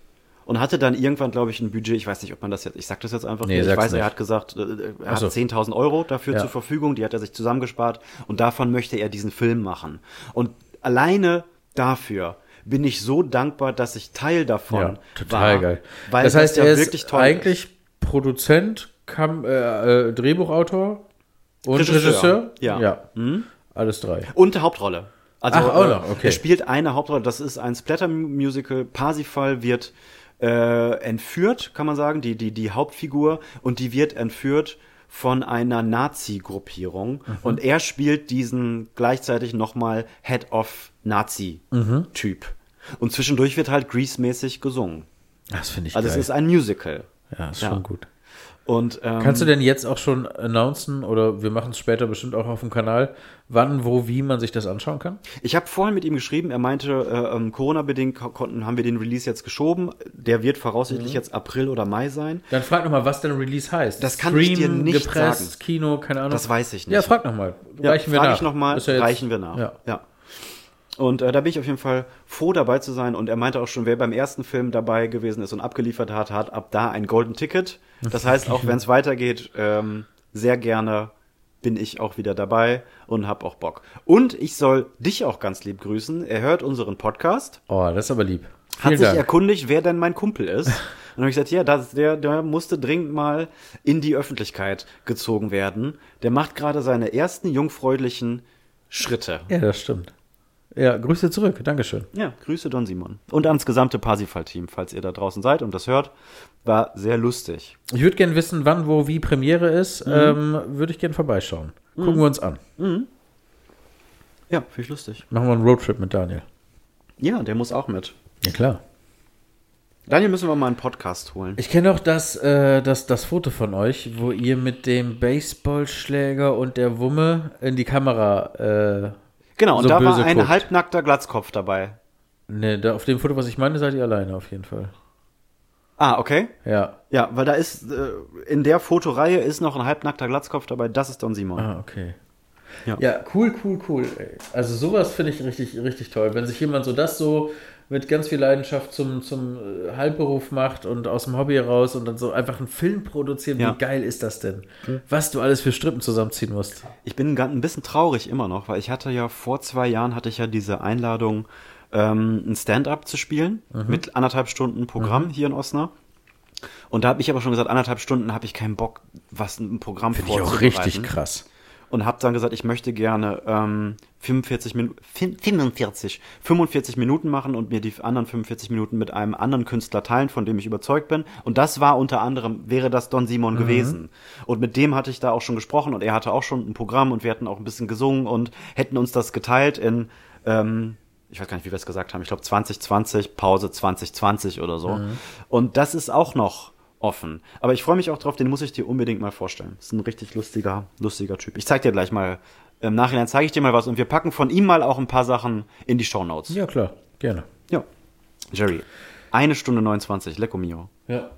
und hatte dann irgendwann, glaube ich, ein Budget. Ich weiß nicht, ob man das jetzt, ich sag das jetzt einfach Nee, nur. Ich weiß, nicht. er hat gesagt, äh, er so. hat 10.000 Euro dafür Ja. zur Verfügung. Die hat er sich zusammengespart und davon möchte er diesen Film machen. Und alleine dafür bin ich so dankbar, dass ich Teil davon total war. geil. Weil das heißt, ja er ist wirklich toll eigentlich Produzent, Kam äh, äh, Drehbuchautor und Regisseur. Regisseur, ja. Mhm. ja. Alles drei. Und Hauptrolle. Also Ach, auch äh, noch, okay. er spielt eine Hauptrolle. Das ist ein Splatter-Musical. Parsifal wird äh, entführt, kann man sagen, die, die, die Hauptfigur. Und die wird entführt von einer Nazi-Gruppierung. Mhm. Und er spielt diesen gleichzeitig nochmal Head of Nazi-Typ. Und zwischendurch wird halt Grease-mäßig gesungen. Das finde ich Also geil. es ist ein Musical. ja, ist ja. schon gut. Und, ähm, Kannst du denn jetzt auch schon announcen, oder wir machen es später bestimmt auch auf dem Kanal, wann, wo, wie man sich das anschauen kann? Ich habe vorhin mit ihm geschrieben, er meinte, äh, ähm, Corona-bedingt ko- konnten, haben wir den Release jetzt geschoben. Der wird voraussichtlich Mhm. jetzt April oder Mai sein. Dann frag nochmal, was denn Release heißt. Das kann ich dir nicht gepresst, sagen. Kino, keine Ahnung. Das weiß ich nicht. Ja, frag nochmal. Ja, Reichen wir frag nach. ich noch mal, ja reichen wir nach. Ja. ja. Und äh, da bin ich auf jeden Fall froh dabei zu sein. Und er meinte auch schon, wer beim ersten Film dabei gewesen ist und abgeliefert hat, hat ab da ein Golden Ticket. Das heißt, auch wenn es weitergeht, ähm, sehr gerne bin ich auch wieder dabei und hab auch Bock. Und ich soll dich auch ganz lieb grüßen. Er hört unseren Podcast, Oh, das ist aber lieb. hat Vielen sich Dank. erkundigt, wer denn mein Kumpel ist. (laughs) Und dann habe ich gesagt, ja, das, der, der musste dringend mal in die Öffentlichkeit gezogen werden. Der macht gerade seine ersten jungfräulichen Schritte. Ja, das stimmt. Ja, Grüße zurück. Dankeschön. Ja, Grüße Don Simon. Und ans gesamte Parsifal-Team, falls ihr da draußen seid und das hört. War sehr lustig. Ich würde gerne wissen, wann, wo, wie Premiere ist. Ähm, würde ich gerne vorbeischauen. Gucken wir uns an. Ja, finde ich lustig. Machen wir einen Roadtrip mit Daniel. Ja, der muss auch mit. Ja, klar. Daniel müssen wir mal einen Podcast holen. Ich kenne auch das, äh, das, das Foto von euch, wo ihr mit dem Baseballschläger und der Wumme in die Kamera. Äh, Genau, und so da war ein guckt. halbnackter Glatzkopf dabei. ne, da, auf dem Foto, was ich meine, seid ihr alleine auf jeden Fall. Ah, okay. Ja. Ja, weil da ist, äh, in der Fotoreihe ist noch ein halbnackter Glatzkopf dabei. Das ist Don Simon. Ah, okay. Ja. Ja, cool, cool, cool. ey. Also sowas finde ich richtig, richtig toll. Wenn sich jemand so das so mit ganz viel Leidenschaft zum, zum äh, Halbberuf macht und aus dem Hobby heraus und dann so einfach einen Film produziert, Ja. wie geil ist das denn? Was du alles für Strippen zusammenziehen musst. Ich bin ein bisschen traurig immer noch, weil ich hatte ja vor zwei Jahren hatte ich ja diese Einladung, ähm, ein Stand-up zu spielen mit anderthalb Stunden Programm hier in Osnabrück. Und da habe ich aber schon gesagt, anderthalb Stunden habe ich keinen Bock, was ein Programm Finde ich auch richtig krass. Und habe dann gesagt, ich möchte gerne ähm, 45 Minuten, 45, 45 Minuten machen und mir die anderen 45 Minuten mit einem anderen Künstler teilen, von dem ich überzeugt bin. Und das war unter anderem, wäre das Don Simon gewesen. Und mit dem hatte ich da auch schon gesprochen und er hatte auch schon ein Programm und wir hatten auch ein bisschen gesungen und hätten uns das geteilt in, ähm, ich weiß gar nicht, wie wir es gesagt haben, ich glaube 2020, Pause 2020 oder so. Und das ist auch noch offen. Aber ich freue mich auch drauf, den muss ich dir unbedingt mal vorstellen. Ist ein richtig lustiger, lustiger Typ. Ich zeig dir gleich mal, im Nachhinein zeige ich dir mal was und wir packen von ihm mal auch ein paar Sachen in die Shownotes. Ja, klar. Gerne. Ja. Jerry, eine Stunde 29, Lecco Mio. Ja.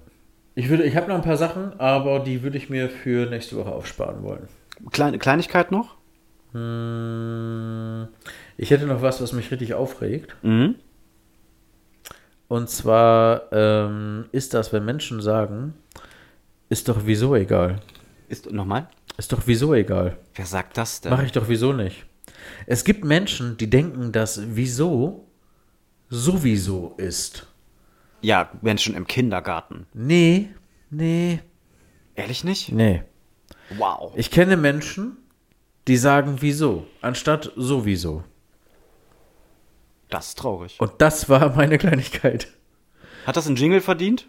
Ich, würde, ich habe noch ein paar Sachen, aber die würde ich mir für nächste Woche aufsparen wollen. Kleine Kleinigkeit noch? Hm, Ich hätte noch was, was mich richtig aufregt. Mhm. Und zwar ähm, ist das, wenn Menschen sagen, ist doch wieso egal. Ist, nochmal? Ist doch wieso egal. Wer sagt das denn? Mache ich doch wieso nicht. Es gibt Menschen, die denken, dass wieso sowieso ist. Ja, Menschen im Kindergarten. Nee, nee, Ehrlich nicht? nee. Wow. Ich kenne Menschen, die sagen wieso, anstatt sowieso. Das ist traurig. Und das war meine Kleinigkeit. Hat das einen Jingle verdient?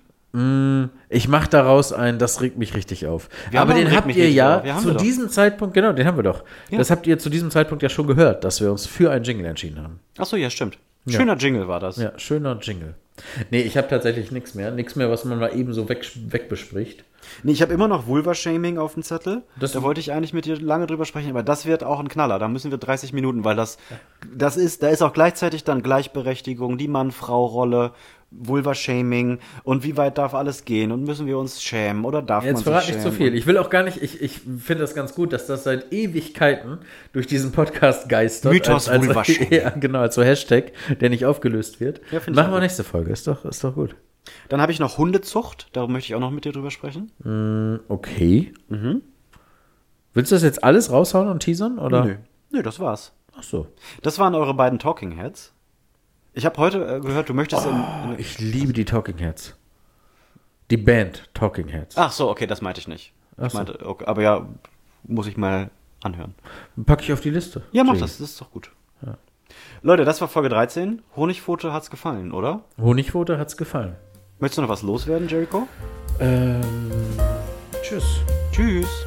Ich mache daraus ein, das regt mich richtig auf. Wir Aber den habt ihr ja zu diesem Zeitpunkt, genau, den haben wir doch. Ja. Das habt ihr zu diesem Zeitpunkt ja schon gehört, dass wir uns für einen Jingle entschieden haben. Ach so, ja, stimmt. Schöner Jingle war das. Ja, schöner Jingle. Nee, ich habe tatsächlich nichts mehr. Nichts mehr, was man mal eben so weg, wegbespricht. Nee, ich habe immer noch Vulva-Shaming auf dem Zettel. Das- da wollte ich eigentlich mit dir lange drüber sprechen, aber das wird auch ein Knaller. Da müssen wir 30 Minuten, weil das, das ist, da ist auch gleichzeitig dann Gleichberechtigung, die Mann-Frau-Rolle, Vulva-Shaming und wie weit darf alles gehen und müssen wir uns schämen oder darf Jetzt man sich verrat schämen? nicht zu viel. Ich will auch gar nicht, ich, ich finde das ganz gut, dass das seit Ewigkeiten durch diesen Podcast geistert. Mythos als, als, Vulva-Shaming. (laughs) Ja, genau, als so Hashtag, der nicht aufgelöst wird. Ja, ich Machen wir nächste Folge, ist doch, ist doch gut. Dann habe ich noch Hundezucht, darum möchte ich auch noch mit dir drüber sprechen. Okay. Willst du das jetzt alles raushauen und teasern? Oder? Nö. Nö, das war's. Ach so. Das waren eure beiden Talking Heads. Ich habe heute äh, gehört, du möchtest in, in Ich liebe die Talking Heads. Die Band Talking Heads. Ach so, okay, das meinte ich nicht. Ach Ich meinte, okay, aber ja, muss ich mal anhören. Packe ich auf die Liste. Ja, mach das, das ist doch gut. Leute, das war Folge 13. Honigpfote hat's gefallen, oder? Honigpfote hat's gefallen. Möchtest du noch was loswerden, Jericho? Ähm, tschüss. Tschüss.